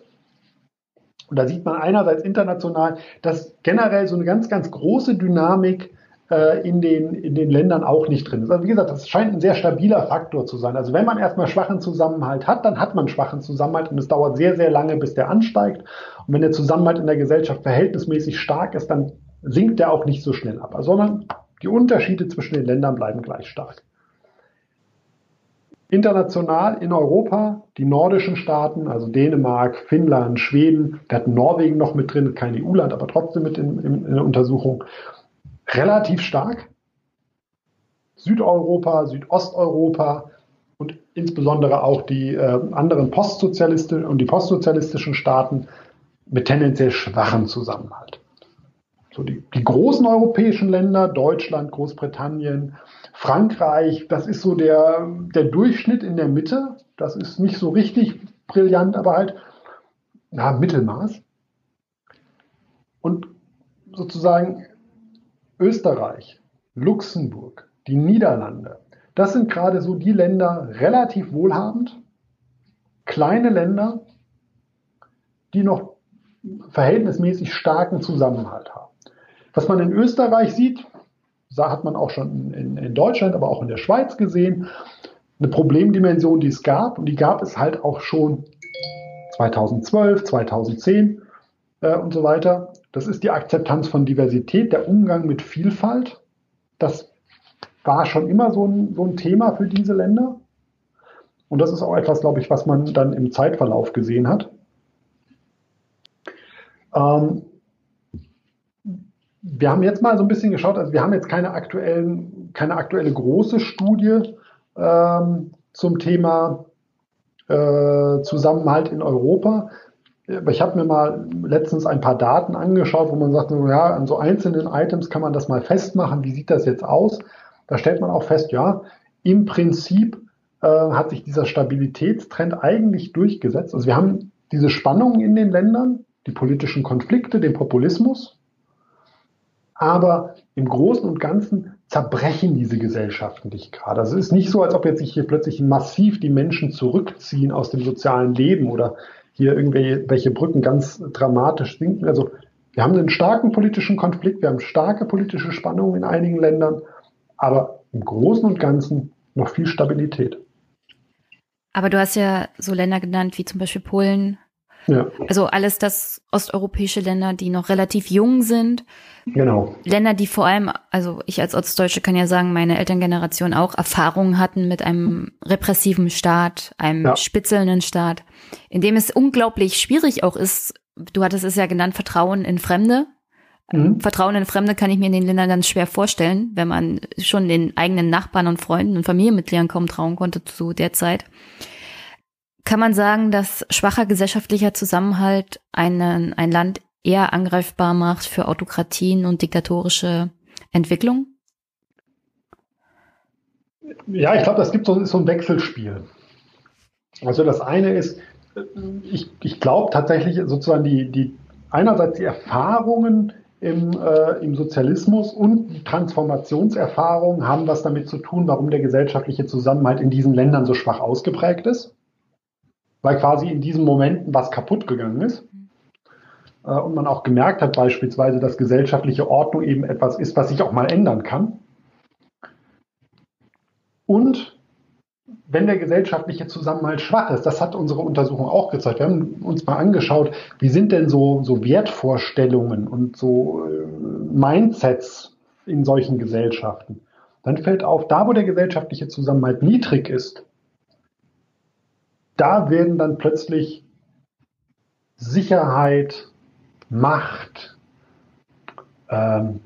Und da sieht man einerseits international, dass generell so eine ganz, ganz große Dynamik äh, in, den, in den Ländern auch nicht drin ist. Also wie gesagt, das scheint ein sehr stabiler Faktor zu sein. Also wenn man erstmal schwachen Zusammenhalt hat, dann hat man schwachen Zusammenhalt und es dauert sehr, sehr lange, bis der ansteigt. Und wenn der Zusammenhalt in der Gesellschaft verhältnismäßig stark ist, dann sinkt der auch nicht so schnell ab, sondern die Unterschiede zwischen den Ländern bleiben gleich stark. International in Europa, die nordischen Staaten, also Dänemark, Finnland, Schweden, wir hatten Norwegen noch mit drin, kein EU-Land, aber trotzdem mit in, in, in der Untersuchung, relativ stark. Südeuropa, Südosteuropa und insbesondere auch die äh, anderen postsozialistischen und die postsozialistischen Staaten mit tendenziell schwachem Zusammenhalt. So die, die großen europäischen Länder, Deutschland, Großbritannien, Frankreich, das ist so der, der Durchschnitt in der Mitte. Das ist nicht so richtig brillant, aber halt na, Mittelmaß. Und sozusagen Österreich, Luxemburg, die Niederlande, das sind gerade so die Länder relativ wohlhabend, kleine Länder, die noch verhältnismäßig starken Zusammenhalt haben. Was man in Österreich sieht, hat man auch schon in, in, Deutschland, aber auch in der Schweiz gesehen, eine Problemdimension, die es gab. Und die gab es halt auch schon 2012, 2010 äh, und so weiter. Das ist die Akzeptanz von Diversität, der Umgang mit Vielfalt. Das war schon immer so ein, so ein Thema für diese Länder. Und das ist auch etwas, glaube ich, was man dann im Zeitverlauf gesehen hat. Ähm, wir haben jetzt mal so ein bisschen geschaut, also wir haben jetzt keine aktuellen, keine aktuelle große Studie ähm, zum Thema äh, Zusammenhalt in Europa. Aber ich habe mir mal letztens ein paar Daten angeschaut, wo man sagt, ja, an so einzelnen Items kann man das mal festmachen. Wie sieht das jetzt aus? Da stellt man auch fest, ja, im Prinzip äh, hat sich dieser Stabilitätstrend eigentlich durchgesetzt. Also wir haben diese Spannungen in den Ländern, die politischen Konflikte, den Populismus. Aber im Großen und Ganzen zerbrechen diese Gesellschaften nicht gerade. Also es ist nicht so, als ob jetzt sich hier plötzlich massiv die Menschen zurückziehen aus dem sozialen Leben oder hier irgendwelche Brücken ganz dramatisch sinken. Also wir haben einen starken politischen Konflikt, wir haben starke politische Spannungen in einigen Ländern, aber im Großen und Ganzen noch viel Stabilität. Aber du hast ja so Länder genannt wie zum Beispiel Polen, ja. Also alles das osteuropäische Länder, die noch relativ jung sind. Genau. Länder, die vor allem, also ich als Ostdeutsche kann ja sagen, meine Elterngeneration auch Erfahrungen hatten mit einem repressiven Staat, einem ja. spitzelnden Staat, in dem es unglaublich schwierig auch ist, du hattest es ja genannt, Vertrauen in Fremde. Mhm. Vertrauen in Fremde kann ich mir in den Ländern ganz schwer vorstellen, wenn man schon den eigenen Nachbarn und Freunden und Familienmitgliedern kaum trauen konnte zu der Zeit. Kann man sagen, dass schwacher gesellschaftlicher Zusammenhalt einen, ein Land eher angreifbar macht für Autokratien und diktatorische Entwicklung? Ja, ich glaube, das gibt so, so ein Wechselspiel. Also das eine ist, ich, ich glaube tatsächlich sozusagen die, die einerseits die Erfahrungen im, äh, im Sozialismus und die Transformationserfahrungen haben was damit zu tun, warum der gesellschaftliche Zusammenhalt in diesen Ländern so schwach ausgeprägt ist weil quasi in diesen Momenten was kaputt gegangen ist. Äh, und man auch gemerkt hat beispielsweise, dass gesellschaftliche Ordnung eben etwas ist, was sich auch mal ändern kann. Und wenn der gesellschaftliche Zusammenhalt schwach ist, das hat unsere Untersuchung auch gezeigt. Wir haben uns mal angeschaut, wie sind denn so, so Wertvorstellungen und so äh, Mindsets in solchen Gesellschaften. Dann fällt auf, da wo der gesellschaftliche Zusammenhalt niedrig ist, da werden dann plötzlich Sicherheit, Macht, ähm,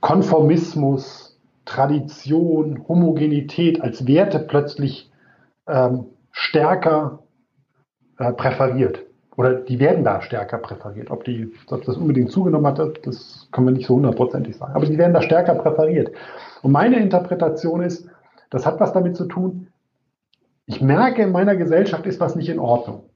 Konformismus, Tradition, Homogenität als Werte plötzlich ähm, stärker äh, präferiert. Oder die werden da stärker präferiert. Ob, die, ob das unbedingt zugenommen hat, das können wir nicht so hundertprozentig sagen. Aber die werden da stärker präferiert. Und meine Interpretation ist, das hat was damit zu tun, ich merke, in meiner Gesellschaft ist was nicht in Ordnung.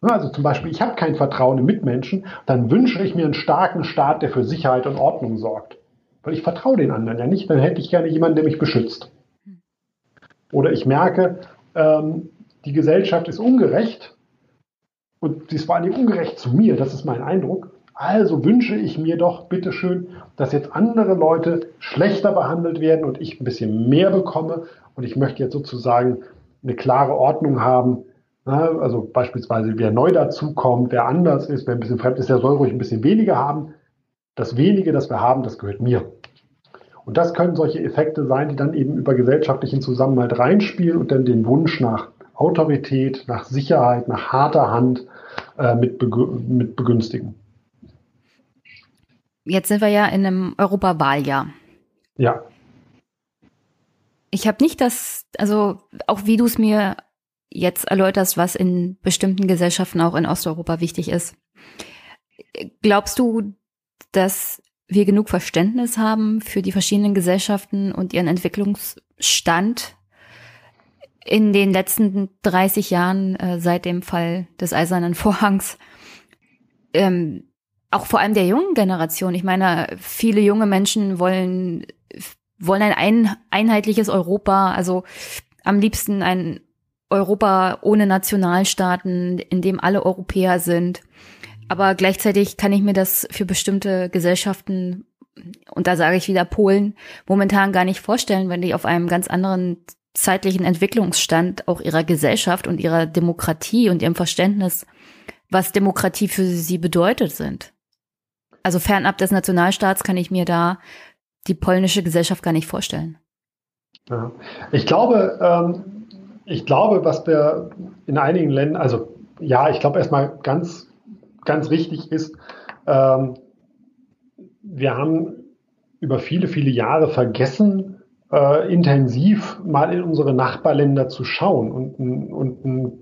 Also zum Beispiel, ich habe kein Vertrauen in Mitmenschen, dann wünsche ich mir einen starken Staat, der für Sicherheit und Ordnung sorgt. Weil ich vertraue den anderen ja nicht, dann hätte ich gerne jemanden, der mich beschützt. Oder ich merke, ähm, die Gesellschaft ist ungerecht und sie ist vor allem ungerecht zu mir, das ist mein Eindruck. Also wünsche ich mir doch bitteschön, dass jetzt andere Leute schlechter behandelt werden und ich ein bisschen mehr bekomme. Und ich möchte jetzt sozusagen eine klare Ordnung haben. Also beispielsweise, wer neu dazukommt, wer anders ist, wer ein bisschen fremd ist, der soll ruhig ein bisschen weniger haben. Das wenige, das wir haben, das gehört mir. Und das können solche Effekte sein, die dann eben über gesellschaftlichen Zusammenhalt reinspielen und dann den Wunsch nach Autorität, nach Sicherheit, nach harter Hand äh, mit, mit begünstigen. Jetzt sind wir ja in einem Europawahljahr. Ja. Ich habe nicht das, also auch wie du es mir jetzt erläuterst, was in bestimmten Gesellschaften auch in Osteuropa wichtig ist. Glaubst du, dass wir genug Verständnis haben für die verschiedenen Gesellschaften und ihren Entwicklungsstand in den letzten 30 Jahren äh, seit dem Fall des Eisernen Vorhangs? Ähm, auch vor allem der jungen Generation. Ich meine, viele junge Menschen wollen, wollen ein, ein einheitliches Europa, also am liebsten ein Europa ohne Nationalstaaten, in dem alle Europäer sind. Aber gleichzeitig kann ich mir das für bestimmte Gesellschaften, und da sage ich wieder Polen, momentan gar nicht vorstellen, wenn die auf einem ganz anderen zeitlichen Entwicklungsstand auch ihrer Gesellschaft und ihrer Demokratie und ihrem Verständnis, was Demokratie für sie bedeutet sind. Also fernab des Nationalstaats kann ich mir da die polnische Gesellschaft gar nicht vorstellen. Ja. Ich glaube, ähm, ich glaube, was wir in einigen Ländern, also ja, ich glaube erstmal ganz, ganz wichtig ist, ähm, wir haben über viele, viele Jahre vergessen, äh, intensiv mal in unsere Nachbarländer zu schauen und, und ein,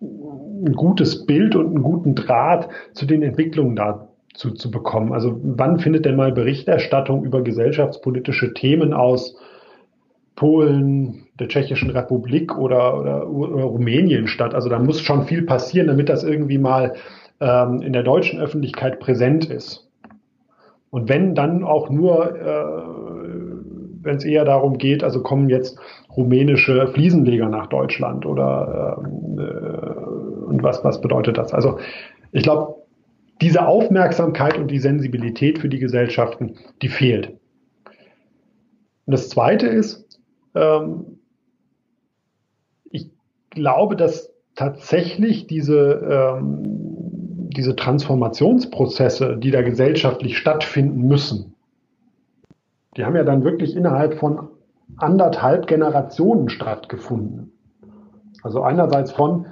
ein gutes Bild und einen guten Draht zu den Entwicklungen da zu, zu bekommen. Also wann findet denn mal Berichterstattung über gesellschaftspolitische Themen aus Polen, der Tschechischen Republik oder, oder, oder Rumänien statt? Also da muss schon viel passieren, damit das irgendwie mal ähm, in der deutschen Öffentlichkeit präsent ist. Und wenn dann auch nur, äh, wenn es eher darum geht, also kommen jetzt rumänische Fliesenleger nach Deutschland oder ähm, äh, und was, was bedeutet das? Also ich glaube, diese Aufmerksamkeit und die Sensibilität für die Gesellschaften, die fehlt. Und das Zweite ist, ähm, ich glaube, dass tatsächlich diese, ähm, diese Transformationsprozesse, die da gesellschaftlich stattfinden müssen, die haben ja dann wirklich innerhalb von anderthalb Generationen stattgefunden. Also einerseits von,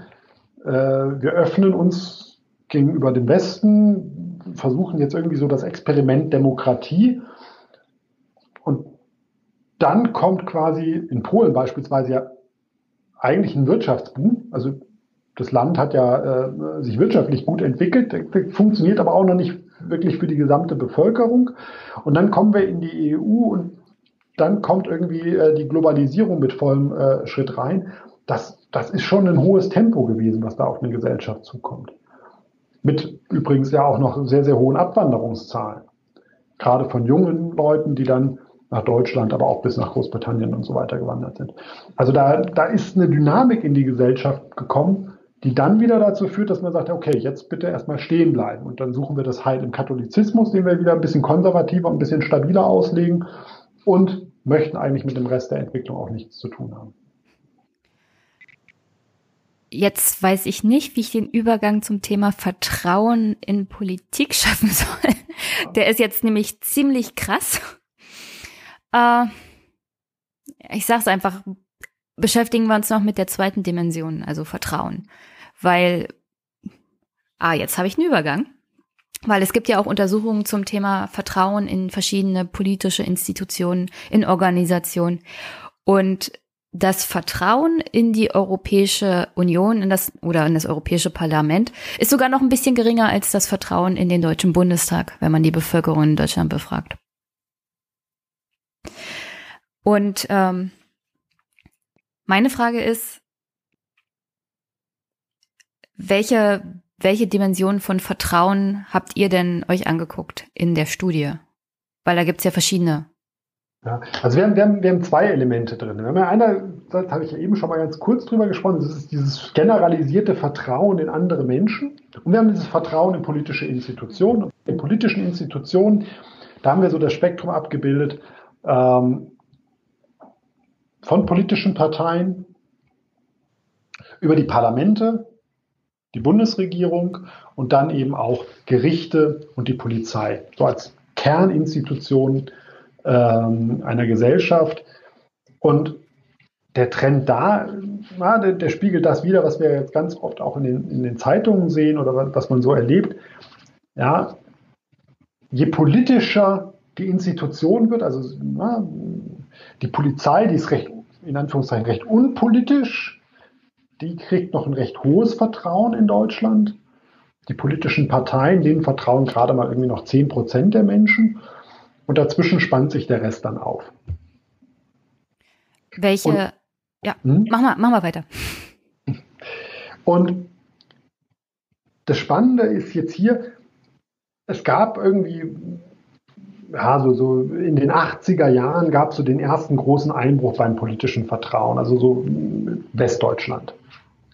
äh, wir öffnen uns gegenüber dem Westen, versuchen jetzt irgendwie so das Experiment Demokratie. Und dann kommt quasi in Polen beispielsweise ja eigentlich ein Wirtschaftsboom. Also das Land hat ja äh, sich wirtschaftlich gut entwickelt, funktioniert aber auch noch nicht wirklich für die gesamte Bevölkerung. Und dann kommen wir in die EU und dann kommt irgendwie äh, die Globalisierung mit vollem äh, Schritt rein. Das, das ist schon ein hohes Tempo gewesen, was da auf eine Gesellschaft zukommt. Mit übrigens ja auch noch sehr, sehr hohen Abwanderungszahlen. Gerade von jungen Leuten, die dann nach Deutschland, aber auch bis nach Großbritannien und so weiter gewandert sind. Also da, da ist eine Dynamik in die Gesellschaft gekommen, die dann wieder dazu führt, dass man sagt, okay, jetzt bitte erstmal stehen bleiben. Und dann suchen wir das Heil im Katholizismus, den wir wieder ein bisschen konservativer, ein bisschen stabiler auslegen und möchten eigentlich mit dem Rest der Entwicklung auch nichts zu tun haben. Jetzt weiß ich nicht, wie ich den Übergang zum Thema Vertrauen in Politik <laughs> schaffen soll. Der ist jetzt nämlich ziemlich krass. Äh, ich sag's einfach, beschäftigen wir uns noch mit der zweiten Dimension, also Vertrauen. Weil, ah, jetzt habe ich einen Übergang. Weil es gibt ja auch Untersuchungen zum Thema Vertrauen in verschiedene politische Institutionen, in Organisationen. Und das Vertrauen in die Europäische Union, in das oder in das Europäische Parlament ist sogar noch ein bisschen geringer als das Vertrauen in den Deutschen Bundestag, wenn man die Bevölkerung in Deutschland befragt. Und ähm, meine Frage ist, welche, welche Dimension von Vertrauen habt ihr denn euch angeguckt in der Studie? Weil da gibt's ja verschiedene ja, also wir haben, wir, haben, wir haben zwei Elemente drin. Wir haben ja einerseits, habe ich ja eben schon mal ganz kurz drüber gesprochen, das ist dieses generalisierte Vertrauen in andere Menschen. Und wir haben dieses Vertrauen in politische Institutionen. In politischen Institutionen, da haben wir so das Spektrum abgebildet ähm, von politischen Parteien über die Parlamente, die Bundesregierung und dann eben auch Gerichte und die Polizei. So als Kerninstitutionen ähm, einer Gesellschaft. Und der Trend da, na, der, der, spiegelt das wieder, was wir jetzt ganz oft auch in den, in den Zeitungen sehen oder was man so erlebt. Ja, je politischer die Institution wird, also na, die Polizei, die ist recht, in Anführungszeichen recht unpolitisch, die kriegt noch ein recht hohes Vertrauen in Deutschland. Die politischen Parteien, denen vertrauen gerade mal irgendwie noch 10 Prozent der Menschen. Und dazwischen spannt sich der Rest dann auf. Welche, und, ja, hm? mach, mal, mach mal weiter. Und das Spannende ist jetzt hier, es gab irgendwie, ja, so, so in den 80er Jahren gab es so den ersten großen Einbruch beim politischen Vertrauen, also so Westdeutschland.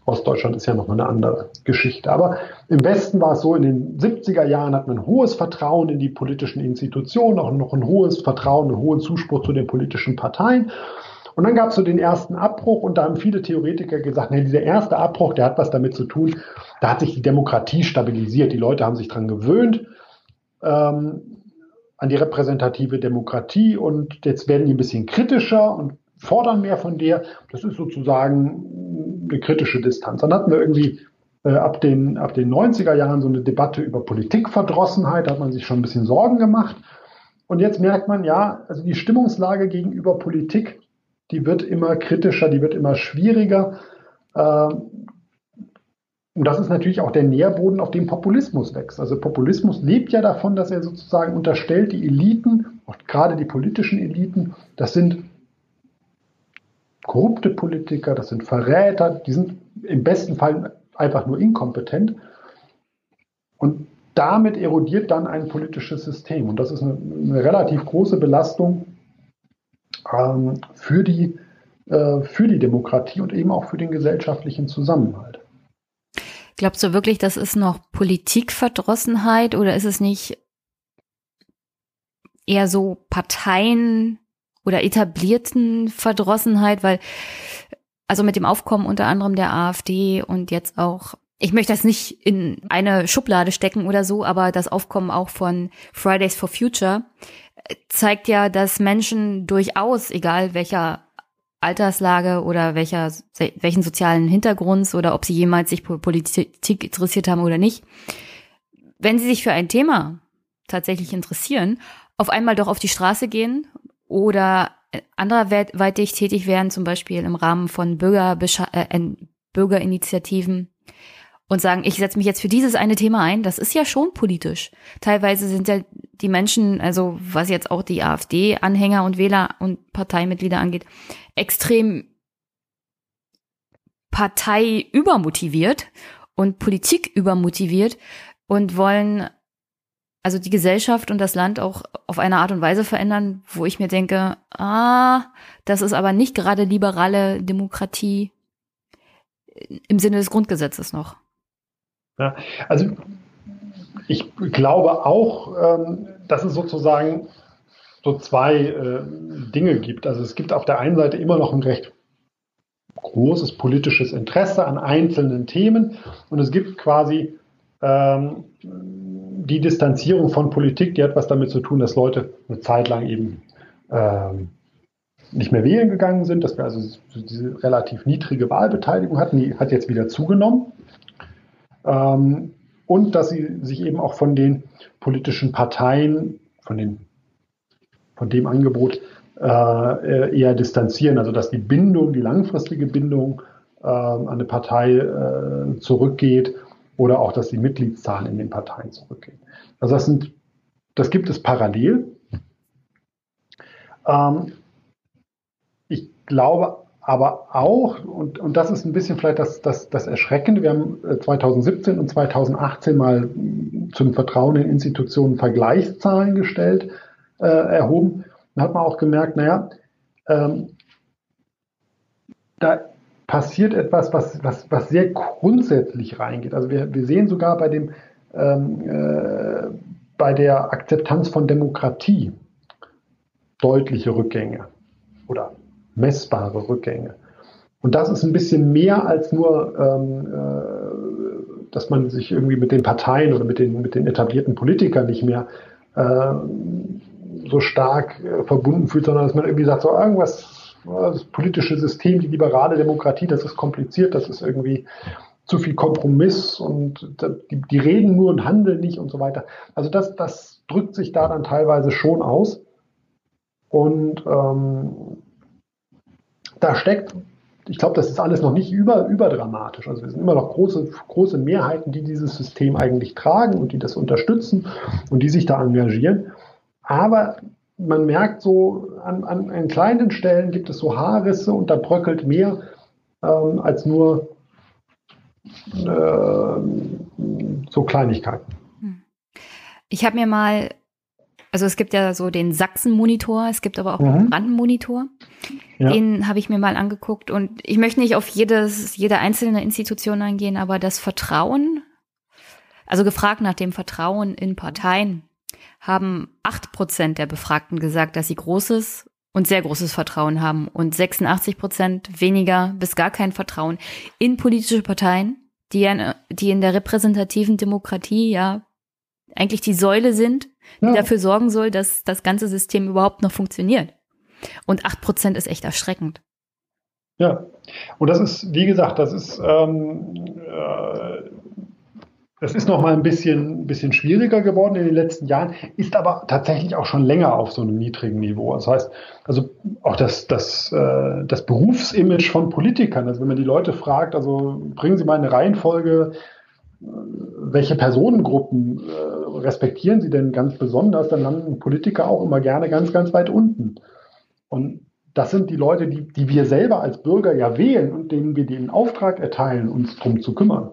Ostdeutschland ist ja noch eine andere Geschichte. Aber im Westen war es so, in den 70er Jahren hat man ein hohes Vertrauen in die politischen Institutionen, auch noch ein hohes Vertrauen, einen hohen Zuspruch zu den politischen Parteien. Und dann gab es so den ersten Abbruch und da haben viele Theoretiker gesagt, nee, dieser erste Abbruch, der hat was damit zu tun, da hat sich die Demokratie stabilisiert. Die Leute haben sich dran gewöhnt, ähm, an die repräsentative Demokratie und jetzt werden die ein bisschen kritischer und fordern mehr von der. Das ist sozusagen eine kritische Distanz. Dann hatten wir irgendwie äh, ab, den, ab den 90er Jahren so eine Debatte über Politikverdrossenheit, da hat man sich schon ein bisschen Sorgen gemacht. Und jetzt merkt man, ja, also die Stimmungslage gegenüber Politik die wird immer kritischer, die wird immer schwieriger. Ähm, und das ist natürlich auch der Nährboden, auf dem Populismus wächst. Also Populismus lebt ja davon, dass er sozusagen unterstellt, die Eliten, auch gerade die politischen Eliten, das sind korrupte Politiker, das sind Verräter, die sind im besten Fall einfach nur inkompetent. Und damit erodiert dann ein politisches System. Und das ist eine, eine relativ große Belastung ähm, für, die, äh, für die Demokratie und eben auch für den gesellschaftlichen Zusammenhalt. Glaubst du wirklich, das ist noch Politikverdrossenheit oder ist es nicht eher so Parteien oder etablierten Verdrossenheit, weil also mit dem Aufkommen unter anderem der AfD und jetzt auch ich möchte das nicht in eine Schublade stecken oder so, aber das Aufkommen auch von Fridays for Future zeigt ja, dass Menschen durchaus, egal welcher Alterslage oder welcher, welchen sozialen Hintergrunds oder ob sie jemals sich Politik interessiert haben oder nicht, wenn sie sich für ein Thema tatsächlich interessieren, auf einmal doch auf die Straße gehen oder anderweitig tätig werden, zum Beispiel im Rahmen von Bürger, äh, Bürgerinitiativen und sagen, ich setze mich jetzt für dieses eine Thema ein, das ist ja schon politisch. Teilweise sind ja die Menschen, also was jetzt auch die AfD-Anhänger und Wähler und Parteimitglieder angeht, extrem Partei übermotiviert und Politik übermotiviert und wollen also die Gesellschaft und das Land auch auf eine Art und Weise verändern, wo ich mir denke, ah, das ist aber nicht gerade liberale Demokratie im Sinne des Grundgesetzes noch. Ja, also ich glaube auch, ähm, dass es sozusagen so zwei äh, Dinge gibt. Also es gibt auf der einen Seite immer noch ein recht großes politisches Interesse an einzelnen Themen und es gibt quasi ähm, die Distanzierung von Politik, die hat was damit zu tun, dass Leute eine Zeit lang eben ähm, nicht mehr wählen gegangen sind, dass wir also diese relativ niedrige Wahlbeteiligung hatten, die hat jetzt wieder zugenommen. Ähm, und dass sie sich eben auch von den politischen Parteien, von, den, von dem Angebot äh, eher distanzieren. Also dass die Bindung, die langfristige Bindung äh, an eine Partei äh, zurückgeht oder auch, dass die Mitgliedszahlen in den Parteien zurückgehen. Also das sind, das gibt es parallel. Ähm, ich glaube aber auch, und, und das ist ein bisschen vielleicht das, das, das Erschreckende, wir haben 2017 äh, und 2018 mal zum Vertrauen in Institutionen Vergleichszahlen gestellt, äh, erhoben. Da hat man auch gemerkt, naja, ähm, da passiert etwas, was, was, was sehr grundsätzlich reingeht. Also wir, wir sehen sogar bei, dem, ähm, äh, bei der Akzeptanz von Demokratie deutliche Rückgänge oder messbare Rückgänge. Und das ist ein bisschen mehr als nur, ähm, äh, dass man sich irgendwie mit den Parteien oder mit den, mit den etablierten Politikern nicht mehr äh, so stark äh, verbunden fühlt, sondern dass man irgendwie sagt, so irgendwas, das politische System, die liberale Demokratie, das ist kompliziert, das ist irgendwie zu viel Kompromiss und die, die reden nur und handeln nicht und so weiter. Also das, das drückt sich da dann teilweise schon aus. Und ähm, da steckt ich glaube, das ist alles noch nicht über, überdramatisch. Also wir sind immer noch große, große Mehrheiten, die dieses System eigentlich tragen und die das unterstützen und die sich da engagieren. Aber man merkt so, an, an, an kleinen Stellen gibt es so Haarrisse und da bröckelt mehr ähm, als nur äh, so Kleinigkeiten. Hm. Ich habe mir mal, also es gibt ja so den Sachsen-Monitor, es gibt aber auch mhm. den Brandenmonitor. Ja. Den habe ich mir mal angeguckt und ich möchte nicht auf jedes, jede einzelne Institution eingehen, aber das Vertrauen, also gefragt nach dem Vertrauen in Parteien, haben acht Prozent der Befragten gesagt, dass sie großes und sehr großes Vertrauen haben und 86 Prozent weniger bis gar kein Vertrauen in politische Parteien, die, ja, die in der repräsentativen Demokratie ja eigentlich die Säule sind, die ja. dafür sorgen soll, dass das ganze System überhaupt noch funktioniert. Und acht Prozent ist echt erschreckend. Ja, und das ist, wie gesagt, das ist ähm, äh, das ist noch mal ein bisschen, bisschen schwieriger geworden in den letzten Jahren, ist aber tatsächlich auch schon länger auf so einem niedrigen Niveau. Das heißt, also auch das, das, äh, das Berufsimage von Politikern, also wenn man die Leute fragt, also bringen Sie mal eine Reihenfolge, äh, welche Personengruppen äh, respektieren Sie denn ganz besonders, dann landen Politiker auch immer gerne ganz, ganz weit unten. Und das sind die Leute, die, die wir selber als Bürger ja wählen und denen wir den Auftrag erteilen, uns drum zu kümmern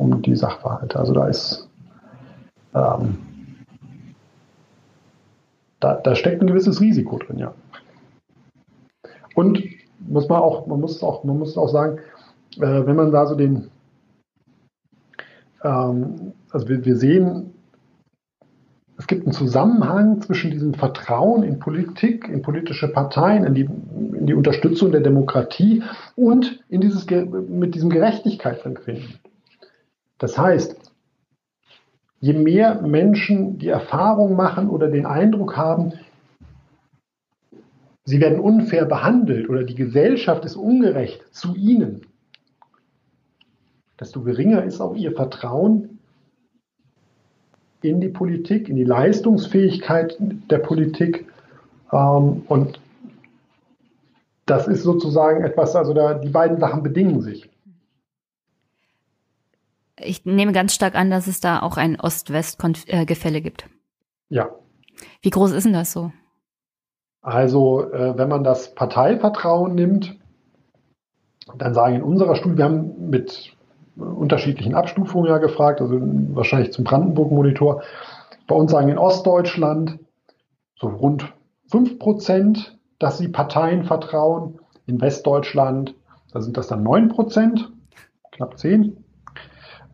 um die Sachverhalte. Also da ist ähm, da, da steckt ein gewisses Risiko drin, ja. Und muss man auch, man muss auch, man muss auch sagen, äh, wenn man da so den, ähm, also wir, wir sehen, es gibt einen Zusammenhang zwischen diesem Vertrauen in Politik, in politische Parteien, in die, in die Unterstützung der Demokratie und in dieses, mit diesem Gerechtigkeitsempfinden. Das heißt, je mehr Menschen die Erfahrung machen oder den Eindruck haben, sie werden unfair behandelt oder die Gesellschaft ist ungerecht zu ihnen, desto geringer ist auch ihr Vertrauen in die Politik, in die Leistungsfähigkeit der Politik. Ähm, und das ist sozusagen etwas, also da, die beiden Sachen bedingen sich. Ich nehme ganz stark an, dass es da auch ein Ost-West-Gefälle gibt. Ja. Wie groß ist denn das so? Also, äh, wenn man das Parteivertrauen nimmt, dann sagen in unserer Studie, wir haben mit unterschiedlichen Abstufungen ja gefragt, also wahrscheinlich zum Brandenburg-Monitor. Bei uns sagen in Ostdeutschland so rund 5 Prozent, dass sie Parteien vertrauen. In Westdeutschland, da sind das dann 9 Prozent, knapp 10.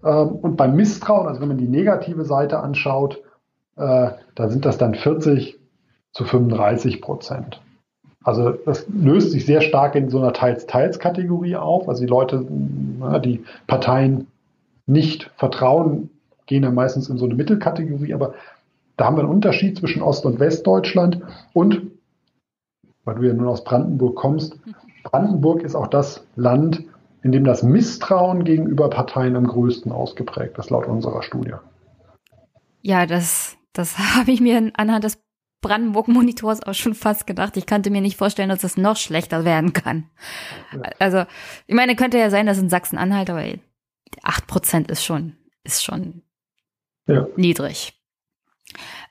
Ähm, und beim Misstrauen, also wenn man die negative Seite anschaut, äh, da sind das dann 40 zu 35 Prozent. Also das löst sich sehr stark in so einer Teils-Teils-Kategorie auf. Also die Leute, die Parteien nicht vertrauen, gehen dann meistens in so eine Mittelkategorie. Aber da haben wir einen Unterschied zwischen Ost- und Westdeutschland. Und, weil du ja nun aus Brandenburg kommst, Brandenburg ist auch das Land, in dem das Misstrauen gegenüber Parteien am größten ausgeprägt ist, laut unserer Studie. Ja, das, das <laughs> habe ich mir anhand des Brandenburg-Monitors auch schon fast gedacht. Ich könnte mir nicht vorstellen, dass es noch schlechter werden kann. Also, ich meine, könnte ja sein, dass in Sachsen-Anhalt, aber 8 Prozent ist schon, ist schon ja. niedrig.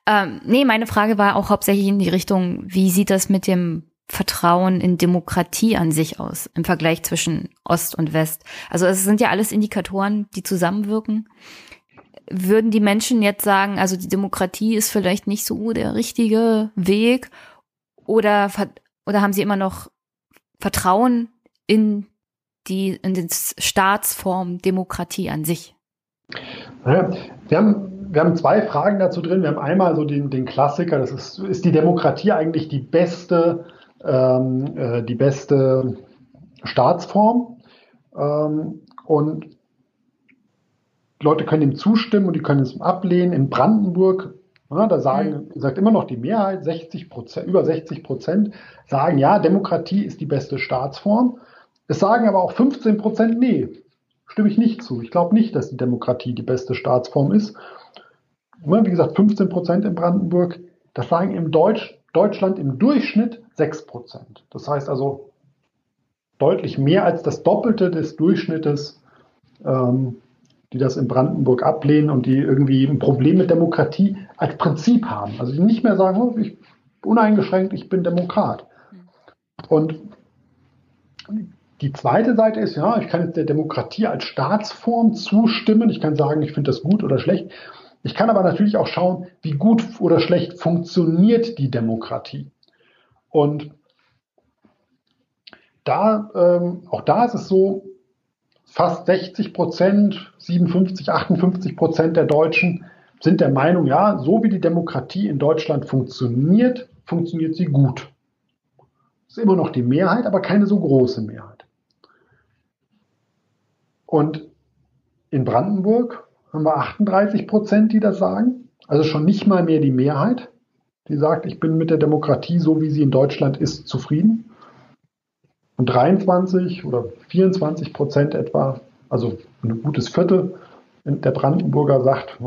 Ähm, nee, meine Frage war auch hauptsächlich in die Richtung, wie sieht das mit dem Vertrauen in Demokratie an sich aus im Vergleich zwischen Ost und West? Also es sind ja alles Indikatoren, die zusammenwirken. Würden die Menschen jetzt sagen, also die Demokratie ist vielleicht nicht so der richtige Weg oder, oder haben sie immer noch Vertrauen in die, in die Staatsform Demokratie an sich? Wir haben wir haben zwei Fragen dazu drin. Wir haben einmal so den, den Klassiker, das ist, ist die Demokratie eigentlich die beste ähm, äh, die beste Staatsform. Ähm, und Leute können ihm zustimmen und die können es ablehnen. In Brandenburg, ja, da sagen, mhm. sagt immer noch die Mehrheit, 60 Prozent, über 60 Prozent sagen, ja, Demokratie ist die beste Staatsform. Es sagen aber auch 15 Prozent, nee, stimme ich nicht zu. Ich glaube nicht, dass die Demokratie die beste Staatsform ist. Wie gesagt, 15 Prozent in Brandenburg. Das sagen im Deutsch, Deutschland im Durchschnitt 6 Prozent. Das heißt also, deutlich mehr als das Doppelte des Durchschnittes, ähm, die das in Brandenburg ablehnen und die irgendwie ein Problem mit Demokratie als Prinzip haben. Also die nicht mehr sagen, oh, ich uneingeschränkt, ich bin Demokrat. Und die zweite Seite ist, ja, ich kann jetzt der Demokratie als Staatsform zustimmen. Ich kann sagen, ich finde das gut oder schlecht. Ich kann aber natürlich auch schauen, wie gut oder schlecht funktioniert die Demokratie. Und da, ähm, auch da ist es so, fast 60 Prozent, 57, 58 Prozent der Deutschen sind der Meinung, ja, so wie die Demokratie in Deutschland funktioniert, funktioniert sie gut. Ist immer noch die Mehrheit, aber keine so große Mehrheit. Und in Brandenburg haben wir 38 Prozent, die das sagen. Also schon nicht mal mehr die Mehrheit, die sagt, ich bin mit der Demokratie, so wie sie in Deutschland ist, zufrieden. Und 23 oder 24 Prozent etwa, also ein gutes Viertel der Brandenburger sagt,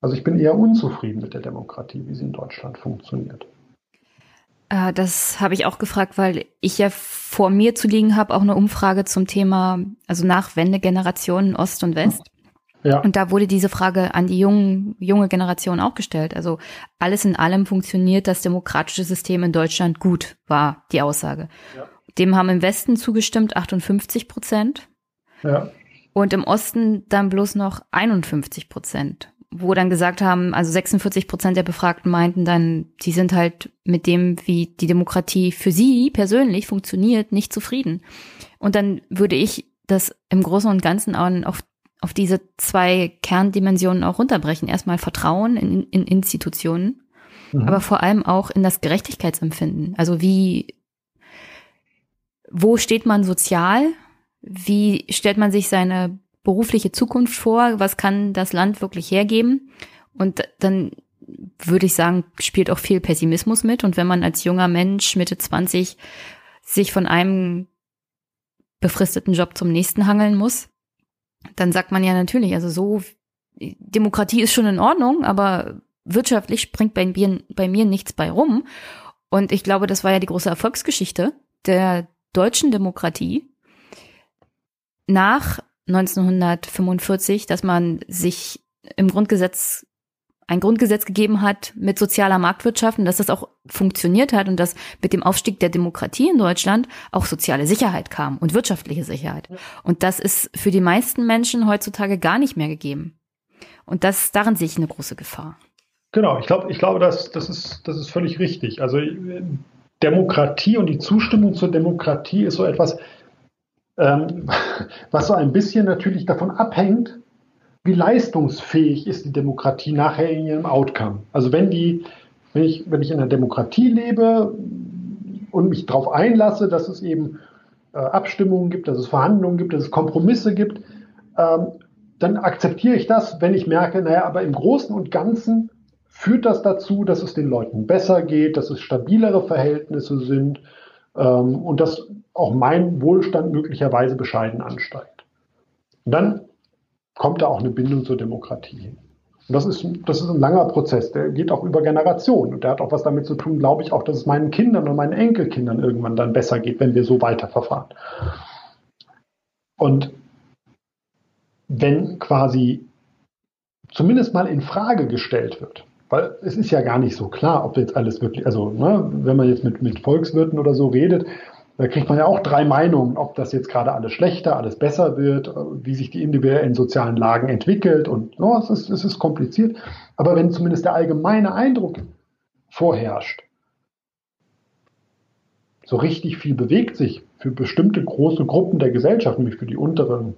also ich bin eher unzufrieden mit der Demokratie, wie sie in Deutschland funktioniert. Äh, das habe ich auch gefragt, weil ich ja vor mir zu liegen habe, auch eine Umfrage zum Thema, also Nachwendegenerationen Ost und West. Ja. Und da wurde diese Frage an die jungen, junge Generation auch gestellt. Also alles in allem funktioniert das demokratische System in Deutschland gut, war die Aussage. Ja. Dem haben im Westen zugestimmt 58 Prozent. Ja. Und im Osten dann bloß noch 51 Prozent wo dann gesagt haben, also 46 Prozent der Befragten meinten dann, sie sind halt mit dem, wie die Demokratie für sie persönlich funktioniert, nicht zufrieden. Und dann würde ich das im Großen und Ganzen auf, auf diese zwei Kerndimensionen auch runterbrechen. Erstmal Vertrauen in, in Institutionen, mhm. aber vor allem auch in das Gerechtigkeitsempfinden. Also wie, wo steht man sozial? Wie stellt man sich seine berufliche Zukunft vor? Was kann das Land wirklich hergeben? Und dann würde ich sagen, spielt auch viel Pessimismus mit. Und wenn man als junger Mensch Mitte 20 sich von einem befristeten Job zum nächsten hangeln muss, dann sagt man ja natürlich, also so, Demokratie ist schon in Ordnung, aber wirtschaftlich springt bei mir, bei mir nichts bei rum. Und ich glaube, das war ja die große Erfolgsgeschichte der deutschen Demokratie. Nach 1945, dass man sich im Grundgesetz ein Grundgesetz gegeben hat mit sozialer Marktwirtschaft und dass das auch funktioniert hat und dass mit dem Aufstieg der Demokratie in Deutschland auch soziale Sicherheit kam und wirtschaftliche Sicherheit. Und das ist für die meisten Menschen heutzutage gar nicht mehr gegeben. Und das, darin sehe ich eine große Gefahr. Genau, ich glaube, ich glaube, das, das, ist, das ist völlig richtig. Also Demokratie und die Zustimmung zur Demokratie ist so etwas, ähm, <laughs> was so ein bisschen natürlich davon abhängt, wie leistungsfähig ist die Demokratie nachher in ihrem Outcome. Also wenn die, wenn ich, wenn ich in einer Demokratie lebe und mich darauf einlasse, dass es eben äh, Abstimmungen gibt, dass es Verhandlungen gibt, dass es Kompromisse gibt, ähm, dann akzeptiere ich das, wenn ich merke, naja, aber im Großen und Ganzen führt das dazu, dass es den Leuten besser geht, dass es stabilere Verhältnisse sind ähm, und dass auch mein Wohlstand möglicherweise bescheiden ansteigt. Und dann kommt da auch eine Bindung zur Demokratie hin. Und das ist, das ist ein langer Prozess, der geht auch über Generationen. Und der hat auch was damit zu tun, glaube ich, auch, dass es meinen Kindern und meinen Enkelkindern irgendwann dann besser geht, wenn wir so weiterverfahren. Und wenn quasi zumindest mal in Frage gestellt wird, weil es ist ja gar nicht so klar, ob jetzt alles wirklich, also ne, wenn man jetzt mit, mit Volkswirten oder so redet, da kriegt man ja auch drei Meinungen, ob das jetzt gerade alles schlechter, alles besser wird, wie sich die individuellen sozialen Lagen entwickelt und oh, es, ist, es ist kompliziert. Aber wenn zumindest der allgemeine Eindruck vorherrscht, so richtig viel bewegt sich für bestimmte große Gruppen der Gesellschaft, nämlich für die unteren,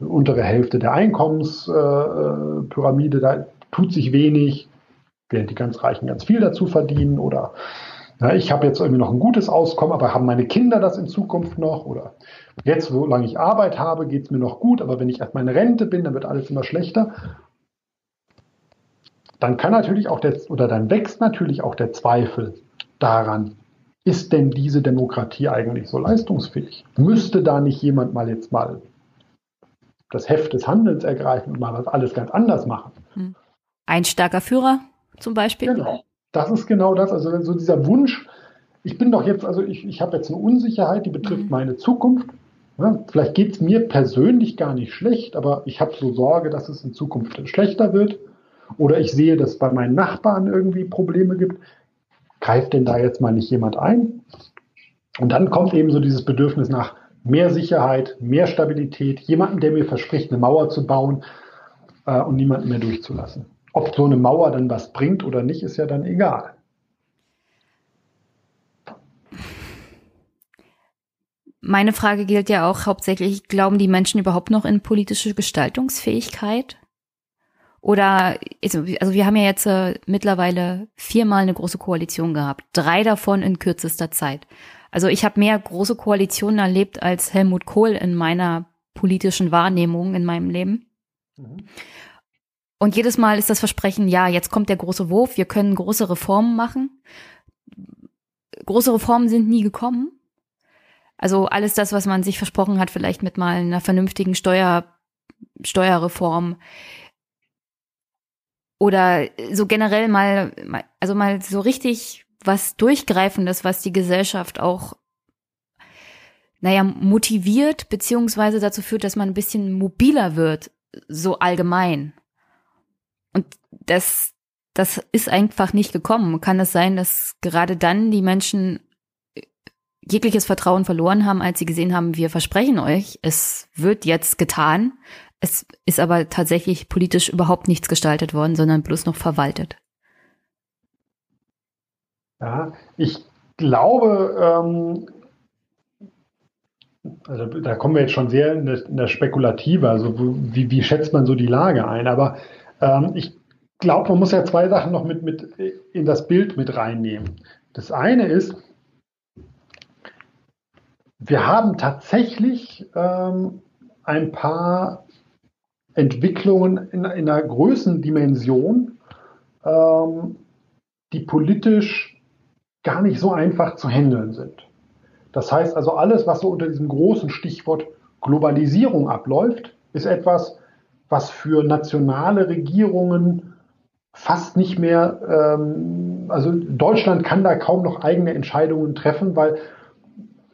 die untere Hälfte der Einkommenspyramide, äh, da tut sich wenig, während die ganz Reichen ganz viel dazu verdienen oder ja, ich habe jetzt irgendwie noch ein gutes Auskommen, aber haben meine Kinder das in Zukunft noch? Oder jetzt, solange ich Arbeit habe, geht es mir noch gut, aber wenn ich erst meine Rente bin, dann wird alles immer schlechter. Dann kann natürlich auch der, oder dann wächst natürlich auch der Zweifel daran, ist denn diese Demokratie eigentlich so leistungsfähig? Müsste da nicht jemand mal jetzt mal das Heft des Handelns ergreifen und mal was alles ganz anders machen? Hm. Ein starker Führer zum Beispiel? Genau das ist genau das. Also so dieser Wunsch, ich bin doch jetzt, also ich, ich habe jetzt eine Unsicherheit, die betrifft mhm. meine Zukunft. Ja, vielleicht geht es mir persönlich gar nicht schlecht, aber ich habe so Sorge, dass es in Zukunft schlechter wird. Oder ich sehe, dass es bei meinen Nachbarn irgendwie Probleme gibt. Greift denn da jetzt mal nicht jemand ein? Und dann kommt eben so dieses Bedürfnis nach mehr Sicherheit, mehr Stabilität, jemanden, der mir verspricht, eine Mauer zu bauen äh, und niemanden mehr durchzulassen. Ob so eine Mauer dann was bringt oder nicht, ist ja dann egal. Meine Frage gilt ja auch hauptsächlich, glauben die Menschen überhaupt noch in politische Gestaltungsfähigkeit? Oder, also, also wir haben ja jetzt äh, mittlerweile viermal eine große Koalition gehabt, drei davon in kürzester Zeit. Also ich habe mehr große Koalitionen erlebt als Helmut Kohl in meiner politischen Wahrnehmung in meinem Leben. Mhm. Und jedes Mal ist das Versprechen, ja, jetzt kommt der große Wurf, wir können große Reformen machen. Große Reformen sind nie gekommen. Also alles das, was man sich versprochen hat, vielleicht mit mal einer vernünftigen Steuer, Steuerreform oder so generell mal, also mal so richtig was Durchgreifendes, was die Gesellschaft auch, naja, motiviert, beziehungsweise dazu führt, dass man ein bisschen mobiler wird, so allgemein. Das, das ist einfach nicht gekommen. Kann es sein, dass gerade dann die Menschen jegliches Vertrauen verloren haben, als sie gesehen haben, wir versprechen euch, es wird jetzt getan. Es ist aber tatsächlich politisch überhaupt nichts gestaltet worden, sondern bloß noch verwaltet. Ja, ich glaube, ähm, also da kommen wir jetzt schon sehr in der, in der Spekulative, also wie, wie, schätzt man so die Lage ein? Aber ähm, ich glaube, man muss ja zwei Sachen noch mit, mit in das Bild mit reinnehmen. Das eine ist, wir haben tatsächlich ähm, ein paar Entwicklungen in, in einer Größendimension, ähm, die politisch gar nicht so einfach zu handeln sind. Das heißt also, alles, was so unter diesem großen Stichwort Globalisierung abläuft, ist etwas, was für nationale Regierungen fast nicht mehr, ähm, also Deutschland kann da kaum noch eigene Entscheidungen treffen, weil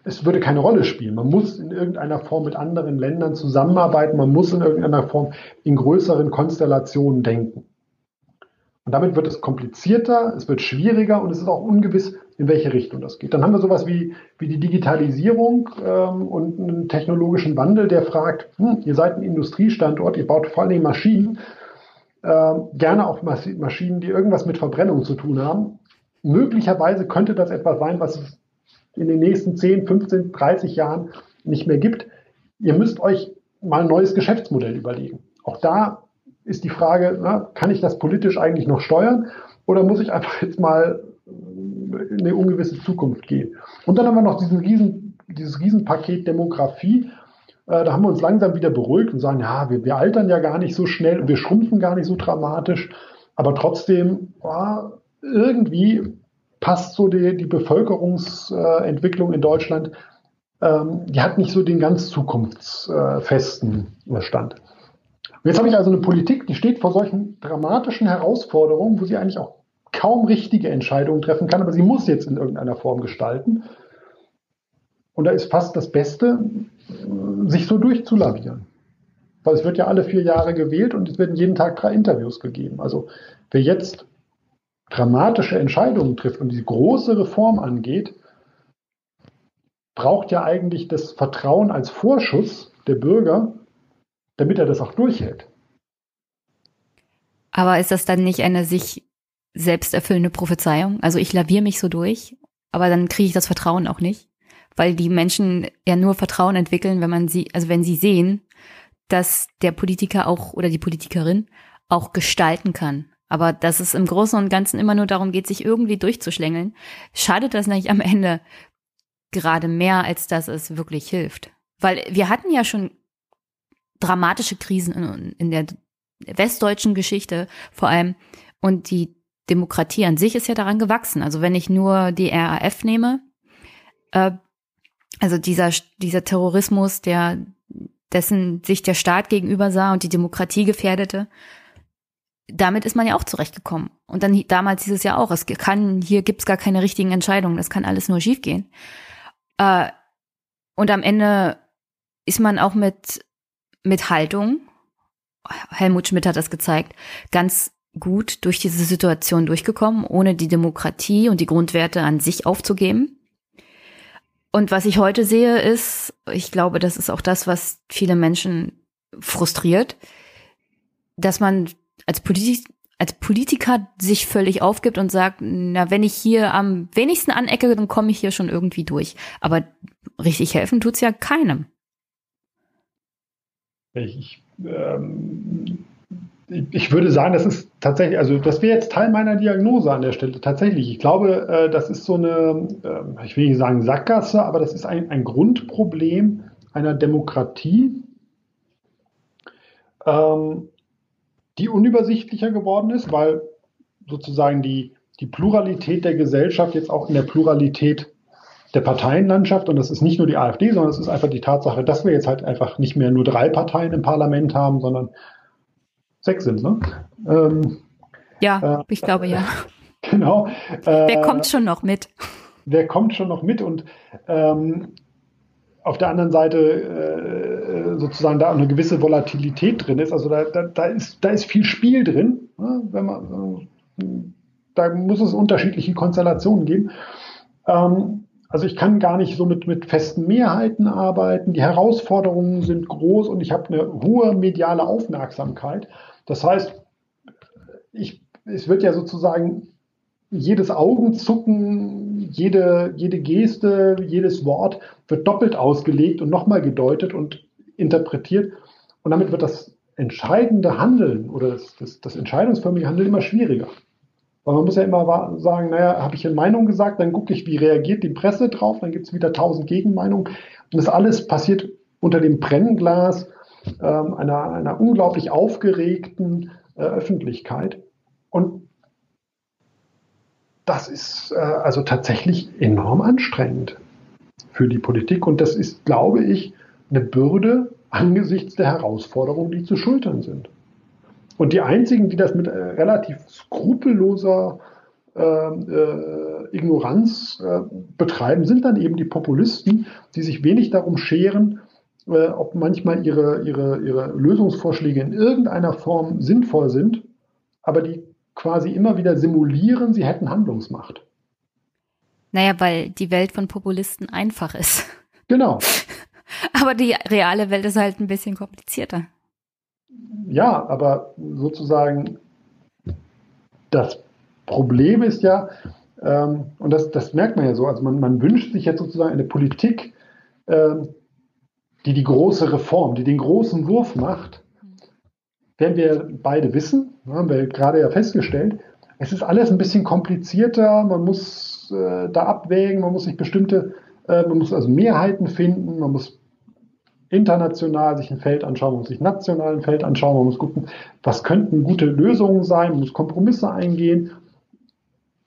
es würde keine Rolle spielen. Man muss in irgendeiner Form mit anderen Ländern zusammenarbeiten, man muss in irgendeiner Form in größeren Konstellationen denken. Und damit wird es komplizierter, es wird schwieriger und es ist auch ungewiss, in welche Richtung das geht. Dann haben wir sowas wie, wie die Digitalisierung ähm, und einen technologischen Wandel, der fragt, hm, ihr seid ein Industriestandort, ihr baut vor Dingen Maschinen, gerne auch Maschinen, die irgendwas mit Verbrennung zu tun haben. Möglicherweise könnte das etwas sein, was es in den nächsten 10, 15, 30 Jahren nicht mehr gibt. Ihr müsst euch mal ein neues Geschäftsmodell überlegen. Auch da ist die Frage, na, kann ich das politisch eigentlich noch steuern oder muss ich einfach jetzt mal in eine ungewisse Zukunft gehen? Und dann haben wir noch diesen riesen, dieses Riesenpaket Demografie. Äh, da haben wir uns langsam wieder beruhigt und sagen, ja, wir, wir altern ja gar nicht so schnell und wir schrumpfen gar nicht so dramatisch. Aber trotzdem, ja, irgendwie passt so die, die Bevölkerungsentwicklung in Deutschland, ähm, die hat nicht so den ganz zukunftsfesten Stand. Und jetzt habe ich also eine Politik, die steht vor solchen dramatischen Herausforderungen, wo sie eigentlich auch kaum richtige Entscheidungen treffen kann, aber sie muss jetzt in irgendeiner Form gestalten. Und da ist fast das Beste, sich so durchzulavieren. Weil es wird ja alle vier Jahre gewählt und es werden jeden Tag drei Interviews gegeben. Also wer jetzt dramatische Entscheidungen trifft und die große Reform angeht, braucht ja eigentlich das Vertrauen als Vorschuss der Bürger, damit er das auch durchhält. Aber ist das dann nicht eine sich selbst erfüllende Prophezeiung? Also ich laviere mich so durch, aber dann kriege ich das Vertrauen auch nicht, weil die Menschen ja nur Vertrauen entwickeln, wenn man sie, also wenn sie sehen, dass der Politiker auch oder die Politikerin auch gestalten kann. Aber dass es im Großen und Ganzen immer nur darum geht, sich irgendwie durchzuschlängeln, schadet das nicht am Ende gerade mehr, als dass es wirklich hilft. Weil wir hatten ja schon dramatische Krisen in, in der westdeutschen Geschichte vor allem und die Demokratie an sich ist ja daran gewachsen. Also wenn ich nur die RAF nehme, äh, also dieser, dieser Terrorismus, der dessen sich der Staat gegenüber sah und die Demokratie gefährdete, damit ist man ja auch zurechtgekommen. Und dann damals hieß es ja auch, es kann, hier gibt's gar keine richtigen Entscheidungen, das kann alles nur schiefgehen. Äh, und am Ende ist man auch mit, mit Haltung, Helmut Schmidt hat das gezeigt, ganz gut durch diese Situation durchgekommen, ohne die Demokratie und die Grundwerte an sich aufzugeben. Und was ich heute sehe, ist, ich glaube, das ist auch das, was viele Menschen frustriert, dass man als, Politi als Politiker sich völlig aufgibt und sagt, na, wenn ich hier am wenigsten anecke, dann komme ich hier schon irgendwie durch. Aber richtig helfen tut's ja keinem. Ich, ähm, ich würde sagen, das ist tatsächlich, also das wäre jetzt Teil meiner Diagnose an der Stelle. Tatsächlich, ich glaube, äh, das ist so eine, äh, ich will nicht sagen Sackgasse, aber das ist ein, ein Grundproblem einer Demokratie, ähm, die unübersichtlicher geworden ist, weil sozusagen die, die Pluralität der Gesellschaft jetzt auch in der Pluralität der Parteienlandschaft, und das ist nicht nur die AfD, sondern es ist einfach die Tatsache, dass wir jetzt halt einfach nicht mehr nur drei Parteien im Parlament haben, sondern sechs sind, ne? Ähm, ja, äh, ich glaube ja. <laughs> Genau. Äh, wer kommt schon noch mit? Wer kommt schon noch mit? Und ähm, auf der anderen Seite äh, sozusagen da eine gewisse Volatilität drin ist. Also da, da, da, ist, da ist viel Spiel drin. Ne? Wenn man, da muss es unterschiedliche Konstellationen geben. Ähm, also ich kann gar nicht so mit, mit festen Mehrheiten arbeiten. Die Herausforderungen sind groß und ich habe eine hohe mediale Aufmerksamkeit. Das heißt, ich, es wird ja sozusagen jedes Augenzucken, jede, jede Geste, jedes Wort wird doppelt ausgelegt und nochmal gedeutet und interpretiert. Und damit wird das entscheidende Handeln oder das, das, das entscheidungsförmige Handeln immer schwieriger. Weil man muss ja immer sagen, naja, habe ich eine Meinung gesagt, dann gucke ich, wie reagiert die Presse drauf, dann gibt es wieder tausend Gegenmeinungen. Und das alles passiert unter dem Brennglas ähm, einer, einer unglaublich aufgeregten äh, Öffentlichkeit. Und das ist äh, also tatsächlich enorm anstrengend für die Politik. Und das ist, glaube ich, eine Bürde angesichts der Herausforderungen, die zu schultern sind. Und die einzigen, die das mit äh, relativ skrupelloser äh, äh, Ignoranz äh, betreiben, sind dann eben die Populisten, die sich wenig darum scheren, äh, ob manchmal ihre, ihre, ihre Lösungsvorschläge in irgendeiner Form sinnvoll sind, aber die quasi immer wieder simulieren, sie hätten Handlungsmacht. Naja, weil die Welt von Populisten einfach ist. Genau. <laughs> aber die reale Welt ist halt ein bisschen komplizierter. Ja, aber sozusagen das Problem ist ja, ähm, und das, das merkt man ja so, also man, man wünscht sich jetzt sozusagen eine Politik, ähm, die die große Reform, die den großen Wurf macht, werden wir beide wissen, haben wir gerade ja festgestellt, es ist alles ein bisschen komplizierter, man muss äh, da abwägen, man muss sich bestimmte, äh, man muss also Mehrheiten finden, man muss international sich ein Feld anschauen, man muss sich national ein Feld anschauen, man muss gucken, was könnten gute Lösungen sein, man muss Kompromisse eingehen.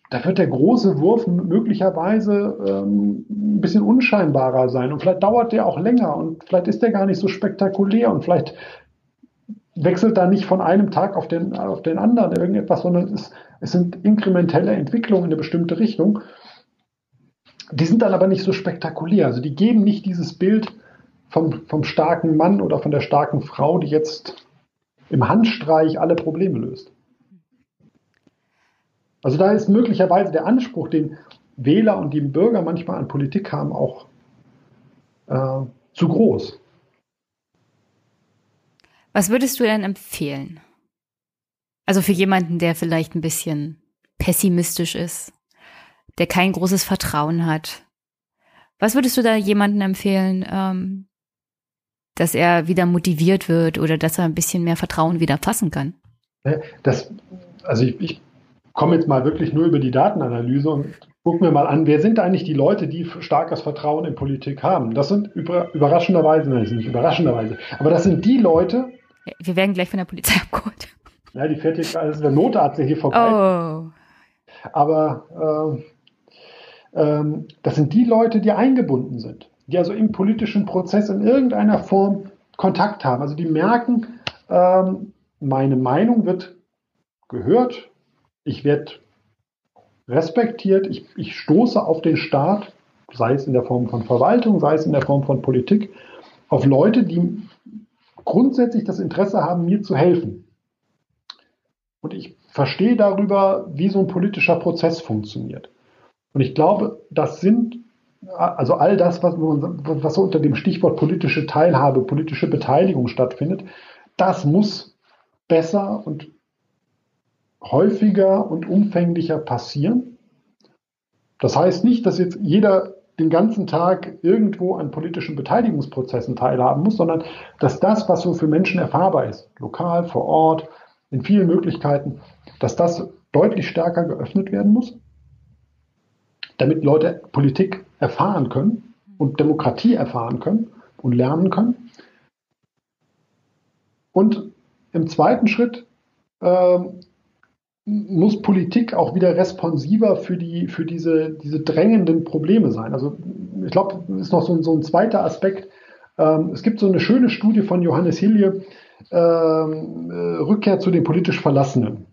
Da wird der große Wurf möglicherweise ähm, ein bisschen unscheinbarer sein und vielleicht dauert der auch länger und vielleicht ist der gar nicht so spektakulär und vielleicht wechselt da nicht von einem Tag auf den, auf den anderen irgendetwas, sondern es, es sind inkrementelle Entwicklungen in eine bestimmte Richtung. Die sind dann aber nicht so spektakulär. Also die geben nicht dieses Bild vom, vom starken Mann oder von der starken Frau, die jetzt im Handstreich alle Probleme löst. Also da ist möglicherweise der Anspruch, den Wähler und die Bürger manchmal an Politik haben, auch äh, zu groß. Was würdest du denn empfehlen? Also für jemanden, der vielleicht ein bisschen pessimistisch ist, der kein großes Vertrauen hat. Was würdest du da jemandem empfehlen, ähm, dass er wieder motiviert wird oder dass er ein bisschen mehr Vertrauen wieder fassen kann? Das, also ich, ich komme jetzt mal wirklich nur über die Datenanalyse und gucken wir mal an, wer sind eigentlich die Leute, die starkes Vertrauen in Politik haben? Das sind über, überraschenderweise, nein, nicht überraschenderweise, aber das sind die Leute, wir werden gleich von der Polizei <laughs> abgeholt. Ja, die fährt gerade, also der Notarzt hier vorbei. Oh. Aber äh, äh, das sind die Leute, die eingebunden sind, die also im politischen Prozess in irgendeiner Form Kontakt haben. Also die merken, äh, meine Meinung wird gehört, ich werde respektiert, ich, ich stoße auf den Staat, sei es in der Form von Verwaltung, sei es in der Form von Politik, auf Leute, die grundsätzlich das Interesse haben, mir zu helfen. Und ich verstehe darüber, wie so ein politischer Prozess funktioniert. Und ich glaube, das sind also all das, was, was so unter dem Stichwort politische Teilhabe, politische Beteiligung stattfindet, das muss besser und häufiger und umfänglicher passieren. Das heißt nicht, dass jetzt jeder den ganzen Tag irgendwo an politischen Beteiligungsprozessen teilhaben muss, sondern dass das, was so für Menschen erfahrbar ist, lokal, vor Ort, in vielen Möglichkeiten, dass das deutlich stärker geöffnet werden muss, damit Leute Politik erfahren können und Demokratie erfahren können und lernen können. Und im zweiten Schritt äh, muss Politik auch wieder responsiver für, die, für diese, diese drängenden Probleme sein. Also ich glaube, ist noch so, so ein zweiter Aspekt. Ähm, es gibt so eine schöne Studie von Johannes Hilje, ähm, äh, Rückkehr zu den politisch Verlassenen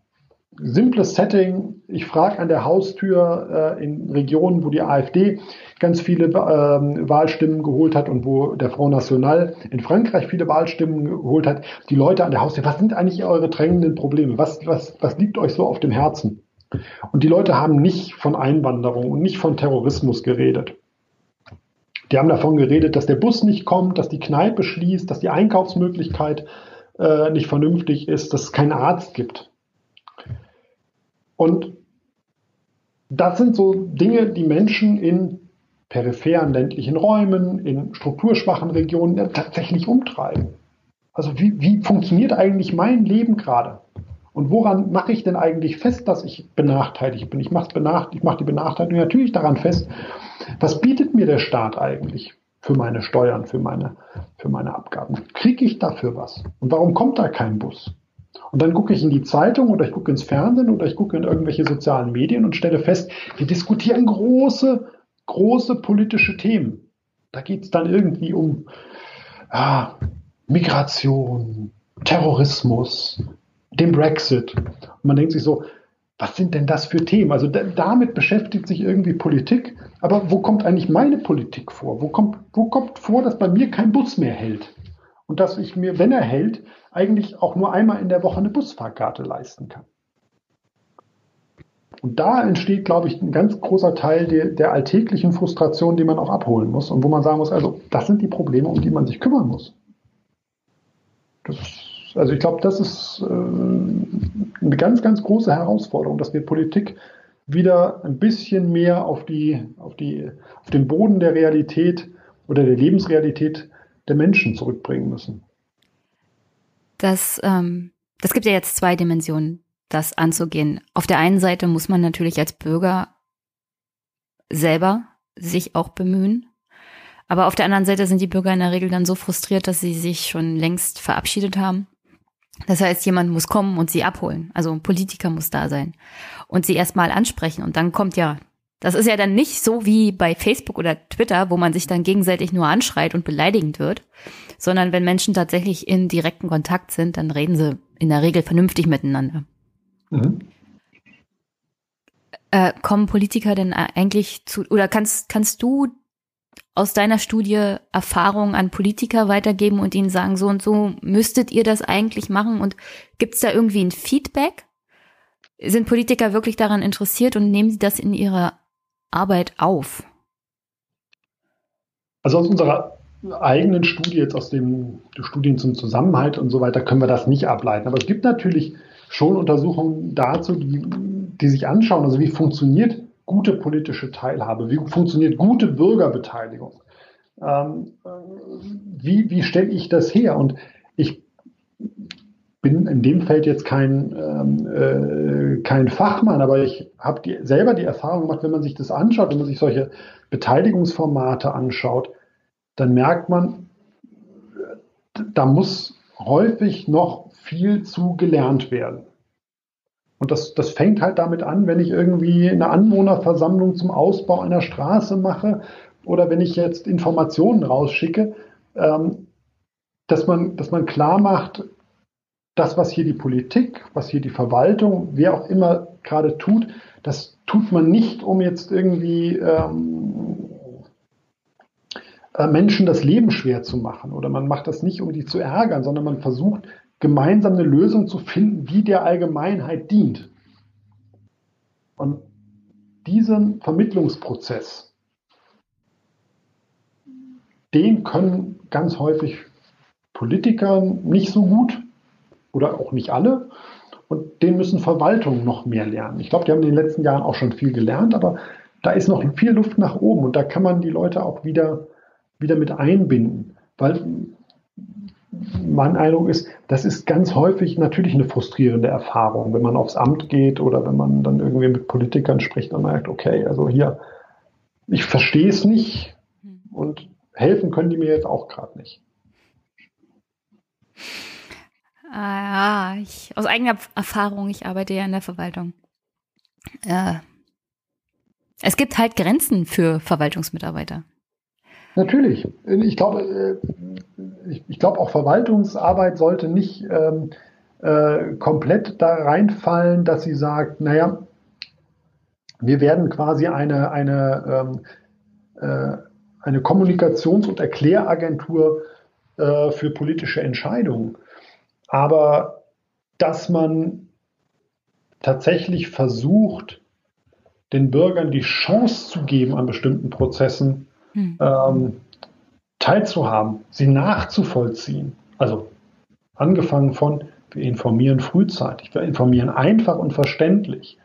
simples Setting. Ich frage an der Haustür äh, in Regionen, wo die AfD ganz viele äh, Wahlstimmen geholt hat und wo der Front National in Frankreich viele Wahlstimmen geholt hat, die Leute an der Haustür, was sind eigentlich eure drängenden Probleme? Was, was, was liegt euch so auf dem Herzen? Und die Leute haben nicht von Einwanderung und nicht von Terrorismus geredet. Die haben davon geredet, dass der Bus nicht kommt, dass die Kneipe schließt, dass die Einkaufsmöglichkeit äh, nicht vernünftig ist, dass es keinen Arzt gibt. Und das sind so Dinge, die Menschen in peripheren ländlichen Räumen, in strukturschwachen Regionen tatsächlich umtreiben. Also wie, wie funktioniert eigentlich mein Leben gerade? Und woran mache ich denn eigentlich fest, dass ich benachteiligt bin? Ich mache benacht, mach die Benachteiligung natürlich daran fest, was bietet mir der Staat eigentlich für meine Steuern, für meine, für meine Abgaben? Kriege ich dafür was? Und warum kommt da kein Bus? Und dann gucke ich in die Zeitung oder ich gucke ins Fernsehen oder ich gucke in irgendwelche sozialen Medien und stelle fest, wir diskutieren große, große politische Themen. Da geht es dann irgendwie um ah, Migration, Terrorismus, den Brexit. Und man denkt sich so, was sind denn das für Themen? Also damit beschäftigt sich irgendwie Politik. Aber wo kommt eigentlich meine Politik vor? Wo kommt, wo kommt vor, dass bei mir kein Bus mehr hält? Und dass ich mir, wenn er hält, eigentlich auch nur einmal in der Woche eine Busfahrkarte leisten kann. Und da entsteht, glaube ich, ein ganz großer Teil der, der, alltäglichen Frustration, die man auch abholen muss und wo man sagen muss, also das sind die Probleme, um die man sich kümmern muss. Das, also ich glaube, das ist äh, eine ganz, ganz große Herausforderung, dass wir Politik wieder ein bisschen mehr auf, die, auf, die, auf den Boden der Realität oder der Lebensrealität der Menschen zurückbringen müssen das, ähm, das gibt ja jetzt zwei Dimensionen, das anzugehen. Auf der einen Seite muss man natürlich als Bürger selber sich auch bemühen. Aber auf der anderen Seite sind die Bürger in der Regel dann so frustriert, dass sie sich schon längst verabschiedet haben. Das heißt, jemand muss kommen und sie abholen. Also ein Politiker muss da sein und sie erstmal ansprechen. Und dann kommt ja, das ist ja dann nicht so wie bei Facebook oder Twitter, wo man sich dann gegenseitig nur anschreit und beleidigend wird, sondern wenn Menschen tatsächlich in direkten Kontakt sind, dann reden sie in der Regel vernünftig miteinander. Mhm. Äh, kommen Politiker denn eigentlich zu, oder kannst, kannst du aus deiner Studie Erfahrungen an Politiker weitergeben und ihnen sagen, so und so müsstet ihr das eigentlich machen? Und gibt es da irgendwie ein Feedback? Sind Politiker wirklich daran interessiert und nehmen sie das in ihrer Arbeit auf? Also aus unserer eigenen Studie, jetzt aus den Studien zum Zusammenhalt und so weiter, können wir das nicht ableiten. Aber es gibt natürlich schon Untersuchungen dazu, die, die sich anschauen, also wie funktioniert gute politische Teilhabe, wie funktioniert gute Bürgerbeteiligung. Ähm, wie wie stelle ich das her? Und ich bin in dem Feld jetzt kein, ähm, äh, kein Fachmann, aber ich habe selber die Erfahrung gemacht, wenn man sich das anschaut, wenn man sich solche Beteiligungsformate anschaut, dann merkt man, da muss häufig noch viel zu gelernt werden. Und das, das fängt halt damit an, wenn ich irgendwie eine Anwohnerversammlung zum Ausbau einer Straße mache oder wenn ich jetzt Informationen rausschicke, ähm, dass, man, dass man klar macht, das, was hier die Politik, was hier die Verwaltung, wer auch immer gerade tut, das tut man nicht, um jetzt irgendwie ähm, äh, Menschen das Leben schwer zu machen oder man macht das nicht, um die zu ärgern, sondern man versucht gemeinsam eine Lösung zu finden, die der Allgemeinheit dient. Und diesen Vermittlungsprozess, den können ganz häufig Politiker nicht so gut oder auch nicht alle. Und den müssen Verwaltungen noch mehr lernen. Ich glaube, die haben in den letzten Jahren auch schon viel gelernt, aber da ist noch viel Luft nach oben und da kann man die Leute auch wieder, wieder mit einbinden. Weil mein Eindruck ist, das ist ganz häufig natürlich eine frustrierende Erfahrung, wenn man aufs Amt geht oder wenn man dann irgendwie mit Politikern spricht und merkt, okay, also hier, ich verstehe es nicht und helfen können die mir jetzt auch gerade nicht. Ah, ja, ich, aus eigener Erfahrung, ich arbeite ja in der Verwaltung. Äh, es gibt halt Grenzen für Verwaltungsmitarbeiter. Natürlich. Ich glaube, äh, ich glaube auch Verwaltungsarbeit sollte nicht ähm, äh, komplett da reinfallen, dass sie sagt, naja, wir werden quasi eine, eine, ähm, äh, eine Kommunikations- und Erkläragentur äh, für politische Entscheidungen. Aber dass man tatsächlich versucht, den Bürgern die Chance zu geben, an bestimmten Prozessen hm. ähm, teilzuhaben, sie nachzuvollziehen. Also angefangen von, wir informieren frühzeitig, wir informieren einfach und verständlich.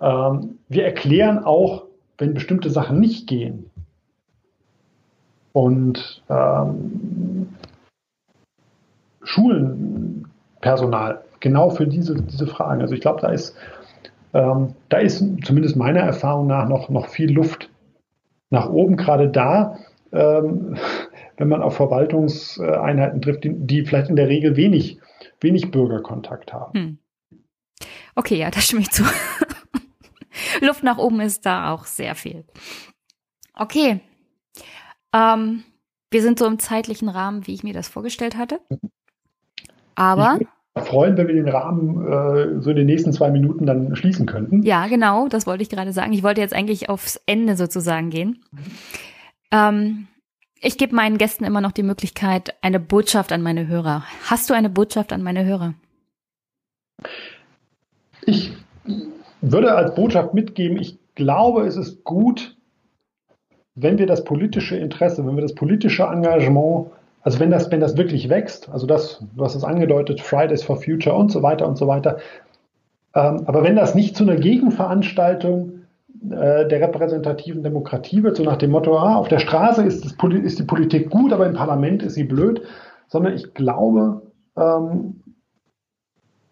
Ähm, wir erklären auch, wenn bestimmte Sachen nicht gehen. Und ähm, Schulenpersonal genau für diese, diese Fragen. Also ich glaube, da ist, ähm, da ist zumindest meiner Erfahrung nach noch, noch viel Luft nach oben, gerade da, ähm, <laughs> wenn man auf Verwaltungseinheiten trifft, die, die, vielleicht in der Regel wenig, wenig Bürgerkontakt haben. Hm. Okay, ja, das stimme ich zu. <laughs> Luft nach oben ist da auch sehr viel. Okay. Ähm, wir sind so im zeitlichen Rahmen, wie ich mir das vorgestellt hatte. Aber. Ich würde freuen, wenn wir den Rahmen äh, so in den nächsten zwei Minuten dann schließen könnten. Ja, genau, das wollte ich gerade sagen. Ich wollte jetzt eigentlich aufs Ende sozusagen gehen. Ähm, ich gebe meinen Gästen immer noch die Möglichkeit, eine Botschaft an meine Hörer. Hast du eine Botschaft an meine Hörer? Ich würde als Botschaft mitgeben, ich glaube, es ist gut, wenn wir das politische Interesse, wenn wir das politische Engagement also wenn das, wenn das wirklich wächst, also das, du hast es angedeutet, Fridays for Future und so weiter und so weiter. Ähm, aber wenn das nicht zu einer Gegenveranstaltung äh, der repräsentativen Demokratie wird, so nach dem Motto, ah, auf der Straße ist, das, ist, die Politik gut, aber im Parlament ist sie blöd, sondern ich glaube, ähm,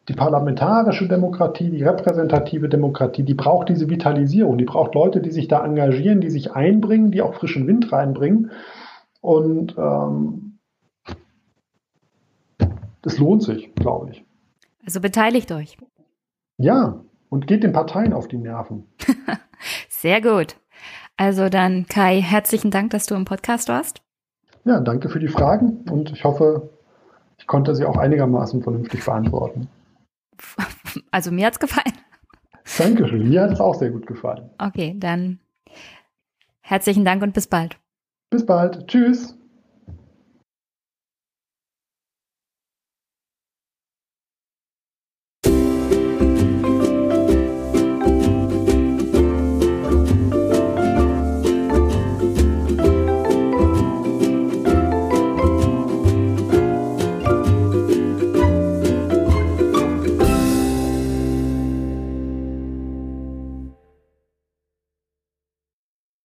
die parlamentarische Demokratie, die repräsentative Demokratie, die braucht diese Vitalisierung, die braucht Leute, die sich da engagieren, die sich einbringen, die auch frischen Wind reinbringen. Und ähm, das lohnt sich, glaube ich. Also beteiligt euch. Ja, und geht den Parteien auf die Nerven. <laughs> Sehr gut. Also dann, Kai, herzlichen Dank, dass du im Podcast warst. Ja, danke für die Fragen und ich hoffe, ich konnte sie auch einigermaßen vernünftig beantworten. <laughs> Also mir hat es gefallen. Dankeschön, mir hat es auch sehr gut gefallen. Okay, dann herzlichen Dank und bis bald. Bis bald. Tschüss.